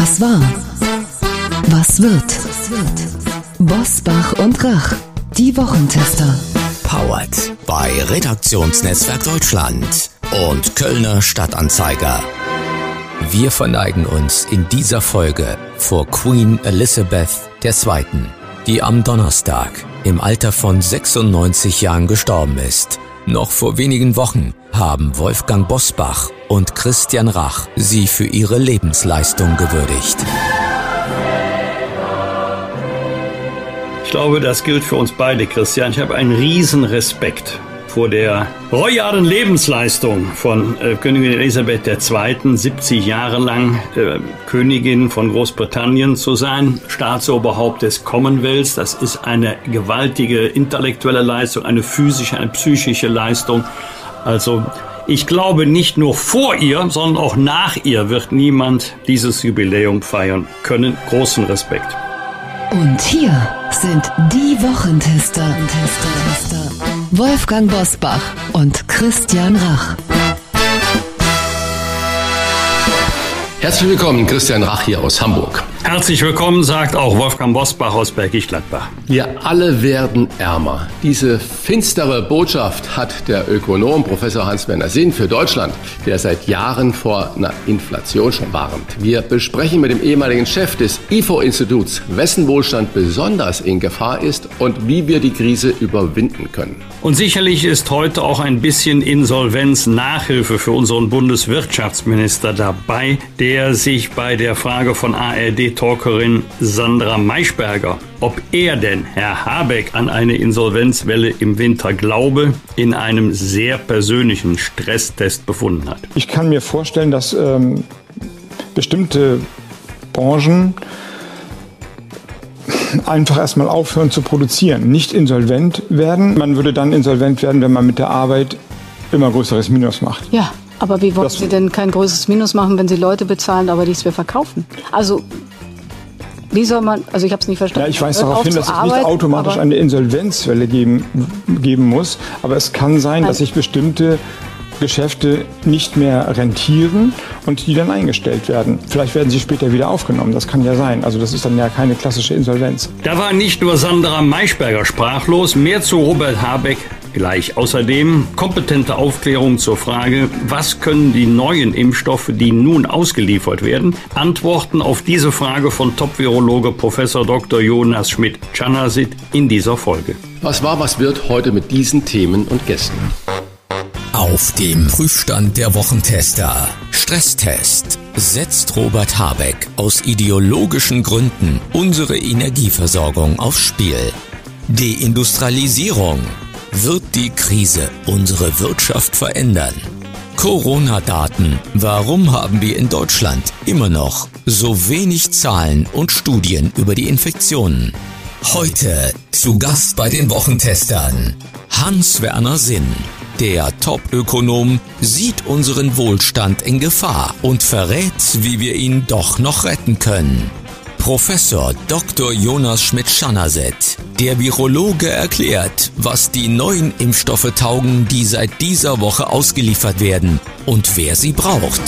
Was war? Was wird? Bosbach und Rach, die Wochentester. Powered bei Redaktionsnetzwerk Deutschland und Kölner Stadtanzeiger. Wir verneigen uns in dieser Folge vor Queen Elizabeth II., die am Donnerstag im Alter von 96 Jahren gestorben ist. Noch vor wenigen Wochen haben Wolfgang Bosbach und Christian Rach sie für ihre Lebensleistung gewürdigt. Ich glaube, das gilt für uns beide, Christian. Ich habe einen riesen Respekt vor der royalen Lebensleistung von äh, Königin Elisabeth II., 70 Jahre lang äh, Königin von Großbritannien zu sein, Staatsoberhaupt des Commonwealths. Das ist eine gewaltige intellektuelle Leistung, eine physische, eine psychische Leistung. Also ich glaube, nicht nur vor ihr, sondern auch nach ihr wird niemand dieses Jubiläum feiern können. Großen Respekt. Und hier sind die Wochentester. Wolfgang Bosbach und Christian Rach. Herzlich willkommen, Christian Rach hier aus Hamburg. Herzlich willkommen, sagt auch Wolfgang Bosbach aus Bergisch Gladbach. Wir alle werden ärmer. Diese finstere Botschaft hat der Ökonom Professor Hans-Werner Sinn für Deutschland, der seit Jahren vor einer Inflation schon warnt. Wir besprechen mit dem ehemaligen Chef des IFO-Instituts, wessen Wohlstand besonders in Gefahr ist und wie wir die Krise überwinden können. Und sicherlich ist heute auch ein bisschen Insolvenz-Nachhilfe für unseren Bundeswirtschaftsminister dabei, der sich bei der Frage von ARD-Talkerin Sandra Maischberger, ob er denn, Herr Habeck, an eine Insolvenzwelle im Winter glaube, in einem sehr persönlichen Stresstest befunden hat. Ich kann mir vorstellen, dass ähm, bestimmte Branchen einfach erstmal aufhören zu produzieren, nicht insolvent werden. Man würde dann insolvent werden, wenn man mit der Arbeit immer größeres Minus macht. Ja, aber wie wollen das Sie denn kein größeres Minus machen, wenn Sie Leute bezahlen, aber nichts mehr verkaufen? Also wie soll man, also ich habe es nicht verstanden. Ja, ich weise darauf hin, dass es nicht automatisch eine Insolvenzwelle geben, geben muss, aber es kann sein, dass sich bestimmte Geschäfte nicht mehr rentieren und die dann eingestellt werden. Vielleicht werden sie später wieder aufgenommen, das kann ja sein. Also das ist dann ja keine klassische Insolvenz. Da war nicht nur Sandra Maischberger sprachlos, mehr zu Robert Habeck gleich. Außerdem kompetente Aufklärung zur Frage, was können die neuen Impfstoffe, die nun ausgeliefert werden, Antworten auf diese Frage von Top-Virologe Professor Dr. Jonas Schmidt-Chanasit in dieser Folge. Was war, was wird heute mit diesen Themen und Gästen? Auf dem Prüfstand der Wochentester. Stresstest. Setzt Robert Habeck aus ideologischen Gründen unsere Energieversorgung aufs Spiel? Deindustrialisierung. Wird die Krise unsere Wirtschaft verändern? Corona-Daten. Warum haben wir in Deutschland immer noch so wenig Zahlen und Studien über die Infektionen? Heute zu Gast bei den Wochentestern Hans-Werner Sinn. Der Top-Ökonom sieht unseren Wohlstand in Gefahr und verrät, wie wir ihn doch noch retten können. Professor Dr. Jonas Schmidt-Schanaset, der Virologe erklärt, was die neuen Impfstoffe taugen, die seit dieser Woche ausgeliefert werden und wer sie braucht.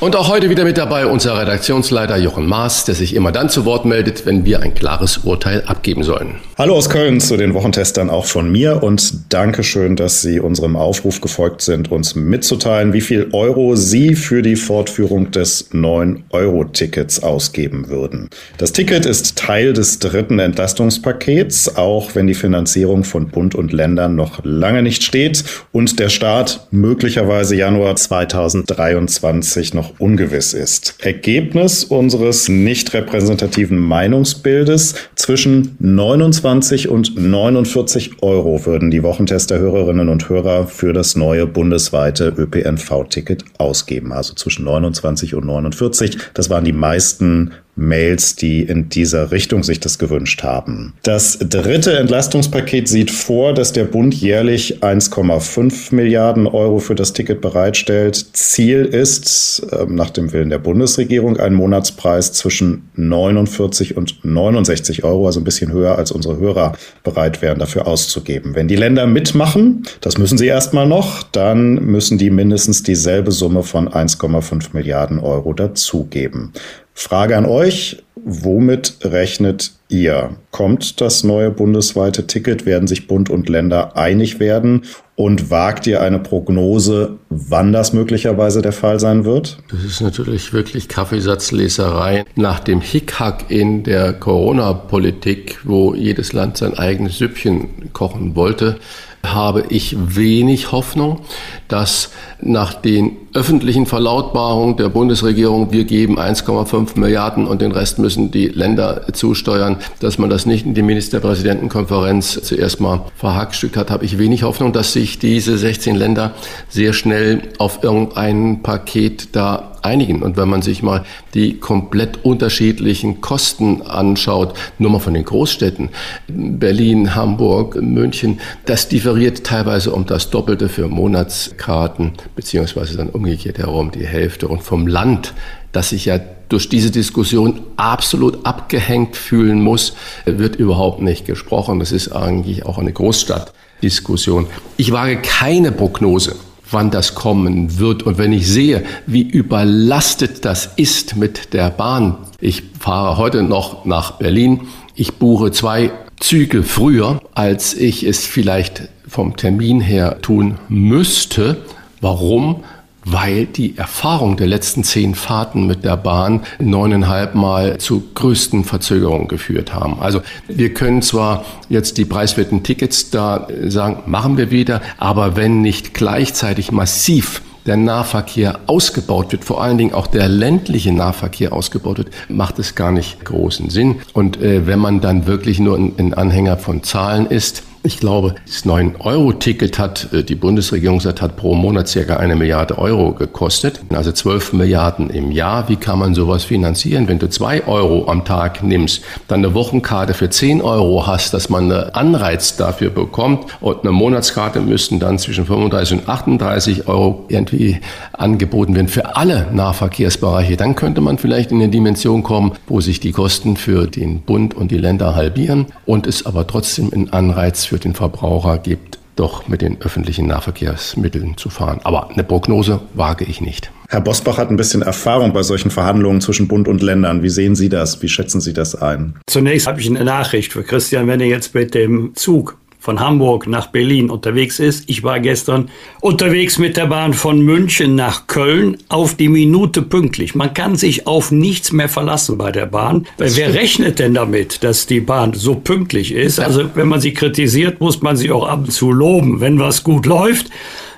Und auch heute wieder mit dabei unser Redaktionsleiter Jochen Maas, der sich immer dann zu Wort meldet, wenn wir ein klares Urteil abgeben sollen. Hallo aus Köln zu den Wochentestern auch von mir und danke schön, dass Sie unserem Aufruf gefolgt sind, uns mitzuteilen, wie viel Euro Sie für die Fortführung des 9-Euro-Tickets ausgeben würden. Das Ticket ist Teil des dritten Entlastungspakets, auch wenn die Finanzierung von Bund und Ländern noch lange nicht steht und der Start möglicherweise Januar 2023 noch noch ungewiss ist. Ergebnis unseres nicht repräsentativen Meinungsbildes zwischen 29 und 49 Euro würden die Wochentester-Hörerinnen und Hörer für das neue bundesweite ÖPNV-Ticket ausgeben. Also zwischen 29 und 49. Das waren die meisten Mails, die in dieser Richtung sich das gewünscht haben. Das dritte Entlastungspaket sieht vor, dass der Bund jährlich 1,5 Milliarden Euro für das Ticket bereitstellt. Ziel ist, ähm, nach dem Willen der Bundesregierung, ein Monatspreis zwischen 49 und 69 Euro, also ein bisschen höher als unsere Hörer bereit wären, dafür auszugeben. Wenn die Länder mitmachen, das müssen sie erstmal noch, dann müssen die mindestens dieselbe Summe von 1,5 Milliarden Euro dazugeben. Frage an euch, womit rechnet ihr? Kommt das neue bundesweite Ticket? Werden sich Bund und Länder einig werden? Und wagt ihr eine Prognose, wann das möglicherweise der Fall sein wird? Das ist natürlich wirklich Kaffeesatzleserei. Nach dem Hickhack in der Corona-Politik, wo jedes Land sein eigenes Süppchen kochen wollte, habe ich wenig Hoffnung, dass nach den öffentlichen Verlautbarungen der Bundesregierung, wir geben 1,5 Milliarden und den Rest müssen die Länder zusteuern, dass man das nicht in die Ministerpräsidentenkonferenz zuerst mal verhackstückt hat, habe ich wenig Hoffnung, dass sich diese 16 Länder sehr schnell auf irgendein Paket da einigen. Und wenn man sich mal die komplett unterschiedlichen Kosten anschaut, nur mal von den Großstädten, Berlin, Hamburg, München, das differiert teilweise um das Doppelte für Monatskarten, beziehungsweise dann umgekehrt herum die Hälfte. Und vom Land, das sich ja durch diese Diskussion absolut abgehängt fühlen muss, wird überhaupt nicht gesprochen. Das ist eigentlich auch eine Großstadtdiskussion. Ich wage keine Prognose wann das kommen wird. Und wenn ich sehe, wie überlastet das ist mit der Bahn. Ich fahre heute noch nach Berlin. Ich buche zwei Züge früher, als ich es vielleicht vom Termin her tun müsste. Warum? Weil die Erfahrung der letzten zehn Fahrten mit der Bahn neuneinhalb Mal zu größten Verzögerungen geführt haben. Also wir können zwar jetzt die preiswerten Tickets da sagen, machen wir wieder, aber wenn nicht gleichzeitig massiv der Nahverkehr ausgebaut wird, vor allen Dingen auch der ländliche Nahverkehr ausgebaut wird, macht es gar nicht großen Sinn. Und äh, wenn man dann wirklich nur ein, ein Anhänger von Zahlen ist, ich glaube, das 9-Euro-Ticket hat, äh, die Bundesregierung sagt, hat pro Monat circa eine Milliarde Euro gekostet. Also 12 Milliarden im Jahr. Wie kann man sowas finanzieren? Wenn du zwei Euro am Tag nimmst, dann eine Wochenkarte für 10 Euro hast, dass man einen Anreiz dafür bekommt und eine Monatskarte müssten dann zwischen 35 und 38 Euro irgendwie angeboten werden für alle Nahverkehrsbereiche. Dann könnte man vielleicht in eine Dimension kommen, wo sich die Kosten für den Bund und die Länder halbieren und es aber trotzdem einen Anreiz für den Verbraucher gibt, doch mit den öffentlichen Nahverkehrsmitteln zu fahren. Aber eine Prognose wage ich nicht. Herr Bosbach hat ein bisschen Erfahrung bei solchen Verhandlungen zwischen Bund und Ländern. Wie sehen Sie das? Wie schätzen Sie das ein? Zunächst habe ich eine Nachricht für Christian, wenn er jetzt mit dem Zug von Hamburg nach Berlin unterwegs ist. Ich war gestern unterwegs mit der Bahn von München nach Köln auf die Minute pünktlich. Man kann sich auf nichts mehr verlassen bei der Bahn. Das Wer rechnet denn damit, dass die Bahn so pünktlich ist? Also wenn man sie kritisiert, muss man sie auch ab und zu loben, wenn was gut läuft.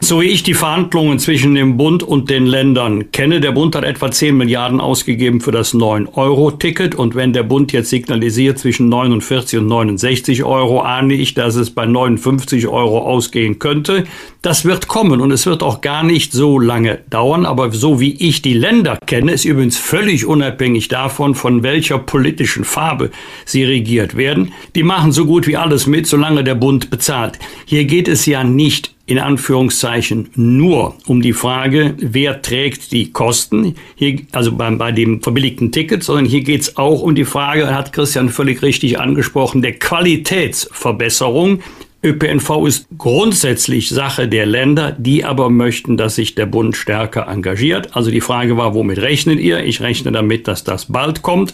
So wie ich die Verhandlungen zwischen dem Bund und den Ländern kenne, der Bund hat etwa 10 Milliarden ausgegeben für das 9-Euro-Ticket und wenn der Bund jetzt signalisiert zwischen 49 und 69 Euro, ahne ich, dass es bei 59 Euro ausgehen könnte. Das wird kommen und es wird auch gar nicht so lange dauern, aber so wie ich die Länder kenne, ist übrigens völlig unabhängig davon, von welcher politischen Farbe sie regiert werden. Die machen so gut wie alles mit, solange der Bund bezahlt. Hier geht es ja nicht in Anführungszeichen nur um die Frage, wer trägt die Kosten, hier, also bei, bei dem verbilligten Ticket, sondern hier geht es auch um die Frage, hat Christian völlig richtig angesprochen, der Qualitätsverbesserung. ÖPNV ist grundsätzlich Sache der Länder, die aber möchten, dass sich der Bund stärker engagiert. Also die Frage war, womit rechnet ihr? Ich rechne damit, dass das bald kommt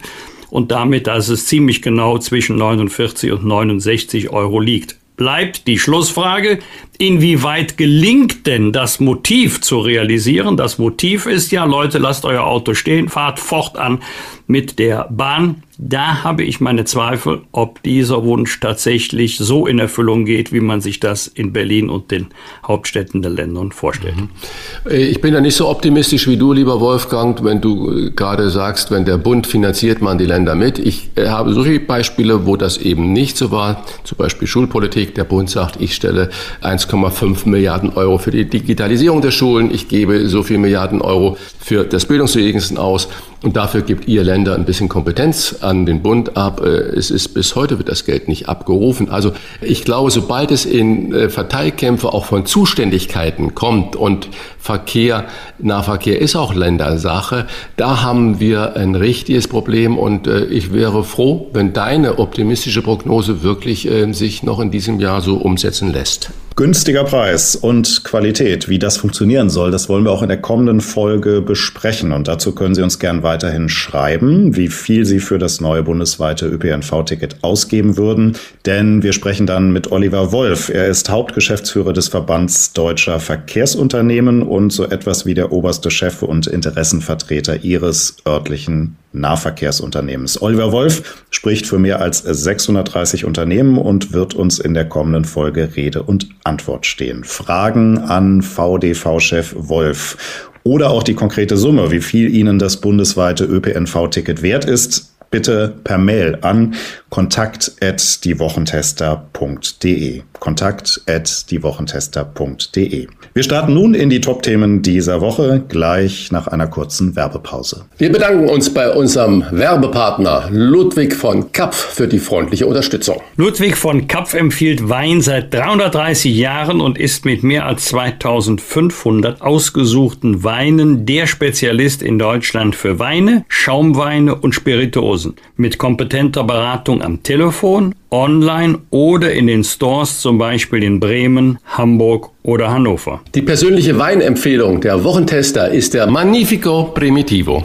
und damit, dass es ziemlich genau zwischen 49 und 69 Euro liegt bleibt die Schlussfrage, inwieweit gelingt denn das Motiv zu realisieren? Das Motiv ist ja, Leute, lasst euer Auto stehen, fahrt fortan mit der Bahn. Da habe ich meine Zweifel, ob dieser Wunsch tatsächlich so in Erfüllung geht, wie man sich das in Berlin und den Hauptstädten der Länder vorstellt. Mhm. Ich bin da nicht so optimistisch wie du, lieber Wolfgang, wenn du äh, gerade sagst, wenn der Bund finanziert man die Länder mit. Ich äh, habe solche Beispiele, wo das eben nicht so war. Zum Beispiel Schulpolitik. Der Bund sagt, ich stelle 1,5 Milliarden Euro für die Digitalisierung der Schulen. Ich gebe so viel Milliarden Euro für das Bildungswesen aus. Und dafür gibt ihr Länder ein bisschen Kompetenz an den Bund ab. Äh, es ist bis heute wird das Geld nicht abgerufen. Also ich glaube, sobald es in äh, Verteilkämpfe auch von Zuständigkeiten kommt und Verkehr, Nahverkehr ist auch Ländersache, da haben wir ein richtiges Problem und äh, ich wäre froh, wenn deine optimistische Prognose wirklich sich noch in diesem Jahr so umsetzen lässt. Günstiger Preis und Qualität, wie das funktionieren soll, das wollen wir auch in der kommenden Folge besprechen. Und dazu können Sie uns gern weiterhin schreiben, wie viel Sie für das neue bundesweite ÖPNV-Ticket ausgeben würden. Denn wir sprechen dann mit Oliver Wolf. Er ist Hauptgeschäftsführer des Verbands Deutscher Verkehrsunternehmen und so etwas wie der oberste Chef und Interessenvertreter Ihres örtlichen Nahverkehrsunternehmens. Oliver Wolf spricht für mehr als 630 Unternehmen und wird uns in der kommenden Folge Rede und Antwort stehen. Fragen an VDV-Chef Wolf oder auch die konkrete Summe, wie viel Ihnen das bundesweite ÖPNV-Ticket wert ist, bitte per Mail an kontakt@diewochentester.de. kontakt@diewochentester.de. Wir starten nun in die Top-Themen dieser Woche gleich nach einer kurzen Werbepause. Wir bedanken uns bei unserem Werbepartner Ludwig von Kapf für die freundliche Unterstützung. Ludwig von Kapf empfiehlt Wein seit 330 Jahren und ist mit mehr als 2500 ausgesuchten Weinen der Spezialist in Deutschland für Weine, Schaumweine und Spirituosen. Mit kompetenter Beratung am Telefon, online oder in den Stores, zum Beispiel in Bremen, Hamburg oder Hannover. Die persönliche Weinempfehlung der Wochentester ist der Magnifico Primitivo.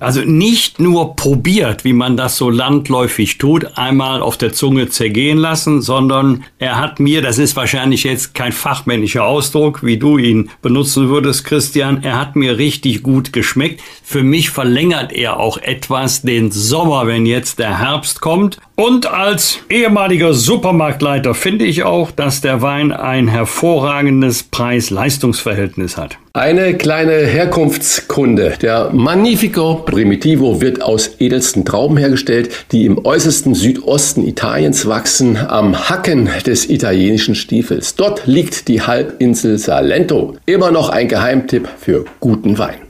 Also nicht nur probiert, wie man das so landläufig tut, einmal auf der Zunge zergehen lassen, sondern er hat mir, das ist wahrscheinlich jetzt kein fachmännischer Ausdruck, wie du ihn benutzen würdest, Christian, er hat mir richtig gut geschmeckt. Für mich verlängert er auch etwas den Sommer, wenn jetzt der Herbst kommt. Und als ehemaliger Supermarktleiter finde ich auch, dass der Wein ein hervorragendes Preis-Leistungs-Verhältnis hat. Eine kleine Herkunftskunde. Der Magnifico Primitivo wird aus edelsten Trauben hergestellt, die im äußersten Südosten Italiens wachsen, am Hacken des italienischen Stiefels. Dort liegt die Halbinsel Salento. Immer noch ein Geheimtipp für guten Wein.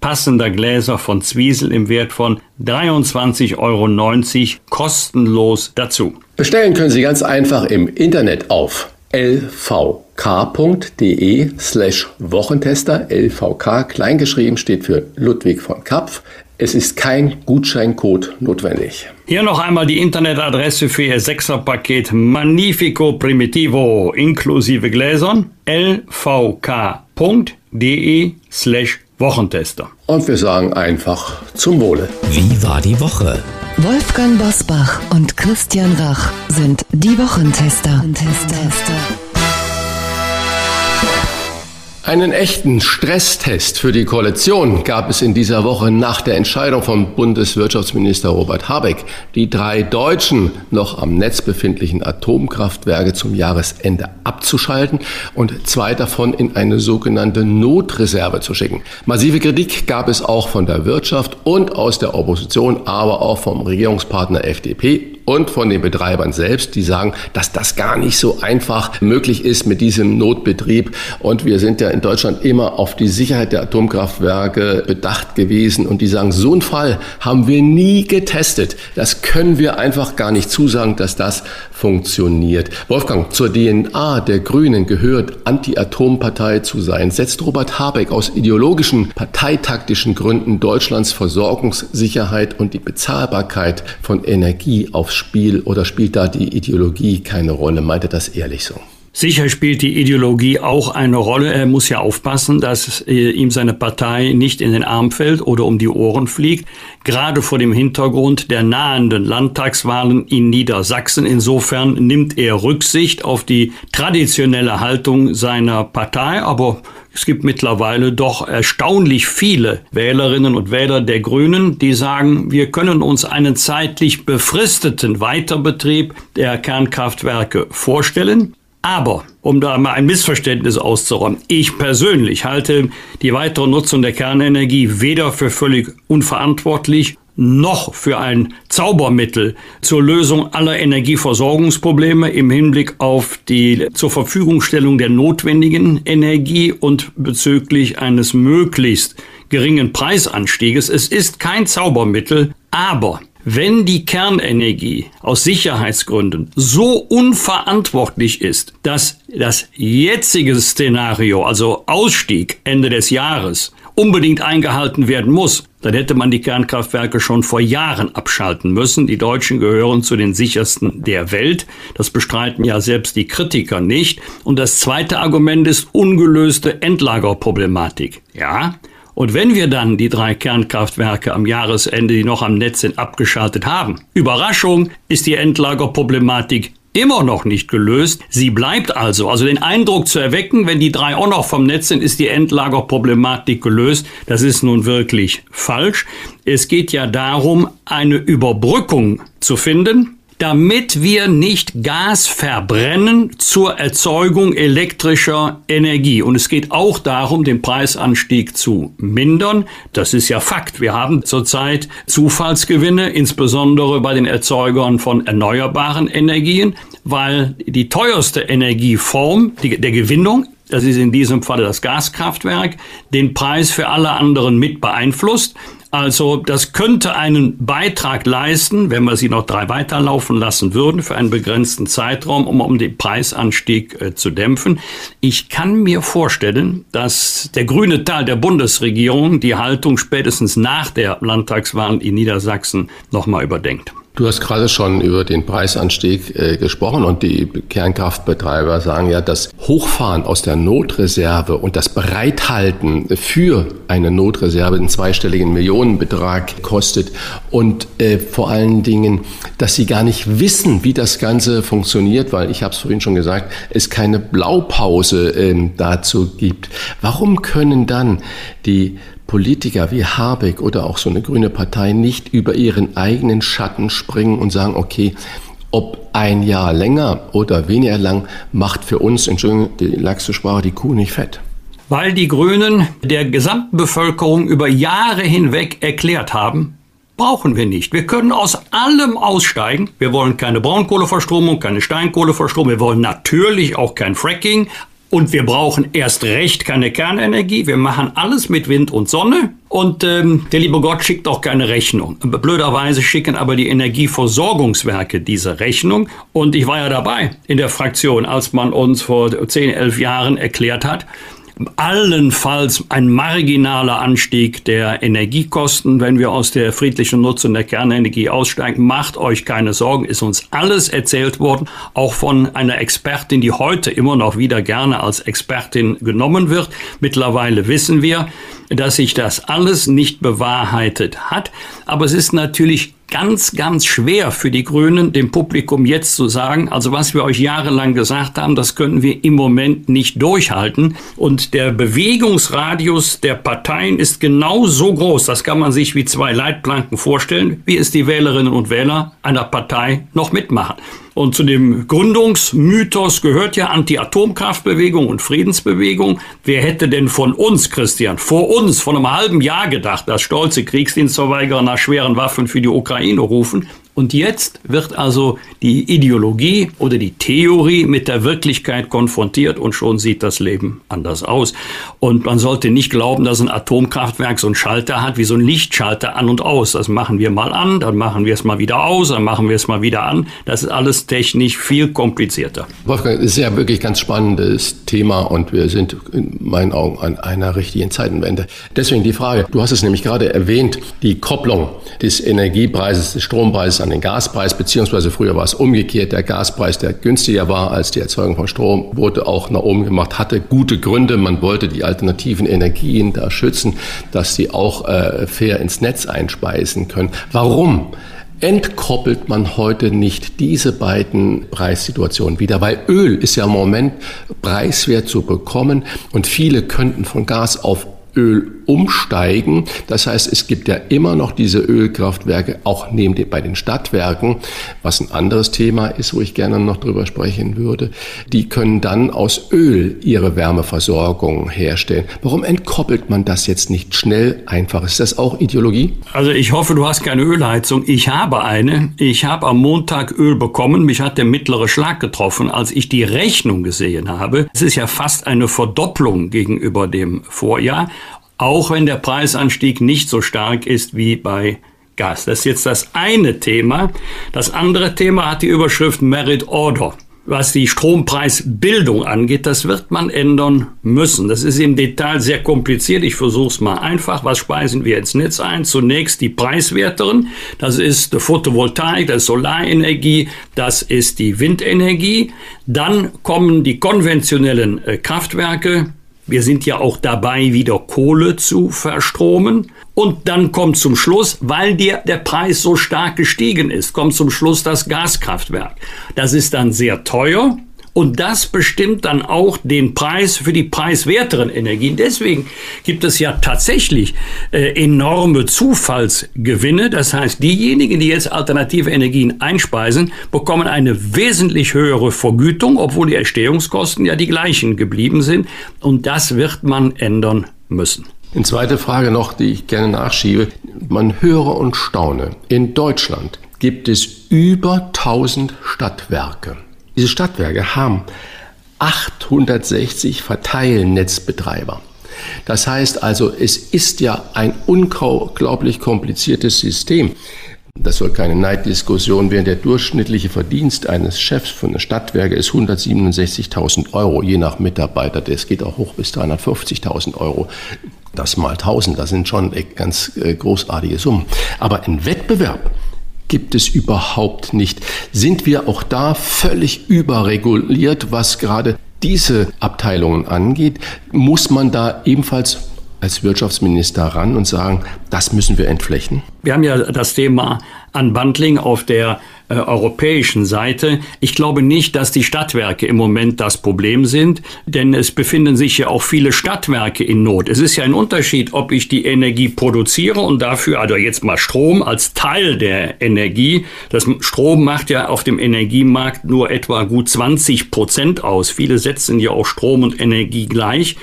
passender Gläser von Zwiesel im Wert von 23,90 Euro kostenlos dazu. Bestellen können Sie ganz einfach im Internet auf lvk.de slash Wochentester. LVK kleingeschrieben steht für Ludwig von Kapf. Es ist kein Gutscheincode notwendig. Hier noch einmal die Internetadresse für Ihr Sechserpaket Magnifico Primitivo inklusive Gläsern lvk.de slash Wochentester. Und wir sagen einfach zum Wohle. Wie war die Woche? Wolfgang Bosbach und Christian Rach sind die Wochentester. Einen echten Stresstest für die Koalition gab es in dieser Woche nach der Entscheidung von Bundeswirtschaftsminister Robert Habeck, die drei deutschen noch am Netz befindlichen Atomkraftwerke zum Jahresende abzuschalten und zwei davon in eine sogenannte Notreserve zu schicken. Massive Kritik gab es auch von der Wirtschaft und aus der Opposition, aber auch vom Regierungspartner FDP und von den Betreibern selbst, die sagen, dass das gar nicht so einfach möglich ist mit diesem Notbetrieb. Und wir sind ja in Deutschland immer auf die Sicherheit der Atomkraftwerke bedacht gewesen. Und die sagen, so einen Fall haben wir nie getestet. Das können wir einfach gar nicht zusagen, dass das funktioniert. Wolfgang, zur DNA der Grünen gehört, Anti-Atom-Partei zu sein. Setzt Robert Habeck aus ideologischen, parteitaktischen Gründen Deutschlands Versorgungssicherheit und die Bezahlbarkeit von Energie aufs Spiel oder spielt da die Ideologie keine Rolle? Meint er das ehrlich so? Sicher spielt die Ideologie auch eine Rolle. Er muss ja aufpassen, dass äh, ihm seine Partei nicht in den Arm fällt oder um die Ohren fliegt, gerade vor dem Hintergrund der nahenden Landtagswahlen in Niedersachsen. Insofern nimmt er Rücksicht auf die traditionelle Haltung seiner Partei, aber es gibt mittlerweile doch erstaunlich viele Wählerinnen und Wähler der Grünen, die sagen, wir können uns einen zeitlich befristeten Weiterbetrieb der Kernkraftwerke vorstellen. Aber, um da mal ein Missverständnis auszuräumen, ich persönlich halte die weitere Nutzung der Kernenergie weder für völlig unverantwortlich noch für ein Zaubermittel zur Lösung aller Energieversorgungsprobleme im Hinblick auf die zur Verfügungstellung der notwendigen Energie und bezüglich eines möglichst geringen Preisanstieges. Es ist kein Zaubermittel, aber wenn die Kernenergie aus Sicherheitsgründen so unverantwortlich ist, dass das jetzige Szenario, also Ausstieg Ende des Jahres, unbedingt eingehalten werden muss, dann hätte man die Kernkraftwerke schon vor Jahren abschalten müssen. Die Deutschen gehören zu den sichersten der Welt. Das bestreiten ja selbst die Kritiker nicht. Und das zweite Argument ist ungelöste Endlagerproblematik. Ja, und wenn wir dann die drei Kernkraftwerke am Jahresende, die noch am Netz sind, abgeschaltet haben, Überraschung, ist die Endlagerproblematik immer noch nicht gelöst. Sie bleibt also. Also den Eindruck zu erwecken, wenn die drei auch noch vom Netz sind, ist die Endlagerproblematik gelöst. Das ist nun wirklich falsch. Es geht ja darum, eine Überbrückung zu finden damit wir nicht Gas verbrennen zur Erzeugung elektrischer Energie. Und es geht auch darum, den Preisanstieg zu mindern. Das ist ja Fakt. Wir haben zurzeit Zufallsgewinne, insbesondere bei den Erzeugern von erneuerbaren Energien, weil die teuerste Energieform die, der Gewinnung das ist in diesem Falle das Gaskraftwerk, den Preis für alle anderen mit beeinflusst. Also das könnte einen Beitrag leisten, wenn wir sie noch drei weiterlaufen lassen würden für einen begrenzten Zeitraum, um, um den Preisanstieg äh, zu dämpfen. Ich kann mir vorstellen, dass der grüne Teil der Bundesregierung die Haltung spätestens nach der Landtagswahl in Niedersachsen nochmal überdenkt. Du hast gerade schon über den Preisanstieg äh, gesprochen und die Kernkraftbetreiber sagen ja, das Hochfahren aus der Notreserve und das Bereithalten für eine Notreserve einen zweistelligen Millionenbetrag kostet und äh, vor allen Dingen, dass sie gar nicht wissen, wie das Ganze funktioniert, weil ich habe es vorhin schon gesagt, es keine Blaupause äh, dazu gibt. Warum können dann die Politiker wie Habeck oder auch so eine grüne Partei nicht über ihren eigenen Schatten springen und sagen, okay, ob ein Jahr länger oder weniger lang macht für uns, Entschuldigung, die laxe Sprache, die Kuh nicht fett. Weil die Grünen der gesamten Bevölkerung über Jahre hinweg erklärt haben, brauchen wir nicht. Wir können aus allem aussteigen. Wir wollen keine Braunkohleverstromung, keine Steinkohleverstromung. Wir wollen natürlich auch kein Fracking. Und wir brauchen erst recht keine Kernenergie. Wir machen alles mit Wind und Sonne. Und ähm, der liebe Gott schickt auch keine Rechnung. Blöderweise schicken aber die Energieversorgungswerke diese Rechnung. Und ich war ja dabei in der Fraktion, als man uns vor 10, 11 Jahren erklärt hat, allenfalls ein marginaler Anstieg der Energiekosten, wenn wir aus der friedlichen Nutzung der Kernenergie aussteigen. Macht euch keine Sorgen, ist uns alles erzählt worden, auch von einer Expertin, die heute immer noch wieder gerne als Expertin genommen wird. Mittlerweile wissen wir, dass sich das alles nicht bewahrheitet hat. Aber es ist natürlich ganz, ganz schwer für die Grünen, dem Publikum jetzt zu sagen, also was wir euch jahrelang gesagt haben, das können wir im Moment nicht durchhalten. Und der Bewegungsradius der Parteien ist genau so groß, das kann man sich wie zwei Leitplanken vorstellen, wie es die Wählerinnen und Wähler einer Partei noch mitmachen. Und zu dem Gründungsmythos gehört ja Anti-Atomkraftbewegung und Friedensbewegung. Wer hätte denn von uns, Christian, vor uns, vor einem halben Jahr gedacht, dass stolze Kriegsdienstverweigerer nach schweren Waffen für die Ukraine rufen? Und jetzt wird also die Ideologie oder die Theorie mit der Wirklichkeit konfrontiert und schon sieht das Leben anders aus. Und man sollte nicht glauben, dass ein Atomkraftwerk so einen Schalter hat wie so ein Lichtschalter an und aus. Das machen wir mal an, dann machen wir es mal wieder aus, dann machen wir es mal wieder an. Das ist alles technisch viel komplizierter. Wolfgang, es ist ja wirklich ganz spannendes Thema und wir sind in meinen Augen an einer richtigen Zeitenwende. Deswegen die Frage, du hast es nämlich gerade erwähnt, die Kopplung des Energiepreises, des Strompreises an den Gaspreis, beziehungsweise früher war es umgekehrt. Der Gaspreis, der günstiger war als die Erzeugung von Strom, wurde auch nach oben gemacht, hatte gute Gründe. Man wollte die alternativen Energien da schützen, dass sie auch äh, fair ins Netz einspeisen können. Warum? entkoppelt man heute nicht diese beiden Preissituationen wieder, weil Öl ist ja im Moment preiswert zu bekommen und viele könnten von Gas auf Öl umsteigen. Das heißt, es gibt ja immer noch diese Ölkraftwerke, auch neben den, bei den Stadtwerken, was ein anderes Thema ist, wo ich gerne noch drüber sprechen würde. Die können dann aus Öl ihre Wärmeversorgung herstellen. Warum entkoppelt man das jetzt nicht schnell einfach? Ist das auch Ideologie? Also ich hoffe, du hast keine Ölheizung. Ich habe eine. Ich habe am Montag Öl bekommen. Mich hat der mittlere Schlag getroffen, als ich die Rechnung gesehen habe. Es ist ja fast eine Verdopplung gegenüber dem Vorjahr auch wenn der Preisanstieg nicht so stark ist wie bei Gas. Das ist jetzt das eine Thema. Das andere Thema hat die Überschrift Merit Order. Was die Strompreisbildung angeht, das wird man ändern müssen. Das ist im Detail sehr kompliziert. Ich versuche es mal einfach. Was speisen wir ins Netz ein? Zunächst die preiswerteren. Das ist die Photovoltaik, das ist Solarenergie, das ist die Windenergie. Dann kommen die konventionellen äh, Kraftwerke, wir sind ja auch dabei, wieder Kohle zu verstromen. Und dann kommt zum Schluss, weil der, der Preis so stark gestiegen ist, kommt zum Schluss das Gaskraftwerk. Das ist dann sehr teuer. Und das bestimmt dann auch den Preis für die preiswerteren Energien. Deswegen gibt es ja tatsächlich äh, enorme Zufallsgewinne. Das heißt, diejenigen, die jetzt alternative Energien einspeisen, bekommen eine wesentlich höhere Vergütung, obwohl die Erstehungskosten ja die gleichen geblieben sind. Und das wird man ändern müssen. Eine zweite Frage noch, die ich gerne nachschiebe. Man höre und staune. In Deutschland gibt es über 1000 Stadtwerke. Diese Stadtwerke haben 860 Verteilnetzbetreiber. Das heißt also, es ist ja ein unglaublich kompliziertes System. Das soll keine Neiddiskussion werden. Der durchschnittliche Verdienst eines Chefs von einer Stadtwerke ist 167.000 Euro, je nach Mitarbeiter. Das geht auch hoch bis 350.000 Euro. Das mal 1000, das sind schon ganz äh, großartige Summen. Aber ein Wettbewerb gibt es überhaupt nicht. Sind wir auch da völlig überreguliert, was gerade diese Abteilungen angeht? Muss man da ebenfalls als Wirtschaftsminister ran und sagen, das müssen wir entflechten? Wir haben ja das Thema Unbundling auf der äh, europäischen Seite. Ich glaube nicht, dass die Stadtwerke im Moment das Problem sind, denn es befinden sich ja auch viele Stadtwerke in Not. Es ist ja ein Unterschied, ob ich die Energie produziere und dafür, also jetzt mal Strom als Teil der Energie. Das Strom macht ja auf dem Energiemarkt nur etwa gut 20 Prozent aus. Viele setzen ja auch Strom und Energie gleich.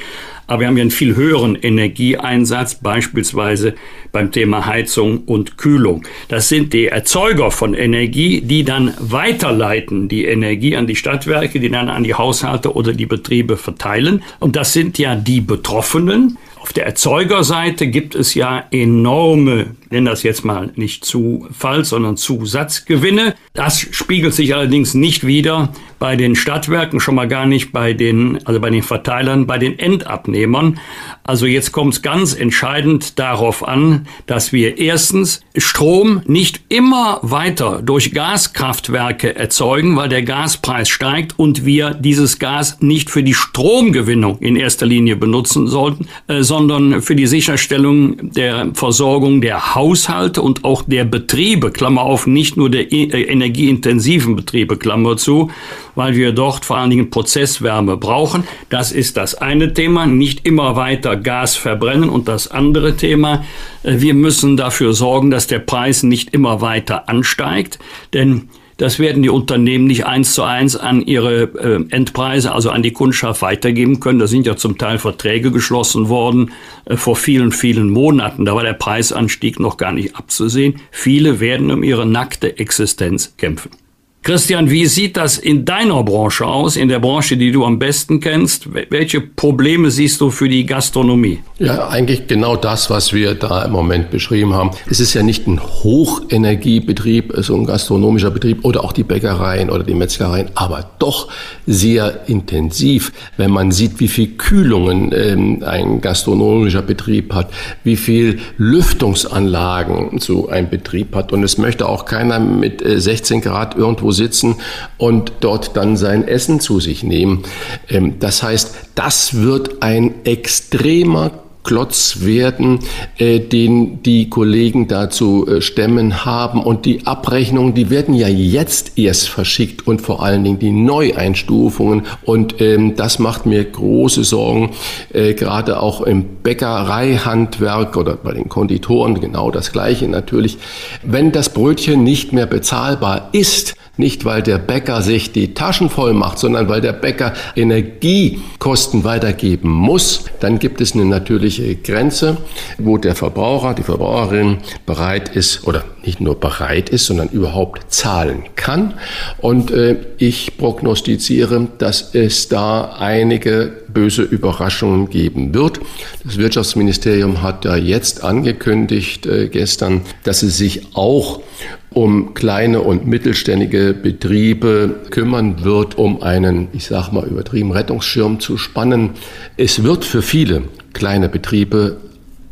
Aber wir haben ja einen viel höheren Energieeinsatz, beispielsweise beim Thema Heizung und Kühlung. Das sind die Erzeuger von Energie, die dann weiterleiten die Energie an die Stadtwerke, die dann an die Haushalte oder die Betriebe verteilen. Und das sind ja die Betroffenen. Auf der Erzeugerseite gibt es ja enorme, nenne das jetzt mal nicht Zufall, sondern Zusatzgewinne. Das spiegelt sich allerdings nicht wieder bei den Stadtwerken, schon mal gar nicht bei den, also bei den Verteilern, bei den Endabnehmern. Also jetzt kommt es ganz entscheidend darauf an, dass wir erstens Strom nicht immer weiter durch Gaskraftwerke erzeugen, weil der Gaspreis steigt und wir dieses Gas nicht für die Stromgewinnung in erster Linie benutzen sollten, äh, sondern für die Sicherstellung der Versorgung der Haushalte und auch der Betriebe, Klammer auf, nicht nur der äh, energieintensiven Betriebe, Klammer zu, weil wir dort vor allen Dingen Prozesswärme brauchen. Das ist das eine Thema, nicht immer weiter Gas verbrennen und das andere Thema, äh, wir müssen dafür sorgen, dass der Preis nicht immer weiter ansteigt, denn das werden die Unternehmen nicht eins zu eins an ihre äh, Endpreise, also an die Kundschaft weitergeben können. Da sind ja zum Teil Verträge geschlossen worden äh, vor vielen, vielen Monaten. Da war der Preisanstieg noch gar nicht abzusehen. Viele werden um ihre nackte Existenz kämpfen. Christian, wie sieht das in deiner Branche aus, in der Branche, die du am besten kennst? Welche Probleme siehst du für die Gastronomie? Ja, eigentlich genau das, was wir da im Moment beschrieben haben. Es ist ja nicht ein Hochenergiebetrieb, so ein gastronomischer Betrieb oder auch die Bäckereien oder die Metzgereien, aber doch sehr intensiv, wenn man sieht, wie viel Kühlungen ähm, ein gastronomischer Betrieb hat, wie viel Lüftungsanlagen so ein Betrieb hat. Und es möchte auch keiner mit 16 äh, Grad irgendwo sitzen und dort dann sein Essen zu sich nehmen. Ähm, das heißt, das wird ein extremer Klotz werden, äh, den die Kollegen da zu äh, stemmen haben. Und die Abrechnungen, die werden ja jetzt erst verschickt und vor allen Dingen die Neueinstufungen. Und ähm, das macht mir große Sorgen, äh, gerade auch im Bäckereihandwerk oder bei den Konditoren genau das Gleiche natürlich. Wenn das Brötchen nicht mehr bezahlbar ist, nicht, weil der Bäcker sich die Taschen voll macht, sondern weil der Bäcker Energiekosten weitergeben muss. Dann gibt es eine natürliche Grenze, wo der Verbraucher, die Verbraucherin bereit ist oder nicht nur bereit ist, sondern überhaupt zahlen kann. Und äh, ich prognostiziere, dass es da einige böse Überraschungen geben wird. Das Wirtschaftsministerium hat ja jetzt angekündigt äh, gestern, dass es sich auch um kleine und mittelständige Betriebe kümmern wird, um einen, ich sage mal übertrieben, Rettungsschirm zu spannen. Es wird für viele kleine Betriebe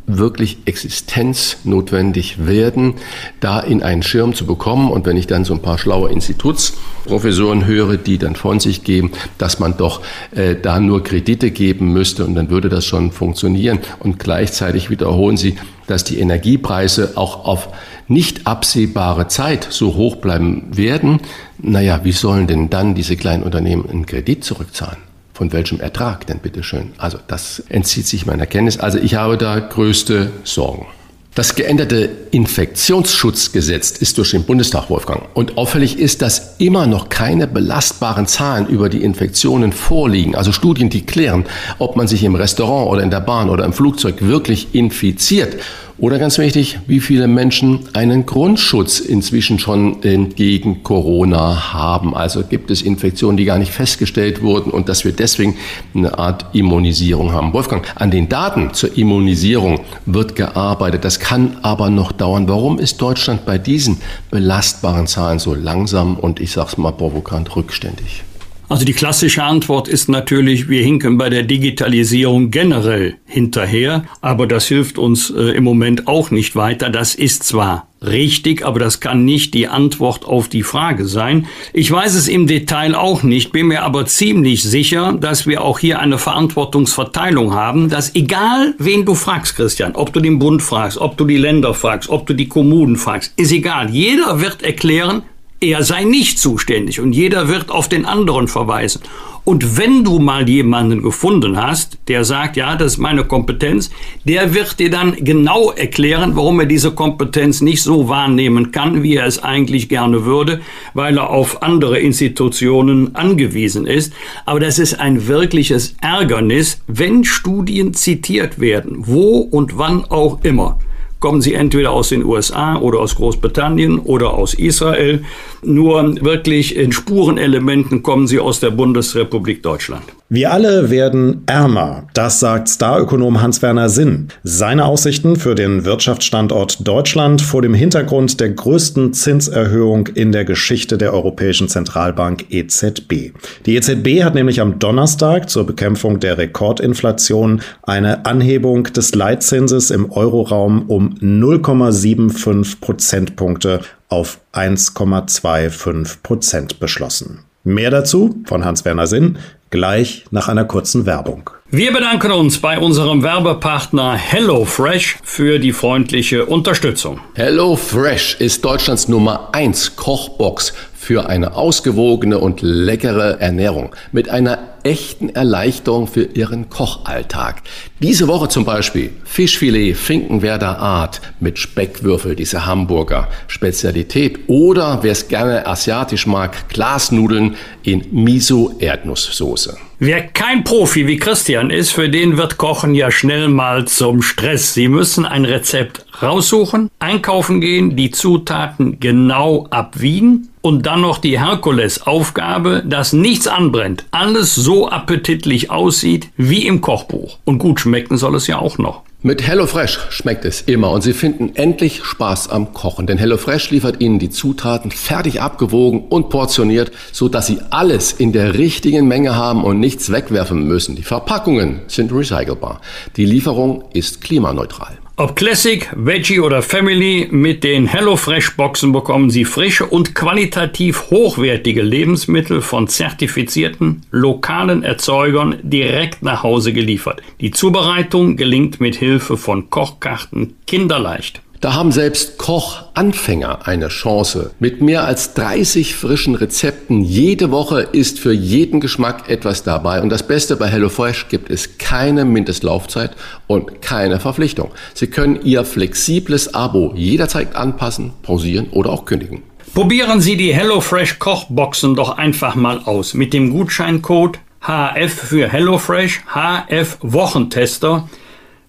wirklich existenznotwendig werden, da in einen Schirm zu bekommen. Und wenn ich dann so ein paar schlaue Institutsprofessoren höre, die dann von sich geben, dass man doch äh, da nur Kredite geben müsste und dann würde das schon funktionieren. Und gleichzeitig wiederholen sie, dass die Energiepreise auch auf nicht absehbare Zeit so hoch bleiben werden. Naja, wie sollen denn dann diese kleinen Unternehmen einen Kredit zurückzahlen? Von welchem Ertrag denn bitteschön? Also das entzieht sich meiner Kenntnis. Also ich habe da größte Sorgen. Das geänderte Infektionsschutzgesetz ist durch den Bundestag, Wolfgang. Und auffällig ist, dass immer noch keine belastbaren Zahlen über die Infektionen vorliegen. Also Studien, die klären, ob man sich im Restaurant oder in der Bahn oder im Flugzeug wirklich infiziert. Oder ganz wichtig, wie viele Menschen einen Grundschutz inzwischen schon gegen Corona haben. Also gibt es Infektionen, die gar nicht festgestellt wurden und dass wir deswegen eine Art Immunisierung haben. Wolfgang, an den Daten zur Immunisierung wird gearbeitet. Das kann aber noch dauern. Warum ist Deutschland bei diesen belastbaren Zahlen so langsam und ich sage es mal provokant rückständig? Also die klassische Antwort ist natürlich, wir hinken bei der Digitalisierung generell hinterher, aber das hilft uns äh, im Moment auch nicht weiter. Das ist zwar richtig, aber das kann nicht die Antwort auf die Frage sein. Ich weiß es im Detail auch nicht, bin mir aber ziemlich sicher, dass wir auch hier eine Verantwortungsverteilung haben, dass egal wen du fragst, Christian, ob du den Bund fragst, ob du die Länder fragst, ob du die Kommunen fragst, ist egal. Jeder wird erklären, er sei nicht zuständig und jeder wird auf den anderen verweisen. Und wenn du mal jemanden gefunden hast, der sagt, ja, das ist meine Kompetenz, der wird dir dann genau erklären, warum er diese Kompetenz nicht so wahrnehmen kann, wie er es eigentlich gerne würde, weil er auf andere Institutionen angewiesen ist. Aber das ist ein wirkliches Ärgernis, wenn Studien zitiert werden, wo und wann auch immer kommen sie entweder aus den USA oder aus Großbritannien oder aus Israel. Nur wirklich in Spurenelementen kommen sie aus der Bundesrepublik Deutschland. Wir alle werden ärmer, das sagt Starökonom Hans-Werner Sinn. Seine Aussichten für den Wirtschaftsstandort Deutschland vor dem Hintergrund der größten Zinserhöhung in der Geschichte der Europäischen Zentralbank EZB. Die EZB hat nämlich am Donnerstag zur Bekämpfung der Rekordinflation eine Anhebung des Leitzinses im Euroraum um 0,75 Prozentpunkte auf 1,25 Prozent beschlossen. Mehr dazu von Hans-Werner Sinn gleich nach einer kurzen Werbung. Wir bedanken uns bei unserem Werbepartner HelloFresh für die freundliche Unterstützung. HelloFresh ist Deutschlands Nummer 1 Kochbox für eine ausgewogene und leckere Ernährung mit einer echten Erleichterung für Ihren Kochalltag. Diese Woche zum Beispiel Fischfilet Finkenwerder Art mit Speckwürfel, diese Hamburger Spezialität. Oder wer es gerne asiatisch mag, Glasnudeln in Miso-Erdnusssoße. Wer kein Profi wie Christian ist, für den wird Kochen ja schnell mal zum Stress. Sie müssen ein Rezept raussuchen, einkaufen gehen, die Zutaten genau abwiegen und dann noch die Herkulesaufgabe, dass nichts anbrennt, alles so appetitlich aussieht wie im Kochbuch. Und gut schmecken soll es ja auch noch. Mit HelloFresh schmeckt es immer und Sie finden endlich Spaß am Kochen, denn HelloFresh liefert Ihnen die Zutaten fertig abgewogen und portioniert, so dass Sie alles in der richtigen Menge haben und nichts wegwerfen müssen. Die Verpackungen sind recycelbar. Die Lieferung ist klimaneutral. Ob Classic, Veggie oder Family, mit den HelloFresh-Boxen bekommen Sie frische und qualitativ hochwertige Lebensmittel von zertifizierten, lokalen Erzeugern direkt nach Hause geliefert. Die Zubereitung gelingt mit Hilfe von Kochkarten kinderleicht. Da haben selbst Kochanfänger eine Chance. Mit mehr als 30 frischen Rezepten jede Woche ist für jeden Geschmack etwas dabei. Und das Beste bei HelloFresh gibt es keine Mindestlaufzeit und keine Verpflichtung. Sie können Ihr flexibles Abo jederzeit anpassen, pausieren oder auch kündigen. Probieren Sie die HelloFresh Kochboxen doch einfach mal aus mit dem Gutscheincode HF für HelloFresh, HF Wochentester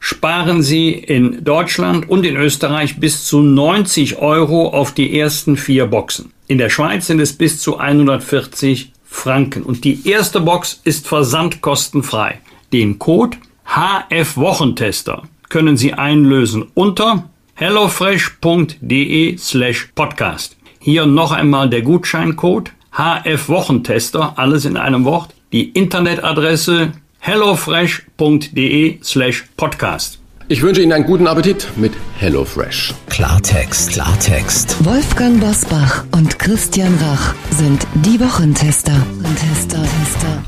sparen Sie in Deutschland und in Österreich bis zu 90 Euro auf die ersten vier Boxen. In der Schweiz sind es bis zu 140 Franken. Und die erste Box ist versandkostenfrei. Den Code HF Wochentester können Sie einlösen unter hellofresh.de slash podcast. Hier noch einmal der Gutscheincode HF Wochentester, alles in einem Wort. Die Internetadresse hellofresh.de slash podcast. Ich wünsche Ihnen einen guten Appetit mit HelloFresh. Klartext, Klartext. Wolfgang Bosbach und Christian Rach sind die Wochentester. Tester, Tester.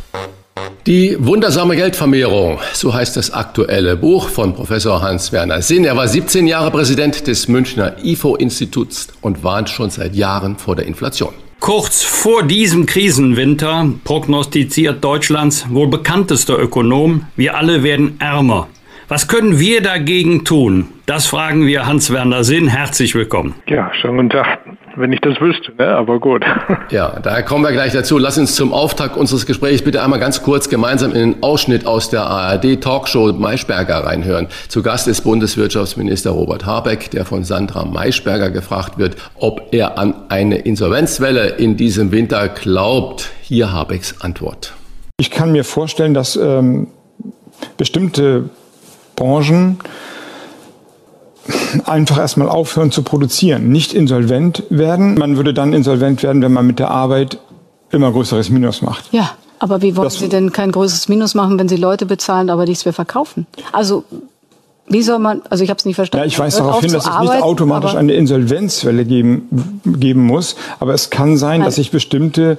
Die wundersame Geldvermehrung, so heißt das aktuelle Buch von Professor Hans-Werner Sinn. Er war 17 Jahre Präsident des Münchner IFO-Instituts und warnt schon seit Jahren vor der Inflation. Kurz vor diesem Krisenwinter prognostiziert Deutschlands wohl bekanntester Ökonom, wir alle werden ärmer. Was können wir dagegen tun? Das fragen wir Hans-Werner Sinn. Herzlich willkommen. Ja, schönen guten Tag. Wenn ich das wüsste, ne? aber gut. Ja, da kommen wir gleich dazu. Lass uns zum Auftakt unseres Gesprächs bitte einmal ganz kurz gemeinsam in den Ausschnitt aus der ARD-Talkshow Maischberger reinhören. Zu Gast ist Bundeswirtschaftsminister Robert Habeck, der von Sandra Maischberger gefragt wird, ob er an eine Insolvenzwelle in diesem Winter glaubt. Hier Habecks Antwort. Ich kann mir vorstellen, dass ähm, bestimmte Branchen einfach erstmal aufhören zu produzieren, nicht insolvent werden. Man würde dann insolvent werden, wenn man mit der Arbeit immer größeres Minus macht. Ja, aber wie wollen das Sie denn kein größeres Minus machen, wenn Sie Leute bezahlen, aber nichts mehr verkaufen? Also wie soll man, also ich habe es nicht verstanden. Ja, ich weise darauf hin, dass es nicht automatisch eine Insolvenzwelle geben, geben muss, aber es kann sein, dass sich bestimmte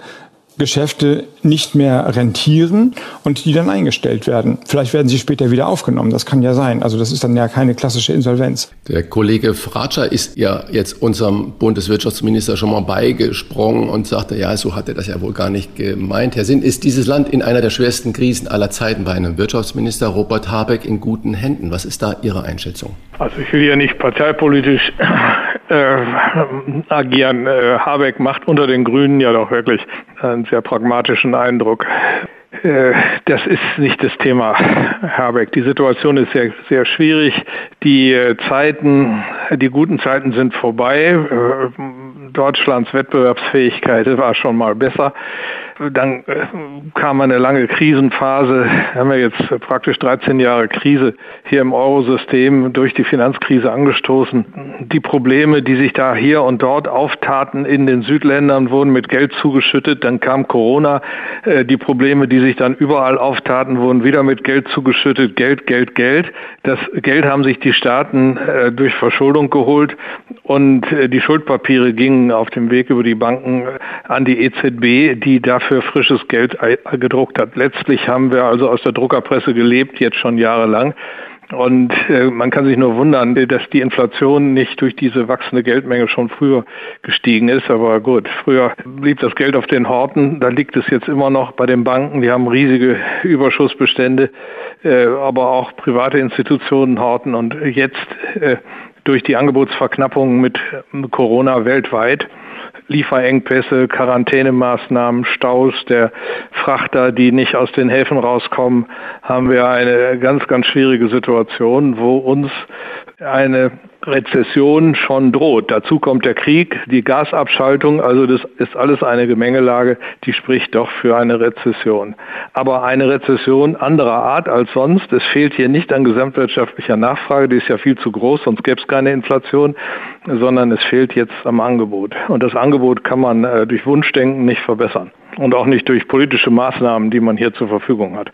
Geschäfte nicht mehr rentieren und die dann eingestellt werden. Vielleicht werden sie später wieder aufgenommen. Das kann ja sein. Also das ist dann ja keine klassische Insolvenz. Der Kollege Fratscher ist ja jetzt unserem Bundeswirtschaftsminister schon mal beigesprungen und sagte, ja, so hat er das ja wohl gar nicht gemeint. Herr Sinn, ist dieses Land in einer der schwersten Krisen aller Zeiten bei einem Wirtschaftsminister Robert Habeck in guten Händen? Was ist da Ihre Einschätzung? Also ich will ja nicht parteipolitisch äh, agieren. Äh, Habeck macht unter den Grünen ja doch wirklich einen sehr pragmatischen Eindruck. Äh, das ist nicht das Thema, Habeck. Die Situation ist sehr, sehr schwierig. Die äh, Zeiten, die guten Zeiten sind vorbei. Deutschlands Wettbewerbsfähigkeit war schon mal besser. Dann äh, kam eine lange Krisenphase. Wir haben ja jetzt praktisch 13 Jahre Krise hier im Eurosystem durch die Finanzkrise angestoßen. Die Probleme, die sich da hier und dort auftaten in den Südländern, wurden mit Geld zugeschüttet. Dann kam Corona. Äh, die Probleme, die sich dann überall auftaten, wurden wieder mit Geld zugeschüttet. Geld, Geld, Geld. Das Geld haben sich die Staaten äh, durch Verschuldung geholt und die Schuldpapiere gingen auf dem Weg über die Banken an die EZB, die dafür für frisches Geld gedruckt hat. Letztlich haben wir also aus der Druckerpresse gelebt, jetzt schon jahrelang. Und äh, man kann sich nur wundern, dass die Inflation nicht durch diese wachsende Geldmenge schon früher gestiegen ist. Aber gut, früher blieb das Geld auf den Horten, da liegt es jetzt immer noch bei den Banken. Die haben riesige Überschussbestände, äh, aber auch private Institutionen horten. Und jetzt äh, durch die Angebotsverknappung mit Corona weltweit Lieferengpässe, Quarantänemaßnahmen, Staus der Frachter, die nicht aus den Häfen rauskommen, haben wir eine ganz, ganz schwierige Situation, wo uns eine Rezession schon droht. Dazu kommt der Krieg, die Gasabschaltung, also das ist alles eine Gemengelage, die spricht doch für eine Rezession. Aber eine Rezession anderer Art als sonst. Es fehlt hier nicht an gesamtwirtschaftlicher Nachfrage, die ist ja viel zu groß, sonst gäbe es keine Inflation, sondern es fehlt jetzt am Angebot. Und das Angebot kann man äh, durch Wunschdenken nicht verbessern und auch nicht durch politische Maßnahmen, die man hier zur Verfügung hat.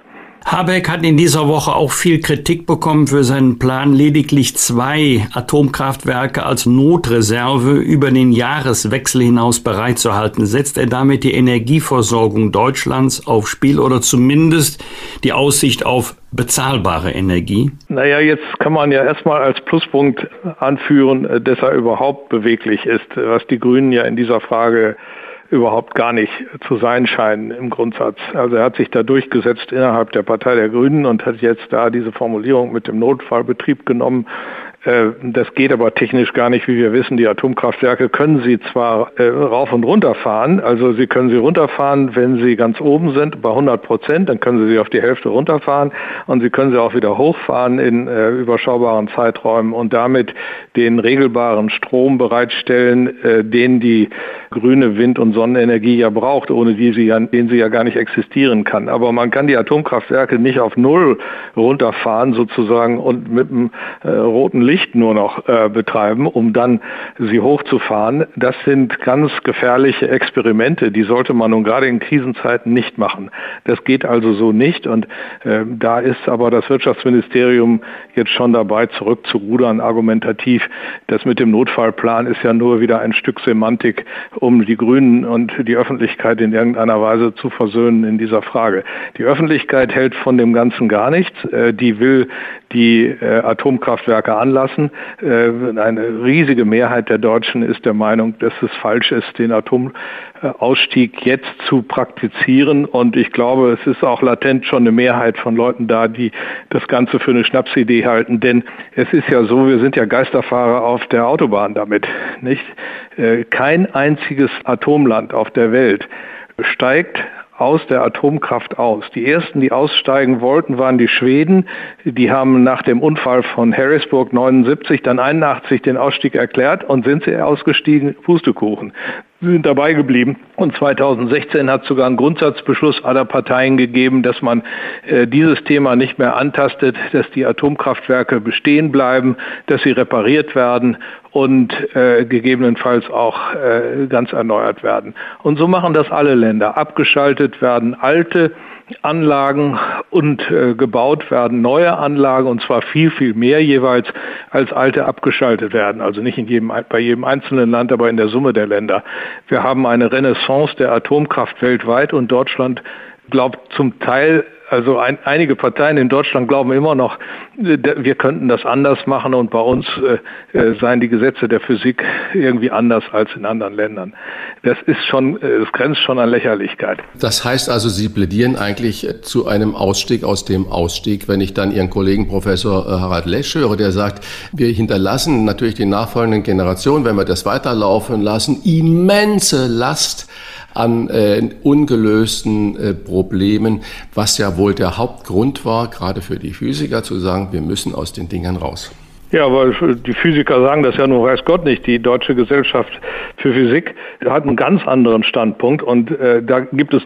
Habeck hat in dieser Woche auch viel Kritik bekommen für seinen Plan, lediglich zwei Atomkraftwerke als Notreserve über den Jahreswechsel hinaus bereitzuhalten. Setzt er damit die Energieversorgung Deutschlands aufs Spiel oder zumindest die Aussicht auf bezahlbare Energie? Naja, jetzt kann man ja erstmal als Pluspunkt anführen, dass er überhaupt beweglich ist, was die Grünen ja in dieser Frage überhaupt gar nicht zu sein scheinen im Grundsatz. Also er hat sich da durchgesetzt innerhalb der Partei der Grünen und hat jetzt da diese Formulierung mit dem Notfallbetrieb genommen. Äh, das geht aber technisch gar nicht, wie wir wissen. Die Atomkraftwerke können Sie zwar äh, rauf und runter fahren, also Sie können sie runterfahren, wenn Sie ganz oben sind, bei 100 Prozent, dann können Sie sie auf die Hälfte runterfahren und Sie können sie auch wieder hochfahren in äh, überschaubaren Zeiträumen und damit den regelbaren Strom bereitstellen, äh, den die grüne Wind- und Sonnenenergie ja braucht, ohne die sie ja, den sie ja gar nicht existieren kann. Aber man kann die Atomkraftwerke nicht auf Null runterfahren sozusagen und mit einem äh, roten Licht Licht nur noch äh, betreiben, um dann sie hochzufahren. Das sind ganz gefährliche Experimente, die sollte man nun gerade in Krisenzeiten nicht machen. Das geht also so nicht und äh, da ist aber das Wirtschaftsministerium jetzt schon dabei, zurückzurudern argumentativ. Das mit dem Notfallplan ist ja nur wieder ein Stück Semantik, um die Grünen und die Öffentlichkeit in irgendeiner Weise zu versöhnen in dieser Frage. Die Öffentlichkeit hält von dem Ganzen gar nichts. Äh, die will die äh, Atomkraftwerke anlassen. Äh, eine riesige Mehrheit der Deutschen ist der Meinung, dass es falsch ist, den Atomausstieg jetzt zu praktizieren. Und ich glaube, es ist auch latent schon eine Mehrheit von Leuten da, die das Ganze für eine Schnapsidee halten. Denn es ist ja so, wir sind ja Geisterfahrer auf der Autobahn damit. Nicht? Äh, kein einziges Atomland auf der Welt steigt aus der Atomkraft aus. Die ersten, die aussteigen wollten, waren die Schweden. Die haben nach dem Unfall von Harrisburg 79 dann 81 den Ausstieg erklärt und sind sie ausgestiegen, Pustekuchen sind dabei geblieben. Und 2016 hat sogar ein Grundsatzbeschluss aller Parteien gegeben, dass man äh, dieses Thema nicht mehr antastet, dass die Atomkraftwerke bestehen bleiben, dass sie repariert werden und äh, gegebenenfalls auch äh, ganz erneuert werden. Und so machen das alle Länder. Abgeschaltet werden alte Anlagen und äh, gebaut werden neue Anlagen und zwar viel, viel mehr jeweils als alte abgeschaltet werden. Also nicht in jedem, bei jedem einzelnen Land, aber in der Summe der Länder. Wir haben eine Renaissance der Atomkraft weltweit und Deutschland glaubt zum Teil also ein, einige Parteien in Deutschland glauben immer noch, äh, wir könnten das anders machen und bei uns äh, äh, seien die Gesetze der Physik irgendwie anders als in anderen Ländern. Das ist schon, äh, das grenzt schon an Lächerlichkeit. Das heißt also, Sie plädieren eigentlich zu einem Ausstieg aus dem Ausstieg, wenn ich dann Ihren Kollegen Professor äh, Harald Lesch höre, der sagt, wir hinterlassen natürlich die nachfolgenden Generationen, wenn wir das weiterlaufen lassen, immense Last an äh, ungelösten äh, Problemen, was ja wohl der Hauptgrund war, gerade für die Physiker zu sagen, wir müssen aus den Dingern raus. Ja, weil die Physiker sagen das ja nur weiß Gott nicht. Die Deutsche Gesellschaft für Physik hat einen ganz anderen Standpunkt und äh, da gibt es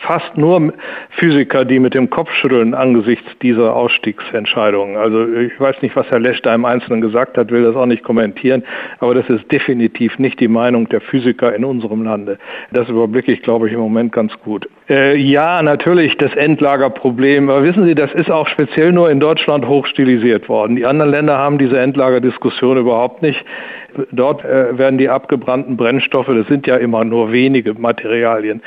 fast nur Physiker, die mit dem Kopf schütteln angesichts dieser Ausstiegsentscheidungen. Also ich weiß nicht, was Herr Lesch da im Einzelnen gesagt hat, will das auch nicht kommentieren, aber das ist definitiv nicht die Meinung der Physiker in unserem Lande. Das überblicke ich, glaube ich, im Moment ganz gut. Äh, ja, natürlich das Endlagerproblem. Aber wissen Sie, das ist auch speziell nur in Deutschland hochstilisiert worden. Die anderen Länder haben diese Endlagerdiskussion überhaupt nicht. Dort äh, werden die abgebrannten Brennstoffe, das sind ja immer nur wenige Materialien,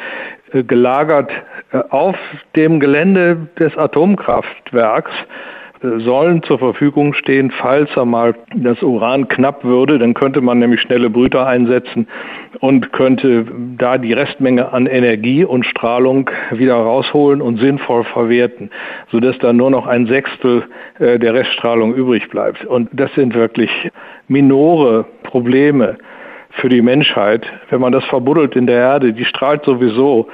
äh, gelagert äh, auf dem Gelände des Atomkraftwerks sollen zur Verfügung stehen, falls einmal das Uran knapp würde. Dann könnte man nämlich schnelle Brüter einsetzen und könnte da die Restmenge an Energie und Strahlung wieder rausholen und sinnvoll verwerten, sodass dann nur noch ein Sechstel äh, der Reststrahlung übrig bleibt. Und das sind wirklich minore Probleme für die Menschheit. Wenn man das verbuddelt in der Erde, die strahlt sowieso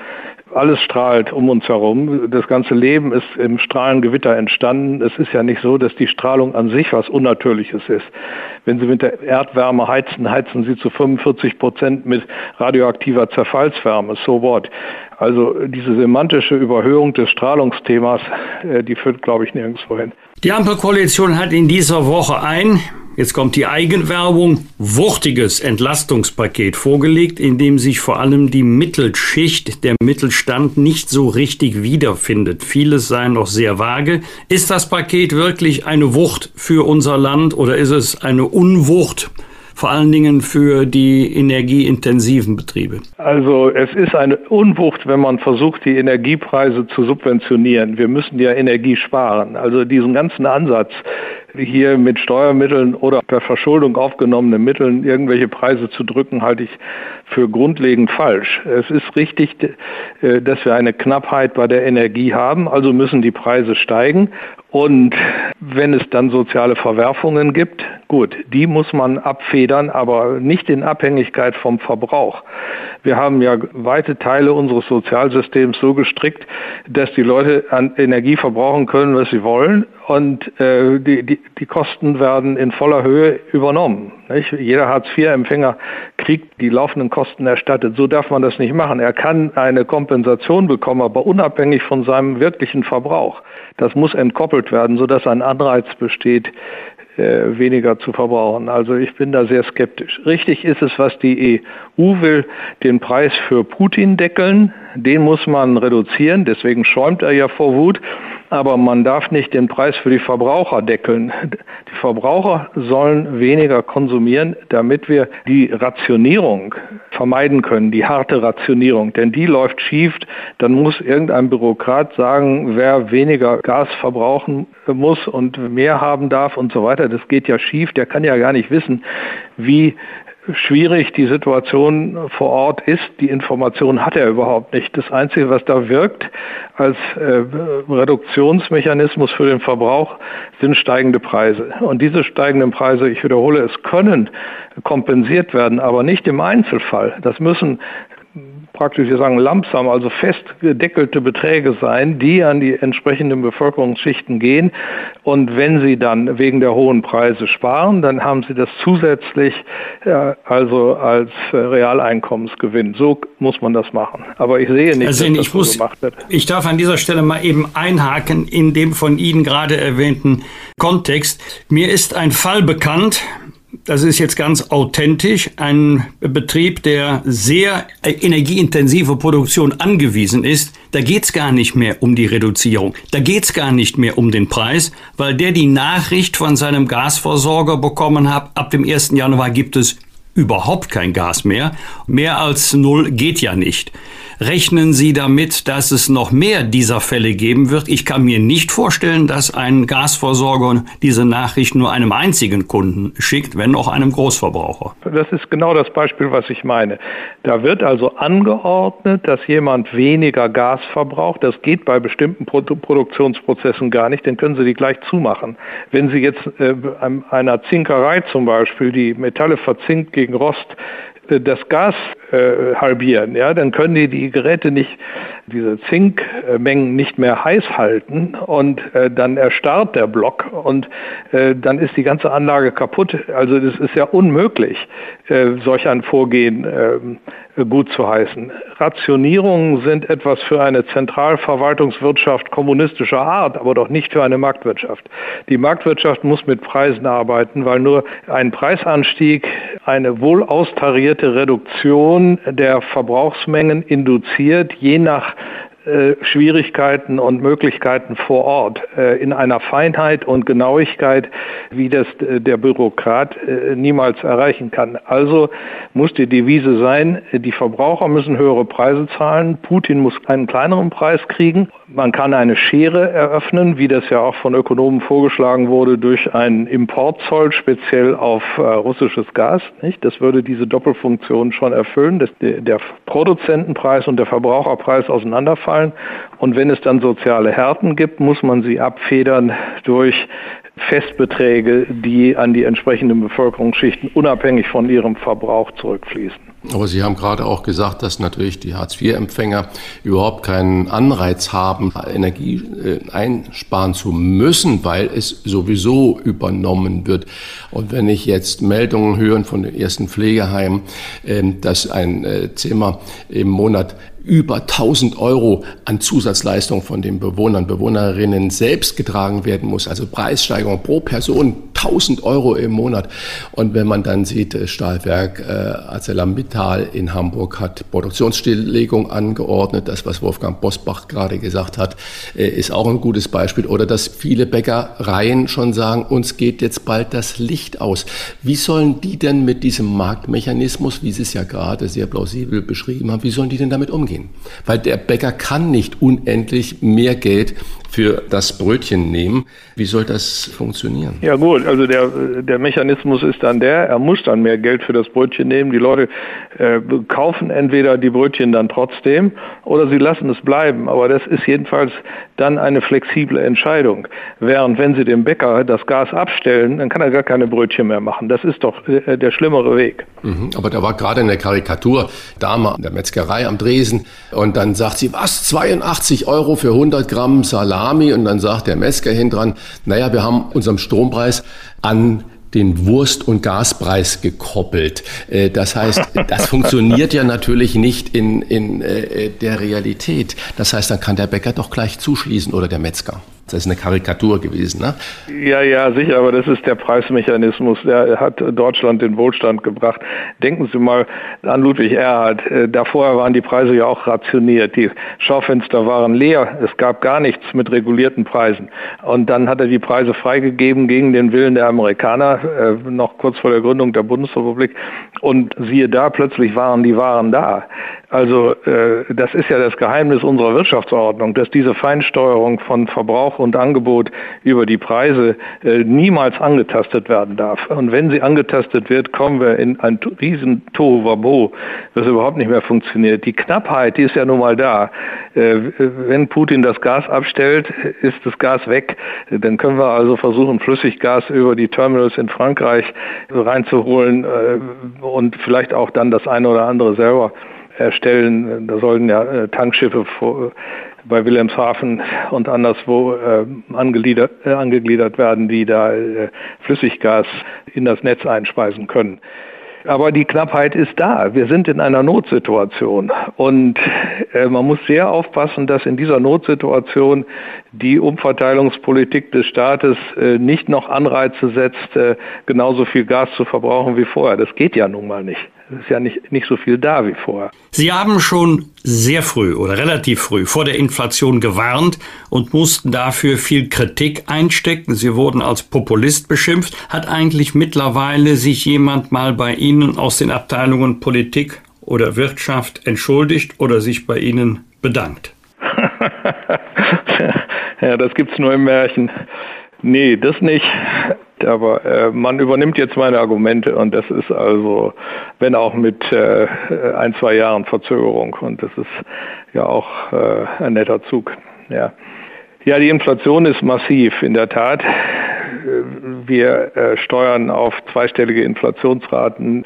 alles strahlt um uns herum. Das ganze Leben ist im Strahlengewitter entstanden. Es ist ja nicht so, dass die Strahlung an sich was Unnatürliches ist. Wenn Sie mit der Erdwärme heizen, heizen Sie zu 45 Prozent mit radioaktiver Zerfallswärme. So what? Also diese semantische Überhöhung des Strahlungsthemas, äh, die führt, glaube ich, nirgendwo hin. Die Ampelkoalition hat in dieser Woche ein, jetzt kommt die Eigenwerbung, wuchtiges Entlastungspaket vorgelegt, in dem sich vor allem die Mittelschicht, der Mittelstand nicht so richtig wiederfindet. Vieles sei noch sehr vage. Ist das Paket wirklich eine Wucht für unser Land oder ist es eine Unwucht? Vor allen Dingen für die energieintensiven Betriebe? Also es ist eine Unwucht, wenn man versucht, die Energiepreise zu subventionieren. Wir müssen ja Energie sparen. Also diesen ganzen Ansatz, hier mit Steuermitteln oder per Verschuldung aufgenommenen Mitteln irgendwelche Preise zu drücken, halte ich für grundlegend falsch. Es ist richtig, äh, dass wir eine Knappheit bei der Energie haben, also müssen die Preise steigen. Und wenn es dann soziale Verwerfungen gibt, gut, die muss man abfedern, aber nicht in Abhängigkeit vom Verbrauch. Wir haben ja weite Teile unseres Sozialsystems so gestrickt, dass die Leute an Energie verbrauchen können, was sie wollen und äh, die, die, die Kosten werden in voller Höhe übernommen. Nicht? Jeder Hartz-IV-Empfänger kriegt die laufenden Kosten erstattet. So darf man das nicht machen. Er kann eine Kompensation bekommen, aber unabhängig von seinem wirklichen Verbrauch. Das muss entkoppelt werden, sodass ein Anreiz besteht, äh, weniger zu verbrauchen. Also ich bin da sehr skeptisch. Richtig ist es, was die EU will, den Preis für Putin deckeln. Den muss man reduzieren, deswegen schäumt er ja vor Wut aber man darf nicht den Preis für die Verbraucher deckeln. Die Verbraucher sollen weniger konsumieren, damit wir die Rationierung vermeiden können, die harte Rationierung. Denn die läuft schief, dann muss irgendein Bürokrat sagen, wer weniger Gas verbrauchen muss und mehr haben darf und so weiter. Das geht ja schief, der kann ja gar nicht wissen, wie schwierig die Situation vor Ort ist. Die Information hat er überhaupt nicht. Das Einzige, was da wirkt als äh, Reduktionsmechanismus für den Verbrauch, sind steigende Preise. Und diese steigenden Preise, ich wiederhole, es können kompensiert werden, aber nicht im Einzelfall. Das müssen praktisch, wir sagen Lampsam, also festgedeckelte Beträge sein, die an die entsprechenden Bevölkerungsschichten gehen. Und wenn sie dann wegen der hohen Preise sparen, dann haben sie das zusätzlich äh, also als äh, Realeinkommensgewinn. So muss man das machen. Aber ich sehe nicht, also dass ich das muss, so gemacht wird. Ich darf an dieser Stelle mal eben einhaken in dem von Ihnen gerade erwähnten Kontext. Mir ist ein Fall bekannt, das ist jetzt ganz authentisch, ein Betrieb, der sehr energieintensive Produktion angewiesen ist, da geht's gar nicht mehr um die Reduzierung, da geht's gar nicht mehr um den Preis, weil der die Nachricht von seinem Gasversorger bekommen hat, ab dem 1. Januar gibt es überhaupt kein Gas mehr. Mehr als null geht ja nicht. Rechnen Sie damit, dass es noch mehr dieser Fälle geben wird? Ich kann mir nicht vorstellen, dass ein Gasversorger diese Nachricht nur einem einzigen Kunden schickt, wenn auch einem Großverbraucher. Das ist genau das Beispiel, was ich meine. Da wird also angeordnet, dass jemand weniger Gas verbraucht. Das geht bei bestimmten Produktionsprozessen gar nicht, dann können Sie die gleich zumachen. Wenn Sie jetzt äh, einer Zinkerei zum Beispiel die Metalle verzinkt gegen Rost. Äh, das Gas äh, halbieren, ja, dann können die die Geräte nicht, diese Zinkmengen nicht mehr heiß halten und äh, dann erstarrt der Block und äh, dann ist die ganze Anlage kaputt. Also das ist ja unmöglich, äh, solch ein Vorgehen ähm, gut zu heißen. Rationierungen sind etwas für eine Zentralverwaltungswirtschaft kommunistischer Art, aber doch nicht für eine Marktwirtschaft. Die Marktwirtschaft muss mit Preisen arbeiten, weil nur ein Preisanstieg eine wohl austarierte Reduktion der Verbrauchsmengen induziert, je nach Schwierigkeiten und Möglichkeiten vor Ort äh, in einer Feinheit und Genauigkeit, wie das äh, der Bürokrat niemals erreichen kann. Also muss die Devise sein, die Verbraucher müssen höhere Preise zahlen, Putin muss einen kleineren Preis kriegen. Man kann eine Schere eröffnen, wie das ja auch von Ökonomen vorgeschlagen wurde, durch einen Importzoll speziell auf russisches Gas. Das würde diese Doppelfunktion schon erfüllen, dass der Produzentenpreis und der Verbraucherpreis auseinanderfallen ausfallen. Und wenn es dann soziale Härten gibt, muss man sie abfedern durch Festbeträge, die an die entsprechenden Bevölkerungsschichten unabhängig von ihrem Verbrauch zurückfließen. Aber Sie haben gerade auch gesagt, dass natürlich die Hartz-IV-Empfänger überhaupt keinen Anreiz haben, Energie äh, einsparen zu müssen, weil es sowieso übernommen wird. Und wenn ich jetzt Meldungen höre von den ersten Pflegeheimen, ähm, dass ein äh, Zimmer im Monat über 1000 Euro an Zusatzleistung von den Bewohnern, Bewohnerinnen selbst getragen werden muss. Also Preissteigerung pro Person 1000 Euro im Monat. Und wenn man dann sieht, Stahlwerk äh, ArcelorMittal in Hamburg hat Produktionsstilllegung angeordnet. Das, was Wolfgang Bosbach gerade gesagt hat, äh, ist auch ein gutes Beispiel. Oder dass viele Bäckereien schon sagen, uns geht jetzt bald das Licht aus. Wie sollen die denn mit diesem Marktmechanismus, wie Sie es ja gerade sehr plausibel beschrieben haben, wie sollen die denn damit umgehen? Gehen. Weil der Bäcker kann nicht unendlich mehr Geld für das Brötchen nehmen. Wie soll das funktionieren? Ja gut, also der, der Mechanismus ist dann der, er muss dann mehr Geld für das Brötchen nehmen. Die Leute äh, kaufen entweder die Brötchen dann trotzdem oder sie lassen es bleiben. Aber das ist jedenfalls dann eine flexible Entscheidung. Während wenn sie dem Bäcker das Gas abstellen, dann kann er gar keine Brötchen mehr machen. Das ist doch äh, der schlimmere Weg. Mhm, aber da war gerade eine Karikatur, Dame an der Metzgerei am Dresen und dann sagt sie, was, 82 Euro für 100 Gramm Salami? Und dann sagt der Metzger hin dran, naja, wir haben unseren Strompreis an den Wurst- und Gaspreis gekoppelt. Äh, das heißt, das funktioniert ja natürlich nicht in, in äh, der Realität. Das heißt, dann kann der Bäcker doch gleich zuschließen oder der Metzger. Das ist eine Karikatur gewesen, ne? Ja, ja, sicher, aber das ist der Preismechanismus. Der hat Deutschland den Wohlstand gebracht. Denken Sie mal an Ludwig Erhard. Äh, davor waren die Preise ja auch rationiert. Die Schaufenster waren leer. Es gab gar nichts mit regulierten Preisen. Und dann hat er die Preise freigegeben gegen den Willen der Amerikaner, äh, noch kurz vor der Gründung der Bundesrepublik. Und siehe da, plötzlich waren die Waren da. Also äh, das ist ja das Geheimnis unserer Wirtschaftsordnung, dass diese Feinsteuerung von Verbrauch und Angebot über die Preise äh, niemals angetastet werden darf. Und wenn sie angetastet wird, kommen wir in ein riesen Tohuwabo, das überhaupt nicht mehr funktioniert. Die Knappheit, die ist ja nun mal da. Äh, wenn Putin das Gas abstellt, ist das Gas weg. Dann können wir also versuchen, Flüssiggas über die Terminals in Frankreich reinzuholen äh, und vielleicht auch dann das eine oder andere selber erstellen. Da sollen ja äh, Tankschiffe bei Wilhelmshaven und anderswo äh, angegliedert, äh, angegliedert werden, die da Flüssiggas in das Netz einspeisen können. Aber die Knappheit ist da. Wir sind in einer Notsituation. Und äh, man muss sehr aufpassen, dass in dieser Notsituation die Umverteilungspolitik des Staates äh, nicht noch Anreize setzt, äh, genauso viel Gas zu verbrauchen wie vorher. Das geht ja nun mal nicht. Es ist ja nicht, nicht so viel da wie vorher. Sie haben schon sehr früh oder relativ früh vor der Inflation gewarnt und mussten dafür viel Kritik einstecken. Sie wurden als Populist beschimpft. Hat eigentlich mittlerweile sich jemand mal bei Ihnen aus den Abteilungen Politik oder Wirtschaft entschuldigt oder sich bei Ihnen bedankt? ja, das gibt's nur im Märchen. Nee, das nicht. Aber äh, man übernimmt jetzt meine Argumente und das ist also, wenn auch mit äh, ein, zwei Jahren Verzögerung und das ist ja auch äh, ein netter Zug. Ja. ja, die Inflation ist massiv, in der Tat. Wir äh, steuern auf zweistellige Inflationsraten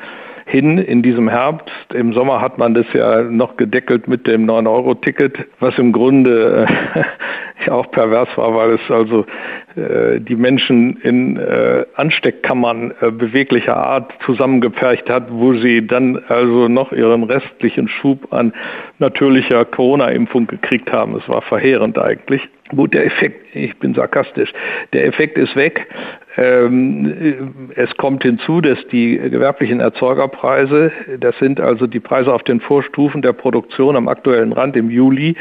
hin in diesem Herbst. Im Sommer hat man das ja noch gedeckelt mit dem 9-Euro-Ticket, was im Grunde äh, auch pervers war, weil es also äh, die Menschen in äh, Ansteckkammern äh, beweglicher Art zusammengepfercht hat, wo sie dann also noch ihren restlichen Schub an natürlicher Corona-Impfung gekriegt haben. Es war verheerend eigentlich. Gut, der Effekt, ich bin sarkastisch, der Effekt ist weg. Ähm, es kommt hinzu, dass die gewerblichen Erzeugerpreise, das sind also die Preise auf den Vorstufen der Produktion am aktuellen Rand im Juli,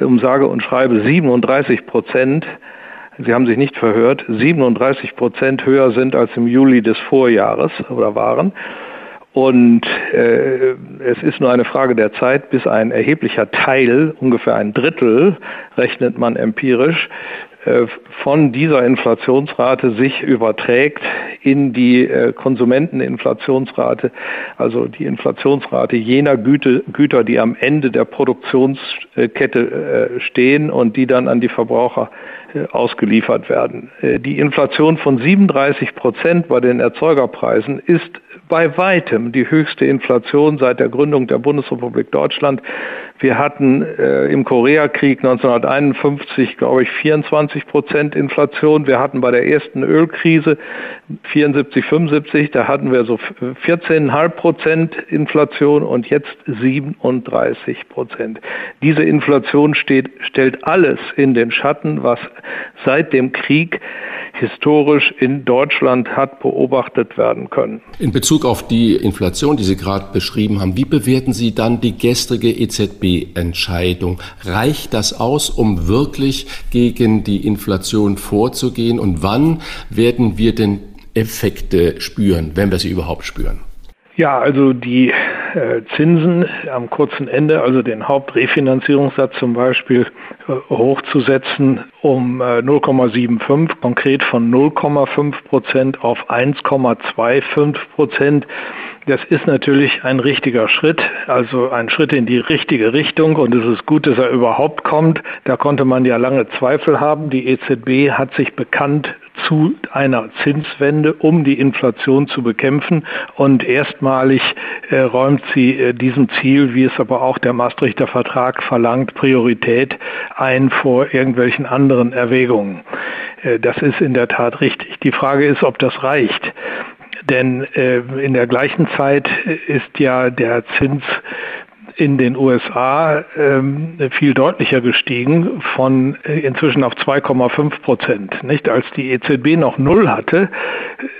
um sage und schreibe 37 Prozent Sie haben sich nicht verhört, 37 Prozent höher sind als im Juli des Vorjahres oder waren. Und äh, es ist nur eine Frage der Zeit, bis ein erheblicher Teil, ungefähr ein Drittel, rechnet man empirisch, äh, von dieser Inflationsrate sich überträgt in die äh, Konsumenteninflationsrate, also die Inflationsrate jener Güte, Güter, die am Ende der Produktionskette äh, stehen und die dann an die Verbraucher äh, ausgeliefert werden. Äh, die Inflation von 37 Prozent bei den Erzeugerpreisen ist bei weitem die höchste Inflation seit der Gründung der Bundesrepublik Deutschland. Wir hatten äh, im Koreakrieg 1951, glaube ich, 24 Prozent Inflation. Wir hatten bei der ersten Ölkrise 74, 75, da hatten wir so 14,5 Prozent Inflation und jetzt 37 Prozent. Diese Inflation steht, stellt alles in den Schatten, was seit dem Krieg historisch in Deutschland hat beobachtet werden können. In Bezug auf die Inflation, die Sie gerade beschrieben haben, wie bewerten Sie dann die gestrige EZB-Entscheidung? Reicht das aus, um wirklich gegen die Inflation vorzugehen? Und wann werden wir denn Effekte spüren, wenn wir sie überhaupt spüren? Ja, also die äh, Zinsen am kurzen Ende, also den Hauptrefinanzierungssatz zum Beispiel, äh, hochzusetzen um äh, 0,75, konkret von 0,5 Prozent auf 1,25 Prozent. Das ist natürlich ein richtiger Schritt, also ein Schritt in die richtige Richtung und es ist gut, dass er überhaupt kommt. Da konnte man ja lange Zweifel haben. Die EZB hat sich bekannt zu einer Zinswende, um die Inflation zu bekämpfen. Und erstmalig äh, räumt sie äh, diesem Ziel, wie es aber auch der Maastrichter Vertrag verlangt, Priorität ein vor irgendwelchen anderen Erwägungen. Äh, das ist in der Tat richtig. Die Frage ist, ob das reicht. Denn äh, in der gleichen Zeit ist ja der Zins in den USA ähm, viel deutlicher gestiegen, von äh, inzwischen auf 2,5 Prozent. Nicht als die EZB noch null hatte,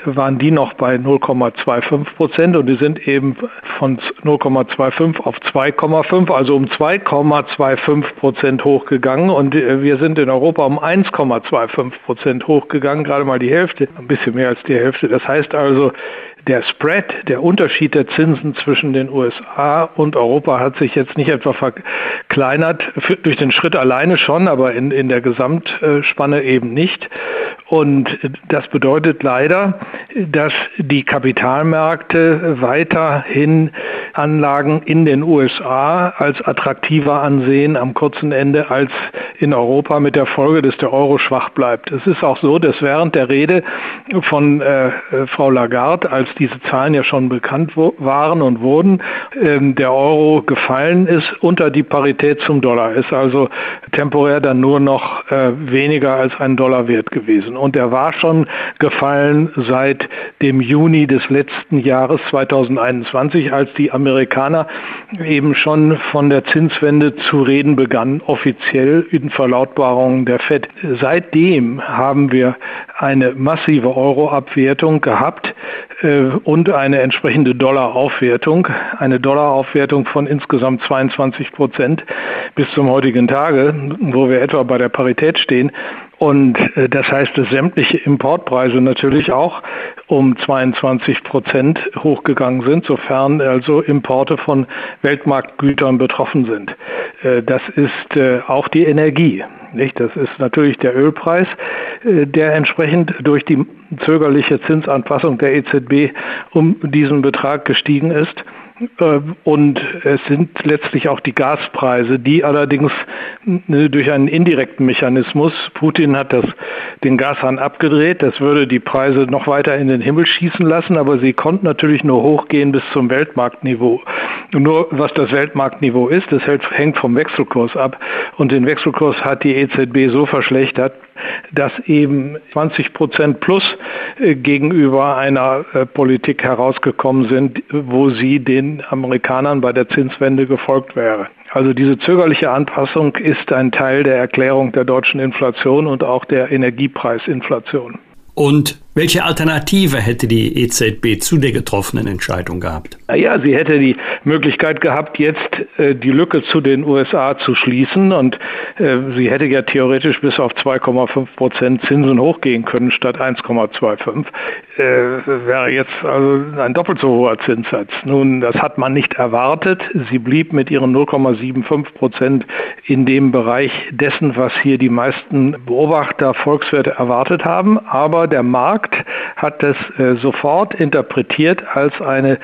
waren die noch bei 0,25 Prozent und die sind eben von 0,25 auf 2,5, also um 2,25 Prozent hochgegangen und äh, wir sind in Europa um 1,25 Prozent hochgegangen, gerade mal die Hälfte, ein bisschen mehr als die Hälfte. Das heißt also, der Spread, der Unterschied der Zinsen zwischen den USA und Europa hat sich jetzt nicht etwa verkleinert, durch den Schritt alleine schon, aber in, in der Gesamtspanne eben nicht. Und das bedeutet leider, dass die Kapitalmärkte weiterhin Anlagen in den USA als attraktiver ansehen am kurzen Ende als in Europa mit der Folge, dass der Euro schwach bleibt. Es ist auch so, dass während der Rede von äh, Frau Lagarde, als diese Zahlen ja schon bekannt waren und wurden, äh, der Euro gefallen ist unter die Parität zum Dollar, ist also temporär dann nur noch äh, weniger als ein Dollar wert gewesen. Und er war schon gefallen seit dem Juni des letzten Jahres 2021, als die Amerikaner eben schon von der Zinswende zu reden begannen, offiziell in Verlautbarungen der FED. Seitdem haben wir eine massive Euro-Abwertung gehabt und eine entsprechende Dollaraufwertung, eine Dollaraufwertung von insgesamt 22 Prozent bis zum heutigen Tage, wo wir etwa bei der Parität stehen. Und äh, das heißt, dass sämtliche Importpreise natürlich auch um 22 Prozent hochgegangen sind, sofern also Importe von Weltmarktgütern betroffen sind. Äh, das ist äh, auch die Energie. Nicht? Das ist natürlich der Ölpreis, der entsprechend durch die zögerliche Zinsanpassung der EZB um diesen Betrag gestiegen ist. Äh, und es sind letztlich auch die Gaspreise, die allerdings äh, durch einen indirekten Mechanismus, Putin hat das, den Gashahn abgedreht, das würde die Preise noch weiter in den Himmel schießen lassen, aber sie konnten natürlich nur hochgehen bis zum Weltmarktniveau. Nur was das Weltmarktniveau ist, das hängt vom Wechselkurs ab. Und den Wechselkurs hat die EZB so verschlechtert, dass eben 20 Prozent plus äh, gegenüber einer äh, Politik herausgekommen sind, wo sie den Amerikanern bei der Zinswende gefolgt wäre. Also diese zögerliche Anpassung ist ein Teil der Erklärung der deutschen Inflation und auch der Energiepreisinflation. Und welche Alternative hätte die EZB zu der getroffenen Entscheidung gehabt? Ja, sie hätte die Möglichkeit gehabt, jetzt äh, die Lücke zu den USA zu schließen und äh, sie hätte ja theoretisch bis auf 2,5 Prozent Zinsen hochgehen können statt 1,25. Äh, wäre jetzt also ein doppelt so hoher Zinssatz. Nun, das hat man nicht erwartet. Sie blieb mit ihren 0,75 Prozent in dem Bereich dessen, was hier die meisten Beobachter Volkswerte erwartet haben. Aber der Markt Markt hat das äh, sofort interpretiert als eine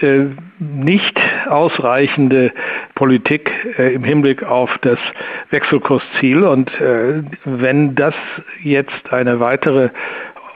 äh, nicht ausreichende Politik äh, im Hinblick auf das Wechselkursziel. Und äh, wenn das jetzt eine weitere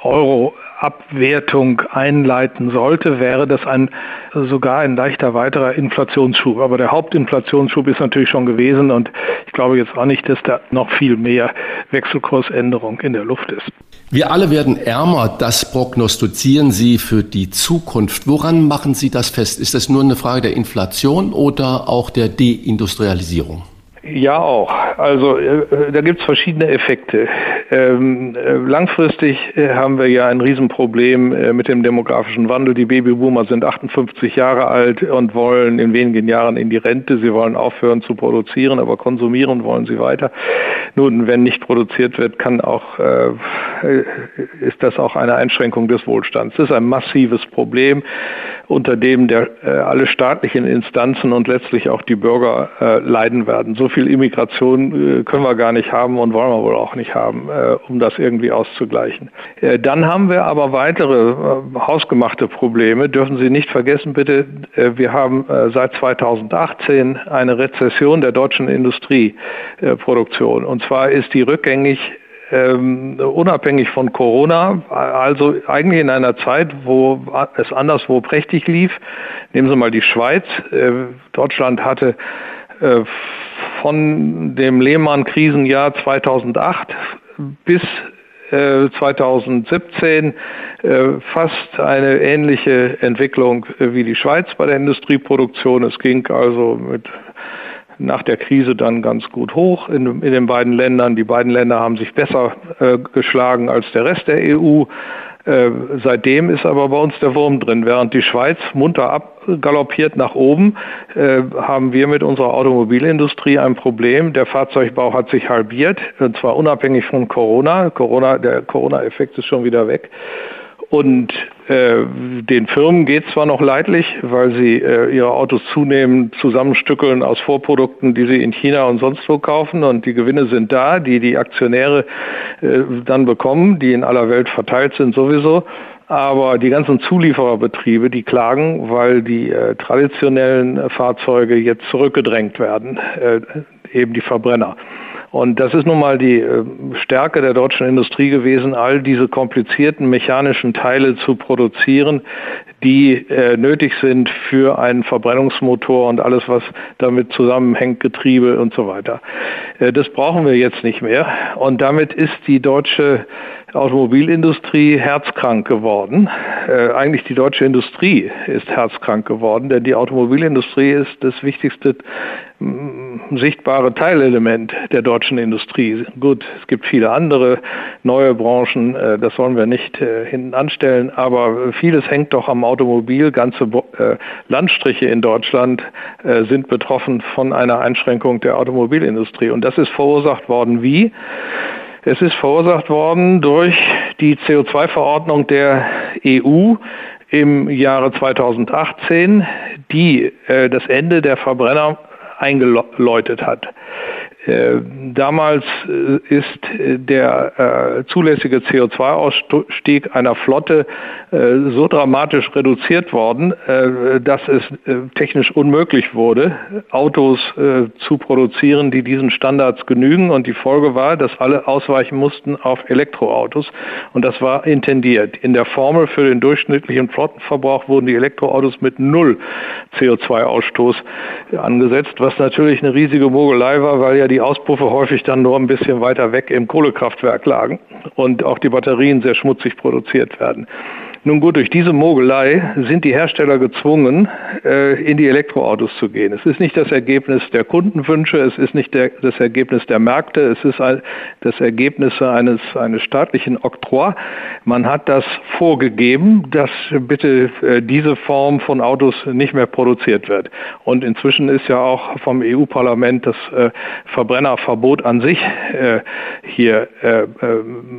Euro Abwertung einleiten sollte, wäre das ein, sogar ein leichter weiterer Inflationsschub. Aber der Hauptinflationsschub ist natürlich schon gewesen und ich glaube jetzt auch nicht, dass da noch viel mehr Wechselkursänderung in der Luft ist. Wir alle werden ärmer, das prognostizieren Sie für die Zukunft. Woran machen Sie das fest? Ist das nur eine Frage der Inflation oder auch der Deindustrialisierung? Ja, auch. Also äh, da gibt es verschiedene Effekte. Ähm, äh, langfristig äh, haben wir ja ein Riesenproblem äh, mit dem demografischen Wandel. Die Babyboomer sind 58 Jahre alt und wollen in wenigen Jahren in die Rente. Sie wollen aufhören zu produzieren, aber konsumieren wollen sie weiter. Nun, wenn nicht produziert wird, kann auch, äh, ist das auch eine Einschränkung des Wohlstands. Das ist ein massives Problem, unter dem der, äh, alle staatlichen Instanzen und letztlich auch die Bürger leiden werden. So viel Immigration äh, können wir gar nicht haben und wollen wir wohl auch nicht haben, äh, um das irgendwie auszugleichen. Äh, dann haben wir aber weitere hausgemachte Probleme. Dürfen Sie nicht vergessen, bitte, wir haben seit 2018 eine Rezession der deutschen Industrieproduktion. Und zwar ist die rückgängig ähm, unabhängig von Corona, also eigentlich in einer Zeit, wo es anderswo prächtig lief. Nehmen Sie mal die Schweiz. Äh, Deutschland hatte äh, von dem Lehman-Krisenjahr 2008 bis 2017 äh, äh, fast eine ähnliche Entwicklung wie die Schweiz bei der Industrieproduktion. Es ging also mit nach der Krise dann ganz gut hoch in, in den beiden Ländern. Die beiden Länder haben sich besser äh, geschlagen als der Rest der EU. Äh, seitdem ist aber bei uns der Wurm drin. Während die Schweiz munter abgaloppiert nach oben, äh, haben wir mit unserer Automobilindustrie ein Problem. Der Fahrzeugbau hat sich halbiert, und zwar unabhängig von Corona. Corona der Corona-Effekt ist schon wieder weg. Und äh, den Firmen geht zwar noch leidlich, weil sie äh, ihre Autos zunehmend zusammenstückeln aus Vorprodukten, die sie in China und sonst wo kaufen und die Gewinne sind da, die die Aktionäre äh, dann bekommen, die in aller Welt verteilt sind sowieso. Aber die ganzen Zuliefererbetriebe, die klagen, weil die äh, traditionellen Fahrzeuge jetzt zurückgedrängt werden, äh, eben die Verbrenner. Und das ist nun mal die äh, Stärke der deutschen Industrie gewesen, all diese komplizierten mechanischen Teile zu produzieren, die äh, nötig sind für einen Verbrennungsmotor und alles, was damit zusammenhängt, Getriebe und so weiter. Äh, das brauchen wir jetzt nicht mehr. Und damit ist die deutsche Automobilindustrie herzkrank geworden. Äh, eigentlich die deutsche Industrie ist herzkrank geworden, denn die Automobilindustrie ist das wichtigste sichtbare Teilelement der deutschen Industrie. Gut, es gibt viele andere neue Branchen, äh, das wollen wir nicht äh, hinten anstellen, aber vieles hängt doch am Automobil. Ganze äh, Landstriche in Deutschland sind betroffen von einer Einschränkung der Automobilindustrie. Und das ist verursacht worden wie? Es ist verursacht worden durch die CO2-Verordnung der EU im Jahre 2018, die äh, das Ende der Verbrenner eingeläutet hat. Äh, damals äh, ist äh, der zulässige CO2-Ausstieg einer Flotte so dramatisch reduziert worden, dass es technisch unmöglich wurde, Autos zu produzieren, die diesen Standards genügen. Und die Folge war, dass alle ausweichen mussten auf Elektroautos. Und das war intendiert. In der Formel für den durchschnittlichen Flottenverbrauch wurden die Elektroautos mit null CO2-Ausstoß angesetzt, was natürlich eine riesige Mogelei war, weil ja die die Auspuffe häufig dann nur ein bisschen weiter weg im Kohlekraftwerk lagen und auch die Batterien sehr schmutzig produziert werden. Nun gut, durch diese Mogelei sind die Hersteller gezwungen, äh, in die Elektroautos zu gehen. Es ist nicht das Ergebnis der Kundenwünsche, es ist nicht der, das Ergebnis der Märkte, es ist das Ergebnis eines, eines staatlichen Oktroi. Man hat das vorgegeben, dass bitte äh, diese Form von Autos nicht mehr produziert wird. Und inzwischen ist ja auch vom EU-Parlament das äh, Verbrennerverbot an sich hier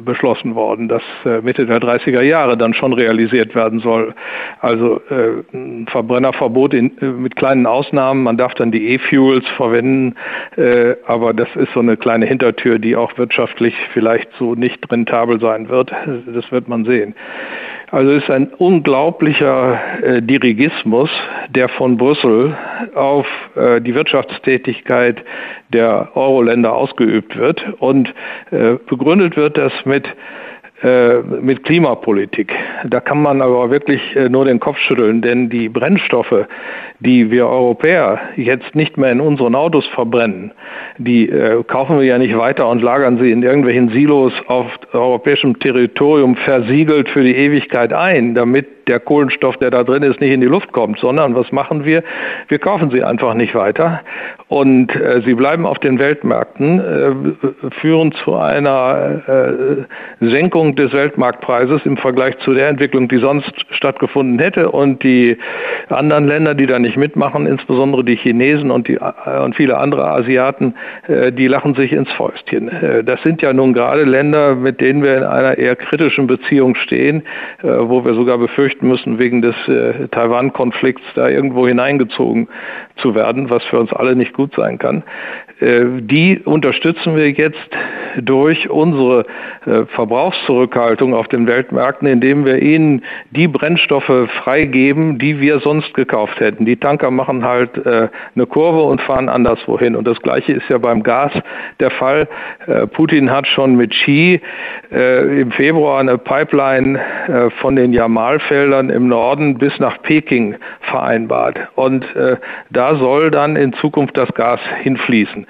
beschlossen worden, das Mitte der 30er Jahre dann schon realisiert realisiert werden soll. Also äh, ein Verbrennerverbot in, äh, mit kleinen Ausnahmen. Man darf dann die E-Fuels verwenden, äh, aber das ist so eine kleine Hintertür, die auch wirtschaftlich vielleicht so nicht rentabel sein wird. Das wird man sehen. Also ist ein unglaublicher äh, Dirigismus, der von Brüssel auf äh, die Wirtschaftstätigkeit der Euro-Länder ausgeübt wird und äh, begründet wird das mit mit Klimapolitik. Da kann man aber wirklich äh, nur den Kopf schütteln, denn die Brennstoffe, die wir Europäer jetzt nicht mehr in unseren Autos verbrennen, die äh, kaufen wir ja nicht weiter und lagern sie in irgendwelchen Silos auf europäischem Territorium versiegelt für die Ewigkeit ein, damit der Kohlenstoff, der da drin ist, nicht in die Luft kommt, sondern was machen wir? Wir kaufen sie einfach nicht weiter und äh, sie bleiben auf den Weltmärkten, äh, führen zu einer äh, Senkung des Weltmarktpreises im Vergleich zu der Entwicklung, die sonst stattgefunden hätte und die anderen Länder, die da nicht mitmachen, insbesondere die Chinesen und, die, äh, und viele andere Asiaten, äh, die lachen sich ins Fäustchen. Äh, das sind ja nun gerade Länder, mit denen wir in einer eher kritischen Beziehung stehen, wo wir sogar befürchten, befürchten müssen, wegen des äh, Taiwan-Konflikts da irgendwo hineingezogen zu werden, was für uns alle nicht gut sein kann. Äh, die unterstützen wir jetzt durch unsere äh, Verbrauchszurückhaltung auf den Weltmärkten, indem wir ihnen die Brennstoffe freigeben, die wir sonst gekauft hätten. Die Tanker machen halt äh, eine Kurve und fahren anderswohin. Und das Gleiche ist ja beim Gas der Fall. Putin hat schon mit Xi im Februar eine Pipeline von den Jamalfeldern im Norden bis nach Peking vereinbart. Und da soll dann in Zukunft das Gas hinfließen.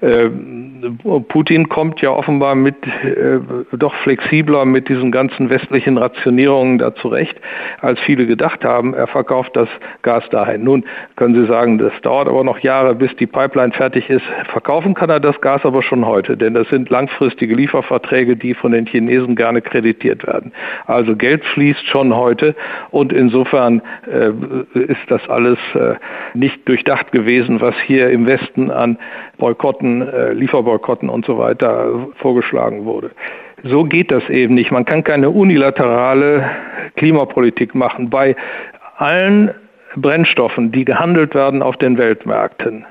Putin kommt ja offenbar mit äh, doch flexibler mit diesen ganzen westlichen Rationierungen da zurecht, als viele gedacht haben. Er verkauft das Gas dahin. Nun können Sie sagen, das dauert aber noch Jahre, bis die Pipeline fertig ist. Verkaufen kann er das Gas aber schon heute, denn das sind langfristige Lieferverträge, die von den Chinesen gerne kreditiert werden. Also Geld fließt schon heute und insofern äh, ist das alles äh, nicht durchdacht gewesen, was hier im Westen an Boykotten, äh, Lieferboykotten und so weiter vorgeschlagen wurde. So geht das eben nicht. Man kann keine unilaterale Klimapolitik machen. Bei allen Brennstoffen, die gehandelt werden auf den Weltmärkten,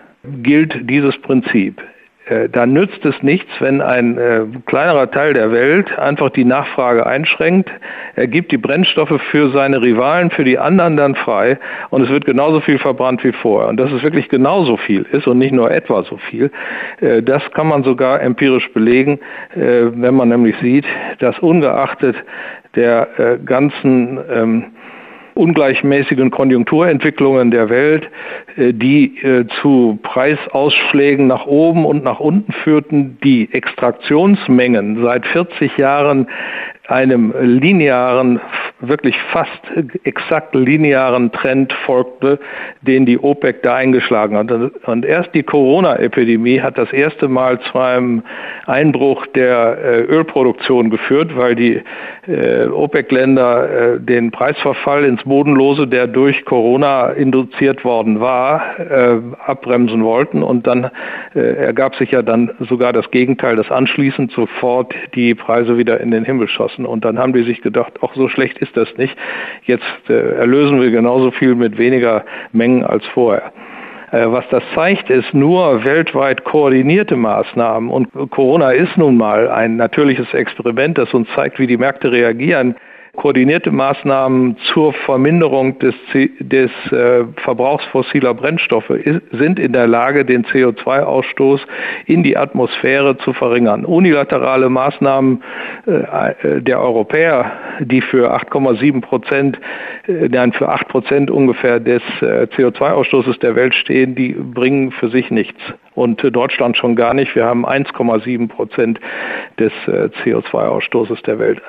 gilt dieses Prinzip. Äh, da nützt es nichts, wenn ein äh, kleinerer Teil der Welt einfach die Nachfrage einschränkt. Er gibt die Brennstoffe für seine Rivalen, für die anderen dann frei und es wird genauso viel verbrannt wie vorher. Und dass es wirklich genauso viel ist und nicht nur etwa so viel, äh, das kann man sogar empirisch belegen, äh, wenn man nämlich sieht, dass ungeachtet der äh, ganzen ähm, ungleichmäßigen Konjunkturentwicklungen der Welt, äh, die äh, zu Preisausschlägen nach oben und nach unten führten, die Extraktionsmengen seit 40 Jahren einem linearen, wirklich fast exakt linearen Trend folgte, den die OPEC da eingeschlagen hat. Und erst die Corona-Epidemie hat das erste Mal zu einem Einbruch der äh, Ölproduktion geführt, weil die OPEC-Länder äh, den Preisverfall ins Bodenlose, der durch Corona induziert worden war, abbremsen wollten. Und dann ergab sich ja dann sogar das Gegenteil, dass anschließend sofort die Preise wieder in den Himmel schossen. Und dann haben die sich gedacht, ach so schlecht ist das nicht. Jetzt äh, erlösen wir genauso viel mit weniger Mengen als vorher. Äh, was das zeigt, ist nur weltweit koordinierte Maßnahmen. Und Corona ist nun mal ein natürliches Experiment, das uns zeigt, wie die Märkte reagieren koordinierte Maßnahmen zur Verminderung des, des äh, Verbrauchs fossiler Brennstoffe ist, sind in der Lage, den CO2-Ausstoß in die Atmosphäre zu verringern. Unilaterale Maßnahmen äh, äh der Europäer, die für 8,7 Prozent, äh, nein, für 8 Prozent ungefähr des äh, CO2-Ausstoßes der Welt stehen, die bringen für sich nichts. Und äh, Deutschland schon gar nicht. Wir haben 1,7 Prozent des CO2-Ausstoßes der Welt.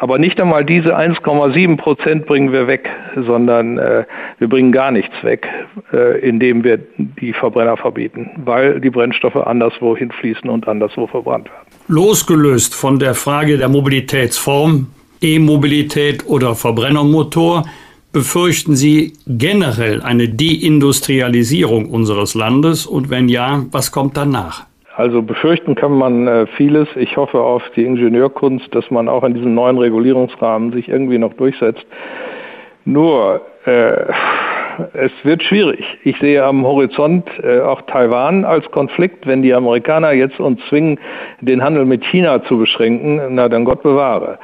Aber nicht einmal diese 1,7 Prozent bringen wir weg, sondern äh, wir bringen gar nichts weg, äh, indem wir die Verbrenner verbieten, weil die Brennstoffe anderswo hinfließen und anderswo verbrannt werden. Losgelöst von der Frage der Mobilitätsform, E-Mobilität oder Verbrennermotor, befürchten Sie generell eine Deindustrialisierung unseres Landes und wenn ja, was kommt danach? Also befürchten kann man äh, vieles. Ich hoffe auf die Ingenieurkunst, dass man auch in diesem neuen Regulierungsrahmen sich irgendwie noch durchsetzt. Nur, äh, es wird schwierig. Ich sehe am Horizont äh, auch Taiwan als Konflikt. Wenn die Amerikaner jetzt uns zwingen, den Handel mit China zu beschränken, na dann Gott bewahre.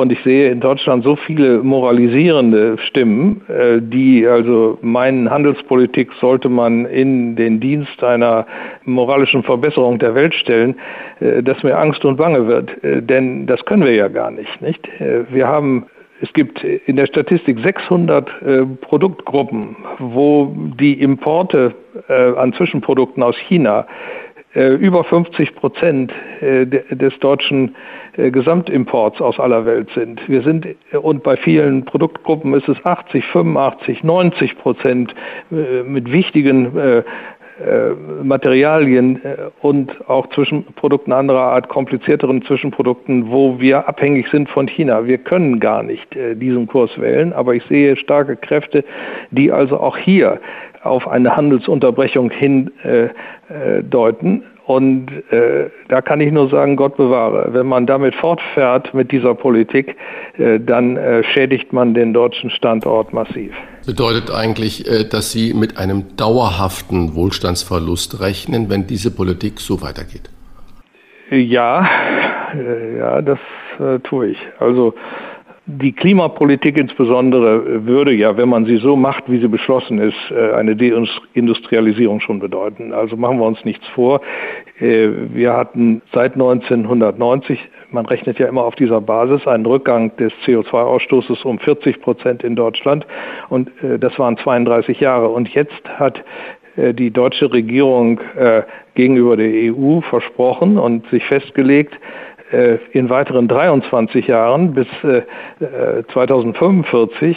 Und ich sehe in Deutschland so viele moralisierende Stimmen, äh, die also meinen, Handelspolitik sollte man in den Dienst einer moralischen Verbesserung der Welt stellen, äh, dass mir Angst und Bange wird. Äh, denn das können wir ja gar nicht, nicht? Wir haben es gibt in der Statistik 600 äh, Produktgruppen, wo die Importe äh, an Zwischenprodukten aus China über 50 Prozent äh, des deutschen äh, Gesamtimports aus aller Welt sind. Wir sind und bei vielen Produktgruppen ist es 80, 85, 90 Prozent mit wichtigen Materialien und auch Zwischenprodukten anderer Art, komplizierteren Zwischenprodukten, wo wir abhängig sind von China. Wir können gar nicht diesen Kurs wählen, aber ich sehe starke Kräfte, die also auch hier auf eine Handelsunterbrechung hindeuten. Äh, und äh, da kann ich nur sagen, Gott bewahre. Wenn man damit fortfährt mit dieser Politik, äh, dann äh, schädigt man den deutschen Standort massiv. Bedeutet eigentlich, äh, dass Sie mit einem dauerhaften Wohlstandsverlust rechnen, wenn diese Politik so weitergeht? Ja, äh, ja, das äh, tue ich. Also die Klimapolitik insbesondere würde ja, wenn man sie so macht, wie sie beschlossen ist, äh, eine Deindustrialisierung schon bedeuten. Also machen wir uns nichts vor. Äh, wir hatten seit 1990, man rechnet ja immer auf dieser Basis, einen Rückgang des CO2-Ausstoßes um 40 Prozent in Deutschland. Und äh, das waren 32 Jahre. Und jetzt hat die deutsche Regierung gegenüber der EU versprochen und sich festgelegt, in weiteren 23 Jahren bis 2045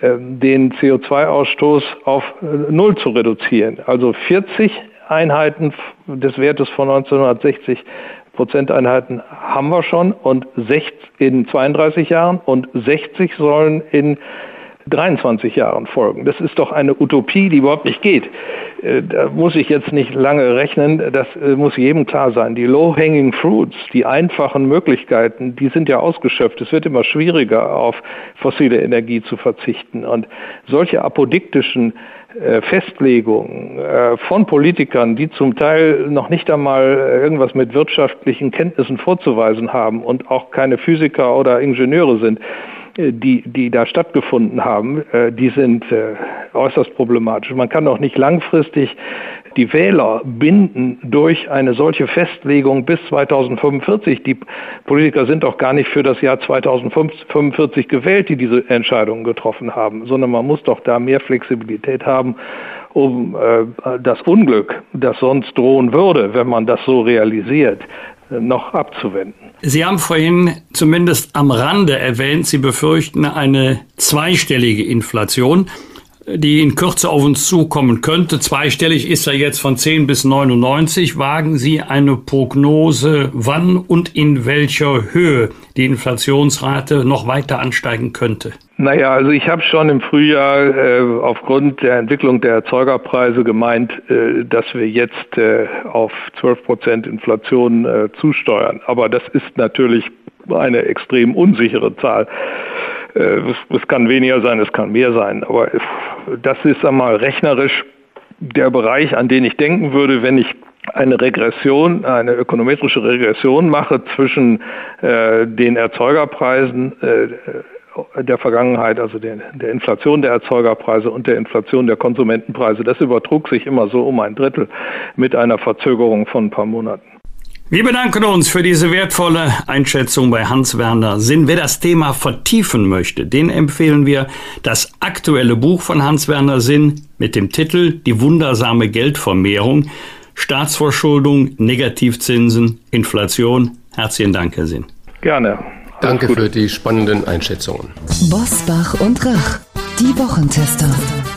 äh, äh, den CO2-Ausstoß auf Null zu reduzieren. Also 40 Einheiten des Wertes von 1960 Prozenteinheiten haben wir schon und 60 in 32 Jahren und 60 sollen in 23 Jahren folgen. Das ist doch eine Utopie, die überhaupt nicht geht. Äh, da muss ich jetzt nicht lange rechnen, das äh, muss jedem klar sein. Die low-hanging fruits, die einfachen Möglichkeiten, die sind ja ausgeschöpft. Es wird immer schwieriger, auf fossile Energie zu verzichten. Und solche apodiktischen äh, Festlegungen von Politikern, die zum Teil noch nicht einmal irgendwas mit wirtschaftlichen Kenntnissen vorzuweisen haben und auch keine Physiker oder Ingenieure sind, die, die da stattgefunden haben, äh, die sind äh, äußerst problematisch. Man kann auch nicht langfristig die Wähler binden durch eine solche Festlegung bis 2045. Die Politiker sind auch gar nicht für das Jahr 2045 gewählt, die diese Entscheidungen getroffen haben, sondern man muss doch da mehr Flexibilität haben, um äh, das Unglück, das sonst drohen würde, wenn man das so realisiert, noch abzuwenden. Sie haben vorhin zumindest am Rande erwähnt, Sie befürchten eine zweistellige Inflation, die in Kürze auf uns zukommen könnte. Zweistellig ist er jetzt von 10 bis 99. Wagen Sie eine Prognose, wann und in welcher Höhe die Inflationsrate noch weiter ansteigen könnte? Naja, also ich habe schon im Frühjahr äh, aufgrund der Entwicklung der Erzeugerpreise gemeint, äh, dass wir jetzt äh, auf 12 Prozent Inflation äh, zusteuern. Aber das ist natürlich eine extrem unsichere Zahl. Äh, es, kann weniger sein, es kann mehr sein. Aber das ist einmal rechnerisch der Bereich, an den ich denken würde, wenn ich eine Regression, eine ökonometrische Regression mache zwischen äh, den Erzeugerpreisen äh, der Vergangenheit, also der, der, Inflation der Erzeugerpreise und der Inflation der Konsumentenpreise. Das übertrug sich immer so um ein Drittel mit einer Verzögerung von ein paar Monaten. Wir bedanken uns für diese wertvolle Einschätzung bei Hans-Werner Sinn. Wer das Thema vertiefen möchte, den empfehlen wir das aktuelle Buch von Hans-Werner Sinn mit dem Titel Die wundersame Geldvermehrung, Staatsverschuldung, Negativzinsen, Inflation. Herzlichen Dank, Herr Sinn. Gerne. Danke für die spannenden Einschätzungen. Bosbach und Rach, die Wochentester.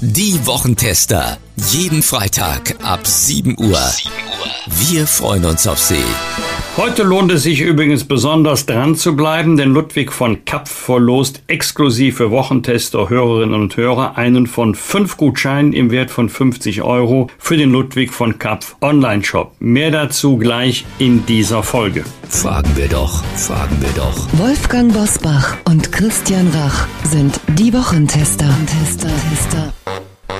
die Wochentester. Jeden Freitag ab 7 Uhr. Wir freuen uns auf Sie. Heute lohnt es sich übrigens besonders dran zu bleiben, denn Ludwig von Kapf verlost exklusiv für Wochentester, Hörerinnen und Hörer einen von fünf Gutscheinen im Wert von 50 Euro für den Ludwig von Kapf Online-Shop. Mehr dazu gleich in dieser Folge. Fragen wir doch, fragen wir doch. Wolfgang Bosbach und Christian Rach sind die Wochentester. Tester, Tester.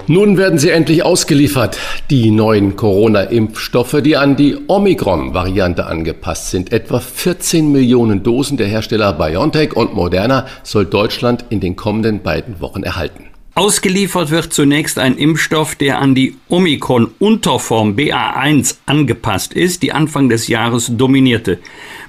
Nun werden sie endlich ausgeliefert, die neuen Corona-Impfstoffe, die an die Omikron-Variante angepasst sind. Etwa 14 Millionen Dosen der Hersteller BioNTech und Moderna soll Deutschland in den kommenden beiden Wochen erhalten. Ausgeliefert wird zunächst ein Impfstoff, der an die Omikron-Unterform BA1 angepasst ist, die Anfang des Jahres dominierte.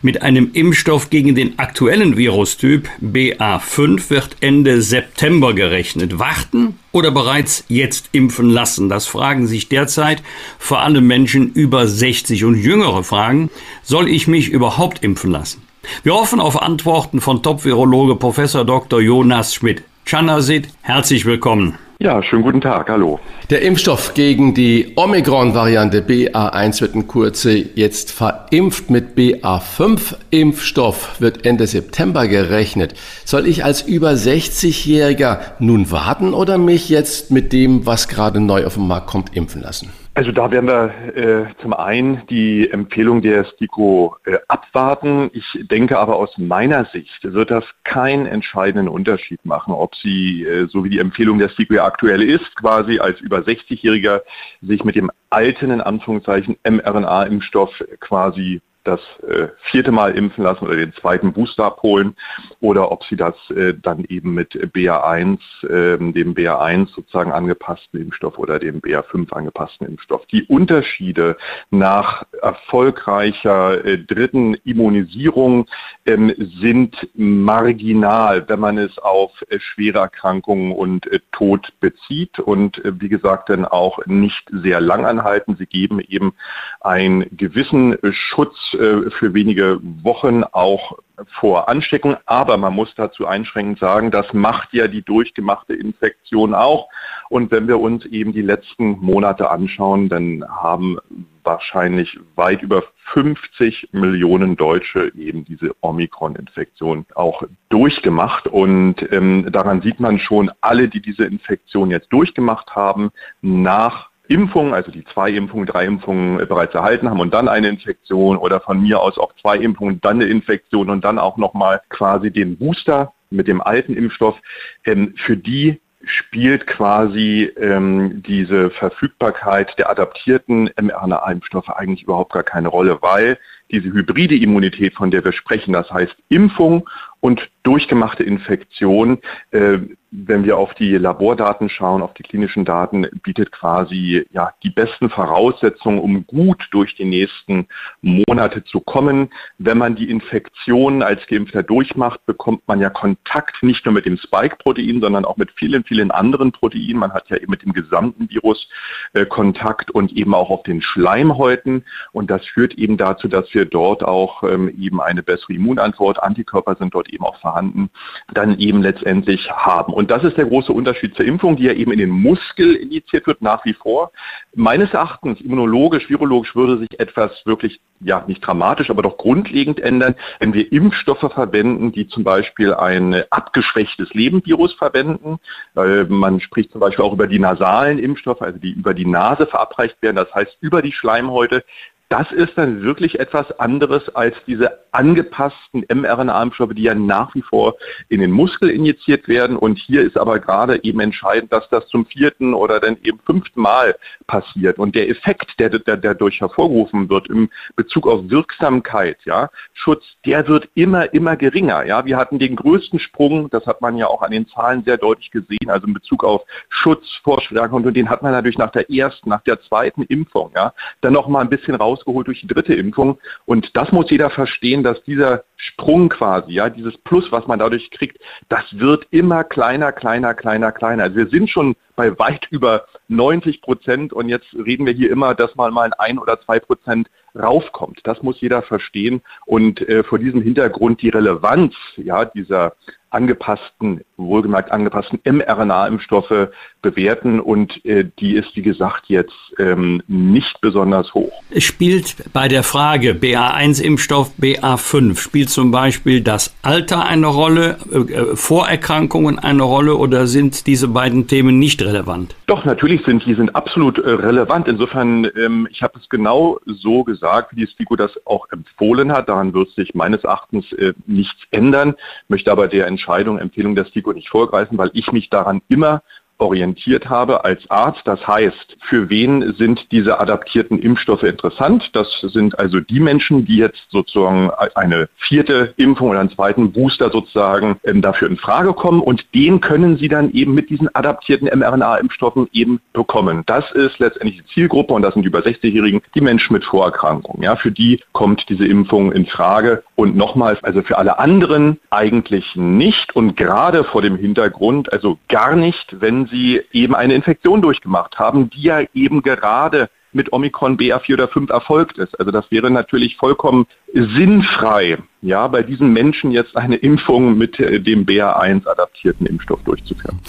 Mit einem Impfstoff gegen den aktuellen Virustyp BA5 wird Ende September gerechnet. Warten oder bereits jetzt impfen lassen? Das fragen sich derzeit vor allem Menschen über 60 und jüngere fragen, soll ich mich überhaupt impfen lassen? Wir hoffen auf Antworten von Top-Virologe Professor Dr. Jonas Schmidt. Chanasit, herzlich willkommen. Ja, schönen guten Tag, hallo. Der Impfstoff gegen die Omikron-Variante BA1 wird in Kurze jetzt verimpft mit BA5. Impfstoff wird Ende September gerechnet. Soll ich als über 60-Jähriger nun warten oder mich jetzt mit dem, was gerade neu auf den Markt kommt, impfen lassen? Also da werden wir äh, zum einen die Empfehlung der STIKO äh, abwarten. Ich denke aber aus meiner Sicht wird das keinen entscheidenden Unterschied machen, ob Sie, äh, so wie die Empfehlung der STIKO ja aktuell ist, quasi als über 60-Jähriger sich mit dem alten, in Anführungszeichen, mRNA-Impfstoff quasi das äh, vierte Mal impfen lassen oder den zweiten Booster abholen oder ob sie das äh, dann eben mit BA1, äh, dem BA1 sozusagen angepassten Impfstoff oder dem BA5 angepassten Impfstoff. Die Unterschiede nach erfolgreicher äh, dritten Immunisierung ähm, sind marginal, wenn man es auf äh, schwere Erkrankungen und äh, Tod bezieht und wie gesagt dann auch nicht sehr lang anhalten. Sie geben eben einen gewissen Schutz äh, für wenige Wochen auch vor Ansteckung. Aber man muss dazu einschränkend sagen, das macht ja die durchgemachte Infektion auch. Und wenn wir uns eben die letzten Monate anschauen, dann haben wahrscheinlich weit über 50 Millionen Deutsche eben diese Omikron-Infektion auch durchgemacht. Und ähm, daran sieht man schon, alle, die diese Infektion jetzt durchgemacht haben, nach Impfungen, also die zwei Impfungen, drei Impfungen bereits erhalten haben und dann eine Infektion oder von mir aus auch zwei Impfungen, dann eine Infektion und dann auch nochmal quasi den Booster mit dem alten Impfstoff, ähm, für die spielt quasi ähm, diese Verfügbarkeit der adaptierten mRNA-Impfstoffe eigentlich überhaupt gar keine Rolle, weil diese hybride Immunität, von der wir sprechen, das heißt Impfung und durchgemachte Infektion, äh, wenn wir auf die Labordaten schauen, auf die klinischen Daten, bietet quasi ja die besten Voraussetzungen, um gut durch die nächsten Monate zu kommen. Wenn man die Infektion als Geimpfter durchmacht, bekommt man ja Kontakt nicht nur mit dem Spike-Protein, sondern auch mit vielen, vielen anderen Proteinen. Man hat ja eben mit dem gesamten Virus äh, Kontakt und eben auch auf den Schleimhäuten. Und das führt eben dazu, dass wir dort auch ähm, eben eine bessere Immunantwort, Antikörper sind dort eben auch vorhanden, dann eben letztendlich haben. Und das ist der große Unterschied zur Impfung, die ja eben in den Muskel injiziert wird, nach wie vor. Meines Erachtens, immunologisch, virologisch würde sich etwas wirklich, ja, nicht dramatisch, aber doch grundlegend ändern, wenn wir Impfstoffe verwenden, die zum Beispiel ein abgeschwächtes Lebenvirus verwenden. Man spricht zum Beispiel auch über die nasalen Impfstoffe, also die über die Nase verabreicht werden, das heißt über die Schleimhäute das ist dann wirklich etwas anderes als diese angepassten mRNA-Impfstoffe, die ja nach wie vor in den Muskel injiziert werden. Und hier ist aber gerade eben entscheidend, dass das zum vierten oder dann eben fünften Mal passiert. Und der Effekt, der, dadurch hervorgerufen wird im Bezug auf Wirksamkeit, ja, Schutz, der wird immer, immer geringer. Ja, wir hatten den größten Sprung, das hat man ja auch an den Zahlen sehr deutlich gesehen, also in Bezug auf Schutz vor Schwerkrankheit. Und den hat man natürlich nach der ersten, nach der zweiten Impfung, ja, dann noch mal ein bisschen rausgeholt durch die dritte Impfung. Und das muss jeder verstehen, dass dieser Sprung quasi, ja, dieses Plus, was man dadurch kriegt, das wird immer kleiner, kleiner, kleiner, kleiner. Also wir sind schon bei weit über 90 Prozent und jetzt reden wir hier immer, dass man mal ein oder zwei Prozent raufkommt. Das muss jeder verstehen und äh, vor diesem Hintergrund die Relevanz ja, dieser angepassten, wohlgemerkt angepassten mRNA-Impfstoffe bewerten und äh, die ist, wie gesagt, jetzt ähm, nicht besonders hoch. Es spielt bei der Frage BA1-Impfstoff, BA5, spielt zum Beispiel das Alter eine Rolle, äh, Vorerkrankungen eine Rolle oder sind diese beiden Themen nicht relevant? Doch, natürlich sind die sind absolut äh, relevant. Insofern, ähm, ich habe es genau so gesagt, wie die STIKO das auch empfohlen hat. Daran wird sich meines Erachtens äh, nichts ändern, möchte aber der Entscheidung, Empfehlung der STIKO nicht vorgreifen, weil ich mich daran immer orientiert habe als Arzt. Das heißt, für wen sind diese adaptierten Impfstoffe interessant? Das sind also die Menschen, die jetzt sozusagen eine vierte Impfung oder einen zweiten Booster sozusagen ähm, dafür in Frage kommen und den können sie dann eben mit diesen adaptierten mRNA-Impfstoffen eben bekommen. Das ist letztendlich die Zielgruppe und das sind die über 60-Jährigen, die Menschen mit Vorerkrankungen. Ja, für die kommt diese Impfung in Frage und nochmals, also für alle anderen eigentlich nicht und gerade vor dem Hintergrund, also gar nicht, wenn sie eben eine Infektion durchgemacht haben, die ja eben gerade mit Omikron BA4 oder 5 erfolgt ist. Also das wäre natürlich vollkommen sinnfrei, ja, bei diesen Menschen jetzt eine Impfung mit äh, dem BA1 adaptierten Impfstoff durchzuführen.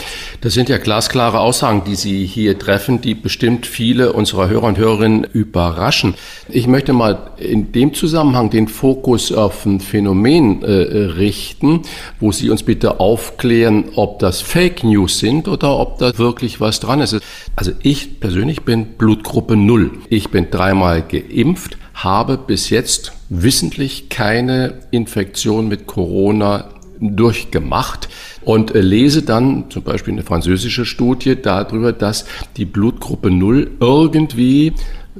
Das sind ja glasklare Aussagen, die Sie hier treffen, die bestimmt viele unserer Hörer und Hörerinnen überraschen. Ich möchte mal in dem Zusammenhang den Fokus auf ein Phänomen äh, richten, wo Sie uns bitte aufklären, ob das Fake News sind oder ob da wirklich was dran ist. Also ich persönlich bin Blutgruppe 0. Ich bin dreimal geimpft habe bis jetzt wissentlich keine Infektion mit Corona durchgemacht und äh, lese dann zum Beispiel eine französische Studie darüber, dass die Blutgruppe 0 irgendwie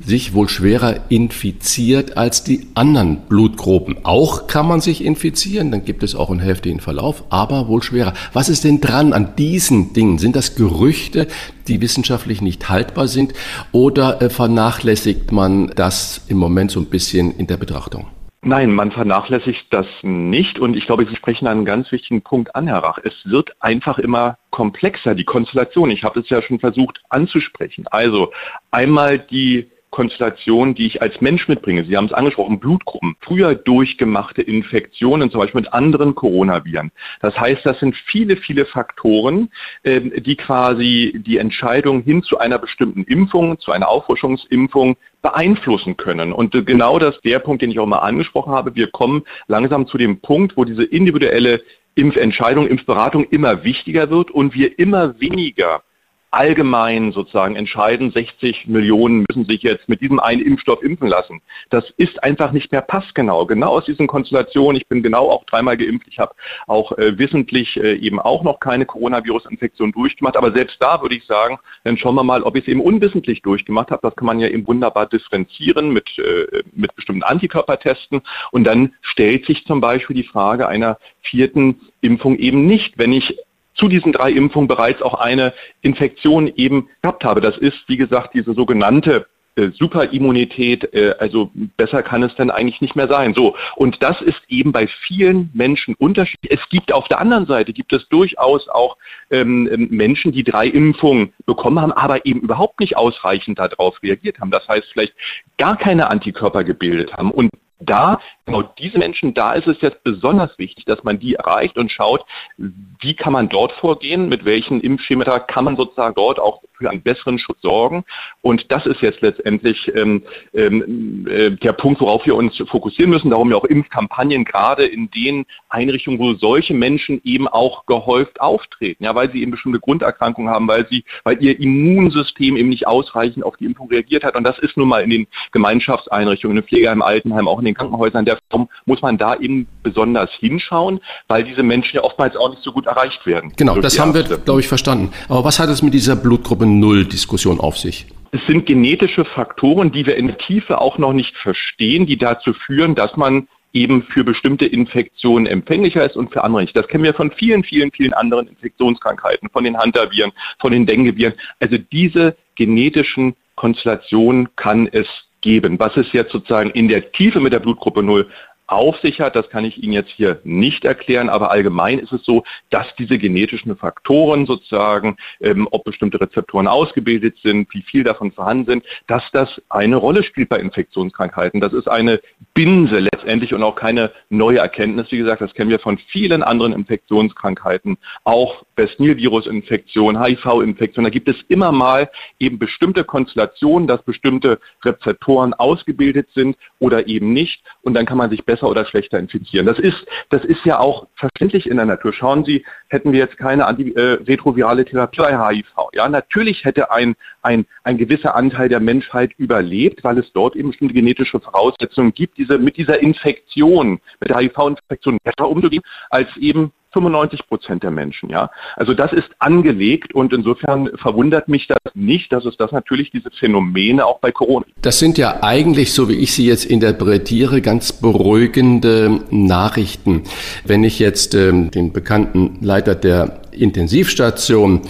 sich wohl schwerer infiziert als die anderen Blutgruppen. Auch kann man sich infizieren, dann gibt es auch einen heftigen Verlauf, aber wohl schwerer. Was ist denn dran an diesen Dingen? Sind das Gerüchte, die wissenschaftlich nicht haltbar sind oder äh, vernachlässigt man das im Moment so ein bisschen in der Betrachtung? Nein, man vernachlässigt das nicht und ich glaube, Sie sprechen einen ganz wichtigen Punkt an, Herr Rach. Es wird einfach immer komplexer, die Konstellation. Ich habe es ja schon versucht anzusprechen. Also einmal die Konstellation, die ich als Mensch mitbringe. Sie haben es angesprochen, Blutgruppen, früher durchgemachte Infektionen, zum Beispiel mit anderen Coronaviren. Das heißt, das sind viele, viele Faktoren, ähm, die quasi die Entscheidung hin zu einer bestimmten Impfung, zu einer Auffrischungsimpfung beeinflussen können. Und genau das ist der Punkt, den ich auch mal angesprochen habe. Wir kommen langsam zu dem Punkt, wo diese individuelle Impfentscheidung, Impfberatung immer wichtiger wird und wir immer weniger allgemein sozusagen entscheiden, 60 Millionen müssen sich jetzt mit diesem einen Impfstoff impfen lassen. Das ist einfach nicht mehr passgenau. Genau aus diesen Konstellationen, ich bin genau auch dreimal geimpft, ich habe auch äh, wissentlich äh, eben auch noch keine Coronavirus-Infektion durchgemacht, aber selbst da würde ich sagen, dann schauen wir mal, ob ich es eben unwissentlich durchgemacht habe. Das kann man ja eben wunderbar differenzieren mit, äh, mit bestimmten Antikörpertesten und dann stellt sich zum Beispiel die Frage einer vierten Impfung eben nicht, wenn ich zu diesen drei Impfungen bereits auch eine Infektion eben gehabt habe. Das ist, wie gesagt, diese sogenannte äh, Superimmunität, äh, also besser kann es dann eigentlich nicht mehr sein. So. Und das ist eben bei vielen Menschen unterschiedlich. Es gibt auf der anderen Seite, gibt es durchaus auch ähm, ähm, Menschen, die drei Impfungen bekommen haben, aber eben überhaupt nicht ausreichend darauf reagiert haben. Das heißt, vielleicht gar keine Antikörper gebildet haben. Und da, genau diese Menschen, da ist es jetzt besonders wichtig, dass man die erreicht und schaut, wie kann man dort vorgehen, mit welchen Impfschemata kann man sozusagen dort auch für einen besseren Schutz sorgen. Und das ist jetzt letztendlich ähm, ähm, äh, der Punkt, worauf wir uns fokussieren müssen. Darum ja auch Impfkampagnen gerade in den Einrichtungen, wo solche Menschen eben auch gehäuft auftreten, ja, weil sie eben bestimmte Grunderkrankungen haben, weil sie, weil ihr Immunsystem eben nicht ausreichend auf die Impfung reagiert hat. Und das ist nun mal in den Gemeinschaftseinrichtungen, in den Pflegeheim, Altenheim, auch in den Krankenhäusern der Form, muss man da eben besonders hinschauen, weil diese Menschen ja oftmals auch nicht so gut erreicht werden. Genau, das haben wir, glaube ich, verstanden. Aber was hat es mit dieser Blutgruppe Null-Diskussion auf sich? Es sind genetische Faktoren, die wir in der Tiefe auch noch nicht verstehen, die dazu führen, dass man eben für bestimmte Infektionen empfänglicher ist und für andere nicht. Das kennen wir von vielen, vielen, vielen anderen Infektionskrankheiten, von den Hantaviren, von den Dengueviren. Also diese genetischen Konstellationen kann es geben. Was es jetzt sozusagen in der Tiefe mit der Blutgruppe 0 auf sich hat, das kann ich Ihnen jetzt hier nicht erklären, aber allgemein ist es so, dass diese genetischen Faktoren sozusagen, ähm, ob bestimmte Rezeptoren ausgebildet sind, wie viel davon vorhanden sind, dass das eine Rolle spielt bei Infektionskrankheiten. Das ist eine Binse letztendlich und auch keine neue Erkenntnis. Wie gesagt, das kennen wir von vielen anderen Infektionskrankheiten, auch West-Nil-Virus-Infektion, HIV-Infektion. Da gibt es immer mal eben bestimmte Konstellationen, dass bestimmte Rezeptoren ausgebildet sind oder eben nicht. Und dann kann man sich besser besser oder schlechter infizieren. Das ist, das ist ja auch verständlich in der Natur. Schauen Sie, hätten wir jetzt keine antiretrovirale äh, Therapie bei HIV. Ja, natürlich hätte ein, ein, ein gewisser Anteil der Menschheit überlebt, weil es dort eben bestimmte genetische Voraussetzungen gibt, diese, mit dieser Infektion, mit der HIV-Infektion besser umzugehen, als eben 95 Prozent der Menschen, ja. Also das ist angelegt und insofern verwundert mich das nicht, dass es das natürlich diese Phänomene auch bei Corona. Das sind ja eigentlich, so wie ich sie jetzt interpretiere, ganz beruhigende Nachrichten. Wenn ich jetzt ähm, den bekannten Leiter der Intensivstation,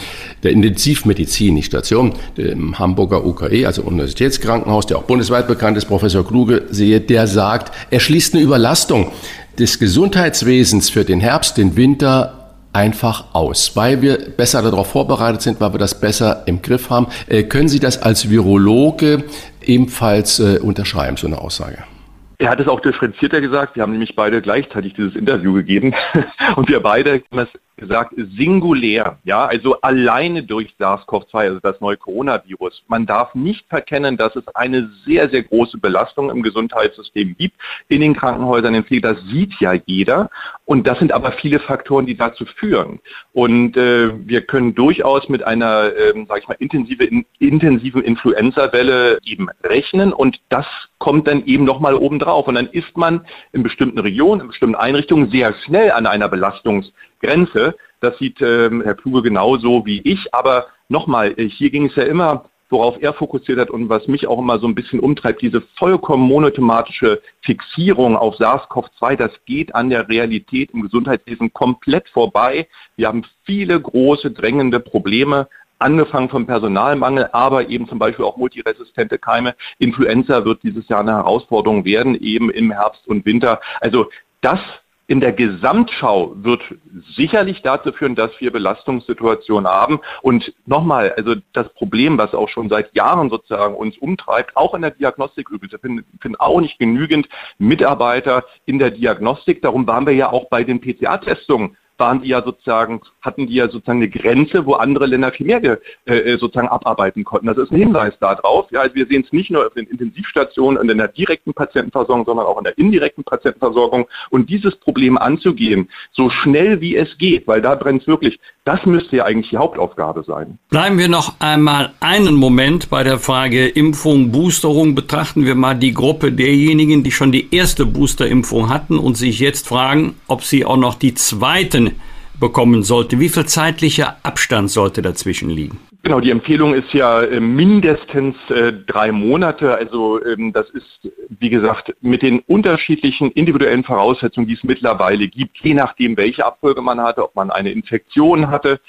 der Intensivmedizin, nicht Station, dem Hamburger UKE, also Universitätskrankenhaus, der auch bundesweit bekannt ist, Professor Kluge, sehe, der sagt, er schließt eine Überlastung des Gesundheitswesens für den Herbst, den Winter einfach aus, weil wir besser darauf vorbereitet sind, weil wir das besser im Griff haben. Äh, können Sie das als Virologe ebenfalls äh, unterschreiben, so eine Aussage? Er hat es auch differenzierter gesagt. Wir haben nämlich beide gleichzeitig dieses Interview gegeben. Und wir beide haben das gesagt, singulär, ja, also alleine durch SARS-CoV-2, also das neue Coronavirus. Man darf nicht verkennen, dass es eine sehr, sehr große Belastung im Gesundheitssystem gibt, in den Krankenhäusern, in Pflege, das sieht ja jeder. Und das sind aber viele Faktoren, die dazu führen. Und äh, wir können durchaus mit einer, ähm, sage ich mal, intensive, in, intensiven Influenza-Welle eben rechnen und das kommt dann eben nochmal obendrauf. Und dann ist man in bestimmten Regionen, in bestimmten Einrichtungen sehr schnell an einer Belastungs- Grenze. Das sieht ähm, Herr Kluge genauso wie ich. Aber nochmal, äh, hier ging es ja immer, worauf er fokussiert hat und was mich auch immer so ein bisschen umtreibt, diese vollkommen monothematische Fixierung auf SARS-CoV-2, das geht an der Realität im Gesundheitswesen komplett vorbei. Wir haben viele große, drängende Probleme, angefangen vom Personalmangel, aber eben zum Beispiel auch multiresistente Keime. Influenza wird dieses Jahr eine Herausforderung werden, eben im Herbst und Winter. Also das in der Gesamtschau wird sicherlich dazu führen, dass wir Belastungssituationen haben. Und nochmal, also das Problem, was auch schon seit Jahren sozusagen uns umtreibt, auch in der Diagnostik übrigens, wir finden, finden auch nicht genügend Mitarbeiter in der Diagnostik. Darum waren wir ja auch bei den PCA-Testungen waren die ja sozusagen, hatten die ja sozusagen eine Grenze, wo andere Länder viel mehr äh, sozusagen abarbeiten konnten. Das ist ein Hinweis darauf. Ja, also wir sehen es nicht nur auf den Intensivstationen und in der direkten Patientenversorgung, sondern auch in der indirekten Patientenversorgung. Und dieses Problem anzugehen, so schnell wie es geht, weil da brennt es wirklich, das müsste ja eigentlich die Hauptaufgabe sein. Bleiben wir noch einmal einen Moment bei der Frage Impfung, Boosterung. Betrachten wir mal die Gruppe derjenigen, die schon die erste Boosterimpfung hatten und sich jetzt fragen, ob sie auch noch die zweiten bekommen sollte. Wie viel zeitlicher Abstand sollte dazwischen liegen? Genau, die Empfehlung ist ja äh, mindestens äh, drei Monate. Also ähm, das ist, wie gesagt, mit den unterschiedlichen individuellen Voraussetzungen, die es mittlerweile gibt, je nachdem, welche Abfolge man hatte, ob man eine Infektion hatte,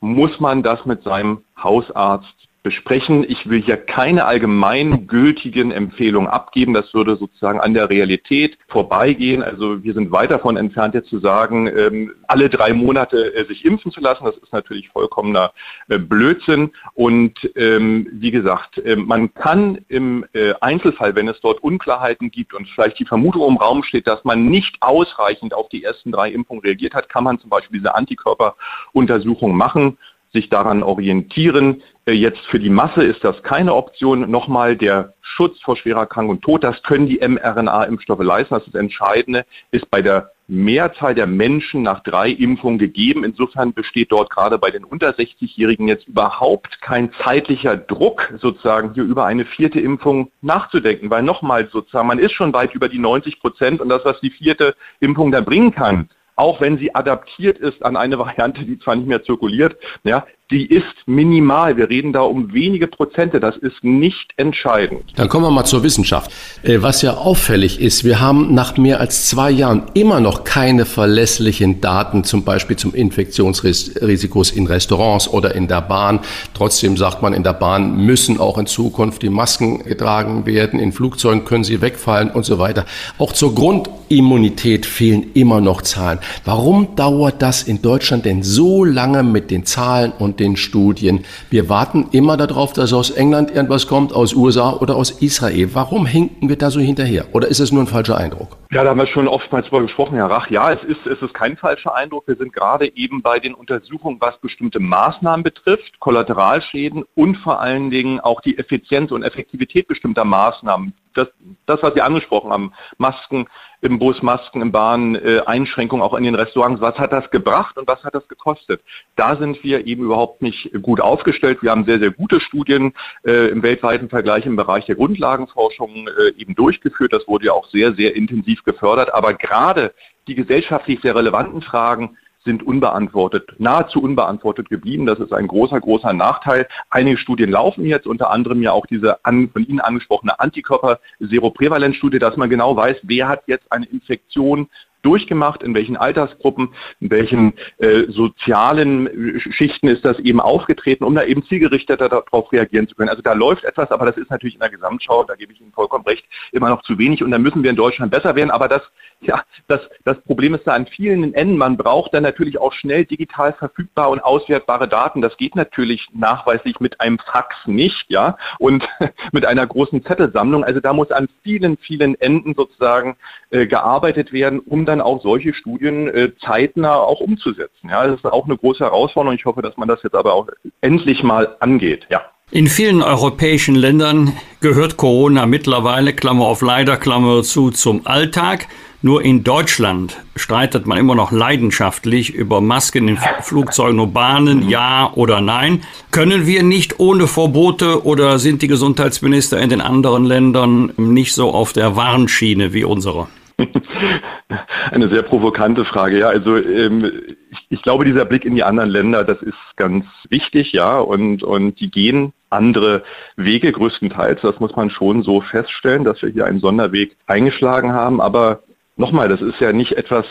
muss man das mit seinem Hausarzt besprechen. Ich will hier keine allgemeingültigen Empfehlungen abgeben. Das würde sozusagen an der Realität vorbeigehen. Also wir sind weit davon entfernt, jetzt zu sagen, ähm, alle drei Monate äh, sich impfen zu lassen. Das ist natürlich vollkommener äh, Blödsinn. Und ähm, wie gesagt, äh, man kann im Einzelfall, wenn es dort Unklarheiten gibt und vielleicht die Vermutung im Raum steht, dass man nicht ausreichend auf die ersten drei Impfungen reagiert hat, kann man zum Beispiel diese Antikörperuntersuchung machen sich daran orientieren. Äh, jetzt für die Masse ist das keine Option. Nochmal der Schutz vor schwerer Erkrankung und Tod, das können die mRNA-Impfstoffe leisten. Das ist das Entscheidende, ist bei der Mehrzahl der Menschen nach drei Impfungen gegeben. Insofern besteht dort gerade bei den unter 60-Jährigen jetzt überhaupt kein zeitlicher Druck, sozusagen hier über eine vierte Impfung nachzudenken, weil nochmal sozusagen, man ist schon weit über die 90 Prozent und das, was die vierte Impfung da bringen kann, auch wenn sie adaptiert ist an eine Variante, die zwar nicht mehr zirkuliert, ja, die ist minimal. Wir reden da um wenige Prozente. Das ist nicht entscheidend. Dann kommen wir mal zur Wissenschaft. Äh, was ja auffällig ist, wir haben nach mehr als zwei Jahren immer noch keine verlässlichen Daten, zum Beispiel zum Infektionsrisikos in Restaurants oder in der Bahn. Trotzdem sagt man, in der Bahn müssen auch in Zukunft die Masken getragen werden. In Flugzeugen können sie wegfallen und so weiter. Auch zur Grundimmunität fehlen immer noch Zahlen. Warum dauert das in Deutschland denn so lange mit den Zahlen und und den Studien. Wir warten immer darauf, dass aus England irgendwas kommt, aus USA oder aus Israel. Warum hinken wir da so hinterher? Oder ist es nur ein falscher Eindruck? Ja, da haben wir schon oftmals drüber gesprochen, Herr Rach. Ja, es ist, es ist kein falscher Eindruck. Wir sind gerade eben bei den Untersuchungen, was bestimmte Maßnahmen betrifft, Kollateralschäden und vor allen Dingen auch die Effizienz und Effektivität bestimmter Maßnahmen das, das, was Sie angesprochen haben, Masken im Bus, Masken im Bahn, äh, Einschränkungen auch in den Restaurants, was hat das gebracht und was hat das gekostet? Da sind wir eben überhaupt nicht gut aufgestellt. Wir haben sehr, sehr gute Studien äh, im weltweiten Vergleich im Bereich der Grundlagenforschung äh, eben durchgeführt. Das wurde ja auch sehr, sehr intensiv gefördert. Aber gerade die gesellschaftlich sehr relevanten Fragen sind unbeantwortet, nahezu unbeantwortet geblieben. Das ist ein großer, großer Nachteil. Einige Studien laufen jetzt, unter anderem ja auch diese an, von Ihnen angesprochene Antikörper-Seroprävalenzstudie, dass man genau weiß, wer hat jetzt eine Infektion durchgemacht, in welchen Altersgruppen, in welchen äh, sozialen Schichten ist das eben aufgetreten, um da eben zielgerichteter darauf reagieren zu können. Also da läuft etwas, aber das ist natürlich in der Gesamtschau, da gebe ich Ihnen vollkommen recht, immer noch zu wenig und da müssen wir in Deutschland besser werden. Aber das, ja, das, das Problem ist da an vielen Enden. Man braucht dann natürlich auch schnell digital verfügbare und auswertbare Daten. Das geht natürlich nachweislich mit einem Fax nicht, ja, und mit einer großen Zettelsammlung. Also da muss an vielen, vielen Enden sozusagen äh, gearbeitet werden, um dann dann auch solche Studien äh, zeitnah auch umzusetzen. Ja, das ist auch eine große Herausforderung. Ich hoffe, dass man das jetzt aber auch endlich mal angeht. Ja. In vielen europäischen Ländern gehört Corona mittlerweile, Klammer auf leider, Klammer zu, zum Alltag. Nur in Deutschland streitet man immer noch leidenschaftlich über Masken in Flugzeugen und Bahnen, ja oder nein. Können wir nicht ohne Verbote oder sind die Gesundheitsminister in den anderen Ländern nicht so auf der Warnschiene wie unsere? Eine sehr provokante Frage. Ja, also ähm, ich, ich, glaube, dieser Blick in die anderen Länder, das ist ganz wichtig, ja, und, und die gehen andere Wege größtenteils. Das muss man schon so feststellen, dass wir hier einen Sonderweg eingeschlagen haben. Aber nochmal, das ist ja nicht etwas,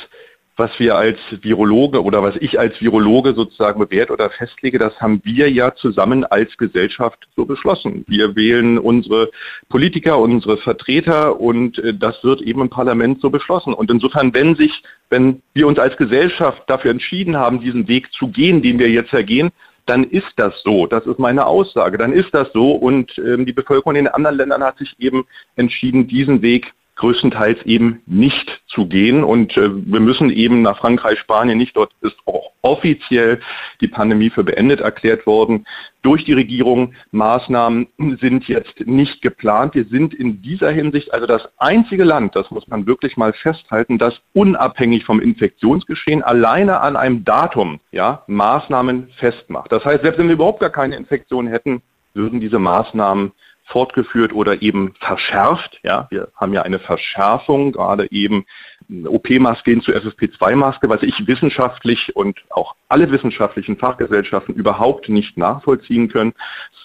was wir als Virologe oder was ich als Virologe sozusagen bewährt oder festlege, das haben wir ja zusammen als Gesellschaft so beschlossen. Wir wählen unsere Politiker, unsere Vertreter und äh, das wird eben im Parlament so beschlossen. Und insofern, wenn sich, wenn wir uns als Gesellschaft dafür entschieden haben, diesen Weg zu gehen, den wir jetzt ergehen, dann ist das so. Das ist meine Aussage. Dann ist das so. Und ähm, die Bevölkerung in den anderen Ländern hat sich eben entschieden, diesen Weg größtenteils eben nicht zu gehen. Und äh, wir müssen eben nach Frankreich, Spanien nicht. Dort ist auch offiziell die Pandemie für beendet erklärt worden. Durch die Regierung Maßnahmen sind jetzt nicht geplant. Wir sind in dieser Hinsicht also das einzige Land, das muss man wirklich mal festhalten, das unabhängig vom Infektionsgeschehen alleine an einem Datum ja, Maßnahmen festmacht. Das heißt, selbst wenn wir überhaupt gar keine Infektion hätten, würden diese Maßnahmen fortgeführt oder eben verschärft. Ja, wir haben ja eine Verschärfung, gerade eben OP-Maske hin zur FFP2-Maske, was ich wissenschaftlich und auch alle wissenschaftlichen Fachgesellschaften überhaupt nicht nachvollziehen können.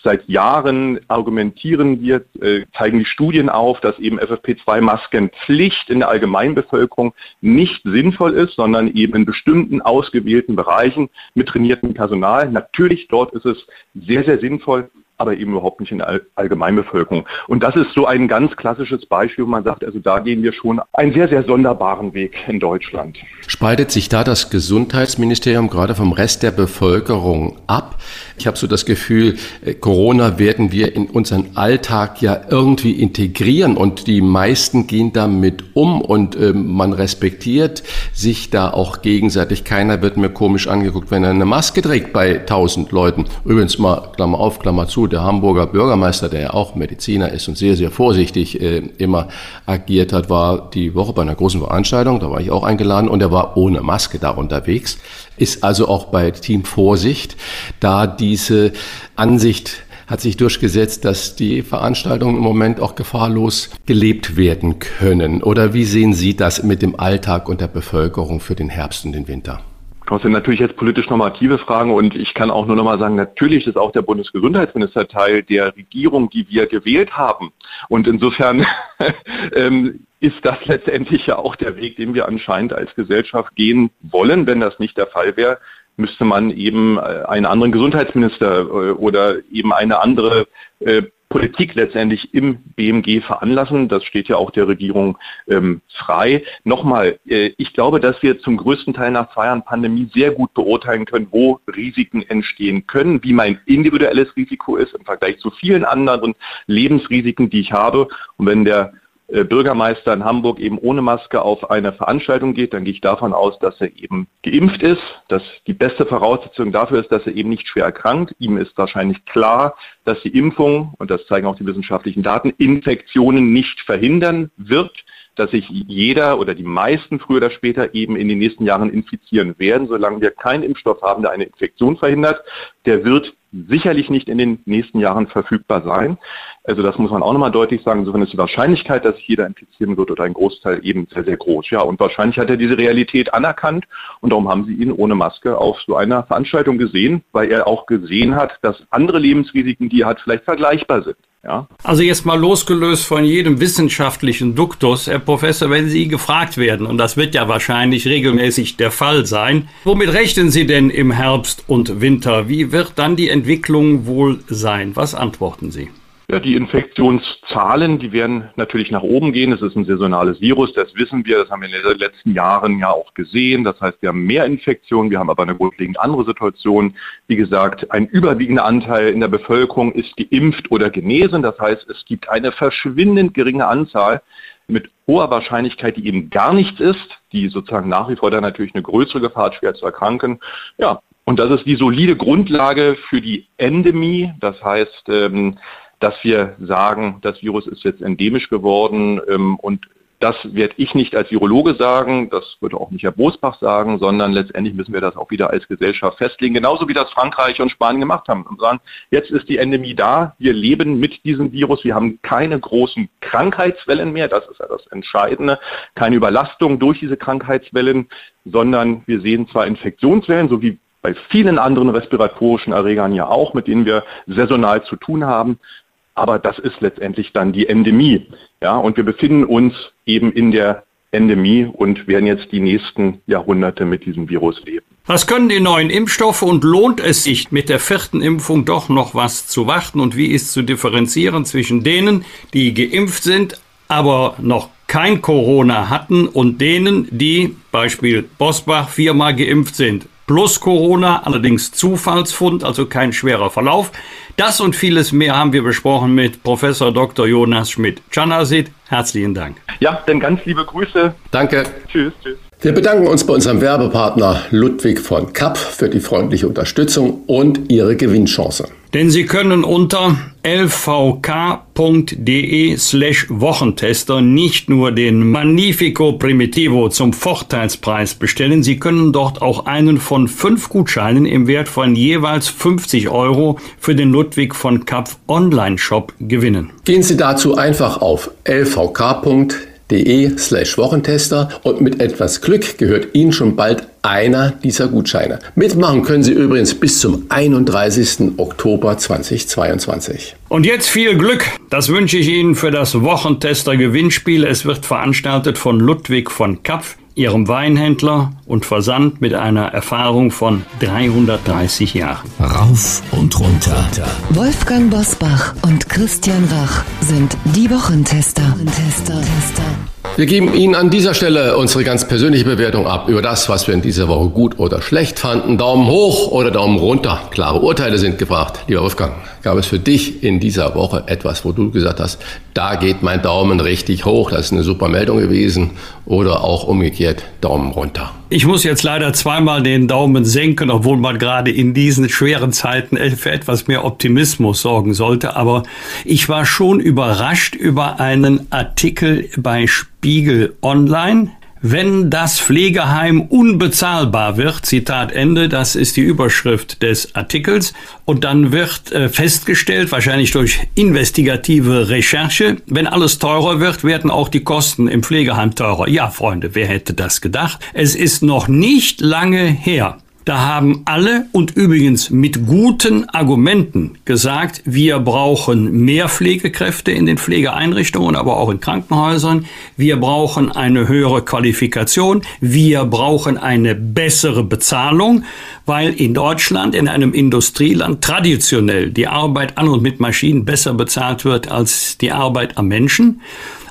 Seit Jahren argumentieren wir, äh, zeigen die Studien auf, dass eben FFP2-Maskenpflicht in der Allgemeinbevölkerung nicht sinnvoll ist, sondern eben in bestimmten ausgewählten Bereichen mit trainiertem Personal. Natürlich dort ist es sehr, sehr sinnvoll, aber eben überhaupt nicht in der Allgemeinbevölkerung. Und das ist so ein ganz klassisches Beispiel, wo man sagt, also da gehen wir schon einen sehr, sehr sonderbaren Weg in Deutschland. Spaltet sich da das Gesundheitsministerium gerade vom Rest der Bevölkerung ab? Ich habe so das Gefühl, äh, Corona werden wir in unseren Alltag ja irgendwie integrieren und die meisten gehen damit um und äh, man respektiert sich da auch gegenseitig. Keiner wird mir komisch angeguckt, wenn er eine Maske trägt bei tausend Leuten. Übrigens mal Klammer auf, Klammer zu, der Hamburger Bürgermeister, der ja auch Mediziner ist und sehr, sehr vorsichtig äh, immer agiert hat, war die Woche bei einer großen Veranstaltung, da war ich auch eingeladen und er war ohne Maske da unterwegs. Ist also auch bei Team Vorsicht, da diese Ansicht hat sich durchgesetzt, dass die Veranstaltungen im Moment auch gefahrlos gelebt werden können. Oder wie sehen Sie das mit dem Alltag und der Bevölkerung für den Herbst und den Winter? Das sind natürlich jetzt politisch normative Fragen und ich kann auch nur noch mal sagen, natürlich ist auch der Bundesgesundheitsminister Teil der Regierung, die wir gewählt haben. Und insofern ähm, ist das letztendlich ja auch der Weg, den wir anscheinend als Gesellschaft gehen wollen. Wenn das nicht der Fall wäre, müsste man eben äh, einen anderen Gesundheitsminister äh, oder eben eine andere äh, Politik letztendlich im BMG veranlassen. Das steht ja auch der Regierung ähm, frei. Nochmal, äh, ich glaube, dass wir zum größten Teil nach zwei Jahren Pandemie sehr gut beurteilen können, wo Risiken entstehen können, wie mein individuelles Risiko ist im Vergleich zu vielen anderen Lebensrisiken, die ich habe. Und wenn der Bürgermeister in Hamburg eben ohne Maske auf eine Veranstaltung geht, dann gehe ich davon aus, dass er eben geimpft ist, dass die beste Voraussetzung dafür ist, dass er eben nicht schwer erkrankt. Ihm ist wahrscheinlich klar, dass die Impfung, und das zeigen auch die wissenschaftlichen Daten, Infektionen nicht verhindern wird dass sich jeder oder die meisten früher oder später eben in den nächsten Jahren infizieren werden. Solange wir keinen Impfstoff haben, der eine Infektion verhindert, der wird sicherlich nicht in den nächsten Jahren verfügbar sein. Also das muss man auch nochmal deutlich sagen. Insofern ist die Wahrscheinlichkeit, dass jeder infizieren wird oder ein Großteil eben sehr, sehr groß. Ja, und wahrscheinlich hat er diese Realität anerkannt und darum haben sie ihn ohne Maske auf so einer Veranstaltung gesehen, weil er auch gesehen hat, dass andere Lebensrisiken, die er hat, vielleicht vergleichbar sind. Ja. Also jetzt mal losgelöst von jedem wissenschaftlichen Duktus, Herr Professor, wenn Sie gefragt werden, und das wird ja wahrscheinlich regelmäßig der Fall sein, womit rechnen Sie denn im Herbst und Winter? Wie wird dann die Entwicklung wohl sein? Was antworten Sie? Ja, die Infektionszahlen, die werden natürlich nach oben gehen. Es ist ein saisonales Virus, das wissen wir, das haben wir in den letzten Jahren ja auch gesehen. Das heißt, wir haben mehr Infektionen, wir haben aber eine grundlegend andere Situation. Wie gesagt, ein überwiegender Anteil in der Bevölkerung ist geimpft oder genesen. Das heißt, es gibt eine verschwindend geringe Anzahl mit hoher Wahrscheinlichkeit, die eben gar nichts ist, die sozusagen nach wie vor dann natürlich eine größere Gefahr hat, schwer zu erkranken. Ja, und das ist die solide Grundlage für die Endemie. Das heißt, ähm, dass wir sagen, das Virus ist jetzt endemisch geworden ähm, und das werde ich nicht als Virologe sagen, das würde auch nicht Herr Bosbach sagen, sondern letztendlich müssen wir das auch wieder als Gesellschaft festlegen, genauso wie das Frankreich und Spanien gemacht haben und sagen, jetzt ist die Endemie da, wir leben mit diesem Virus, wir haben keine großen Krankheitswellen mehr, das ist ja das Entscheidende, keine Überlastung durch diese Krankheitswellen, sondern wir sehen zwar Infektionswellen, so wie bei vielen anderen respiratorischen Erregern ja auch, mit denen wir saisonal zu tun haben, aber das ist letztendlich dann die Endemie. Ja, und wir befinden uns eben in der Endemie und werden jetzt die nächsten Jahrhunderte mit diesem Virus leben. Was können die neuen Impfstoffe und lohnt es sich mit der vierten Impfung doch noch was zu warten und wie ist zu differenzieren zwischen denen, die geimpft sind, aber noch kein Corona hatten und denen, die, Beispiel Bosbach, viermal geimpft sind? Plus Corona, allerdings Zufallsfund, also kein schwerer Verlauf. Das und vieles mehr haben wir besprochen mit Professor Dr. Jonas Schmidt-Chanasit. Herzlichen Dank. Ja, dann ganz liebe Grüße. Danke. Tschüss, tschüss. Wir bedanken uns bei unserem Werbepartner Ludwig von Kapp für die freundliche Unterstützung und Ihre Gewinnchance. Denn Sie können unter lvk.de slash Wochentester nicht nur den Magnifico Primitivo zum Vorteilspreis bestellen, Sie können dort auch einen von fünf Gutscheinen im Wert von jeweils 50 Euro für den Ludwig von Kapp Online-Shop gewinnen. Gehen Sie dazu einfach auf lvk.de de slash Wochentester und mit etwas Glück gehört Ihnen schon bald einer dieser Gutscheine. Mitmachen können Sie übrigens bis zum 31. Oktober 2022. Und jetzt viel Glück. Das wünsche ich Ihnen für das Wochentester Gewinnspiel. Es wird veranstaltet von Ludwig von Kapf. ihrem Weinhändler und Versand mit einer Erfahrung von 330 Jahren. Rauf und runter. Wolfgang Bosbach und Christian Rach sind die Wochentester. Tester. Wir geben Ihnen an dieser Stelle unsere ganz persönliche Bewertung ab über das, was wir in dieser Woche gut oder schlecht fanden. Daumen hoch oder Daumen runter. Klare Urteile sind gefragt. Lieber Wolfgang, gab es für dich in dieser Woche etwas, wo du gesagt hast, da geht mein Daumen richtig hoch, das ist eine super Meldung gewesen oder auch umgekehrt Daumen runter? Ich muss jetzt leider zweimal den Daumen senken, obwohl man gerade in diesen schweren Zeiten für etwas mehr Optimismus sorgen sollte. Aber ich war schon überrascht über einen Artikel bei Spiegel Online wenn das Pflegeheim unbezahlbar wird, Zitat Ende, das ist die Überschrift des Artikels, und dann wird äh, festgestellt, wahrscheinlich durch investigative Recherche, wenn alles teurer wird, werden auch die Kosten im Pflegeheim teurer. Ja, Freunde, wer hätte das gedacht? Es ist noch nicht lange her, da haben alle und übrigens mit guten Argumenten gesagt, wir brauchen mehr Pflegekräfte in den Pflegeeinrichtungen, aber auch in Krankenhäusern. Wir brauchen eine höhere Qualifikation. Wir brauchen eine bessere Bezahlung, weil in Deutschland, in einem Industrieland, traditionell die Arbeit an und mit Maschinen besser bezahlt wird als die Arbeit am Menschen.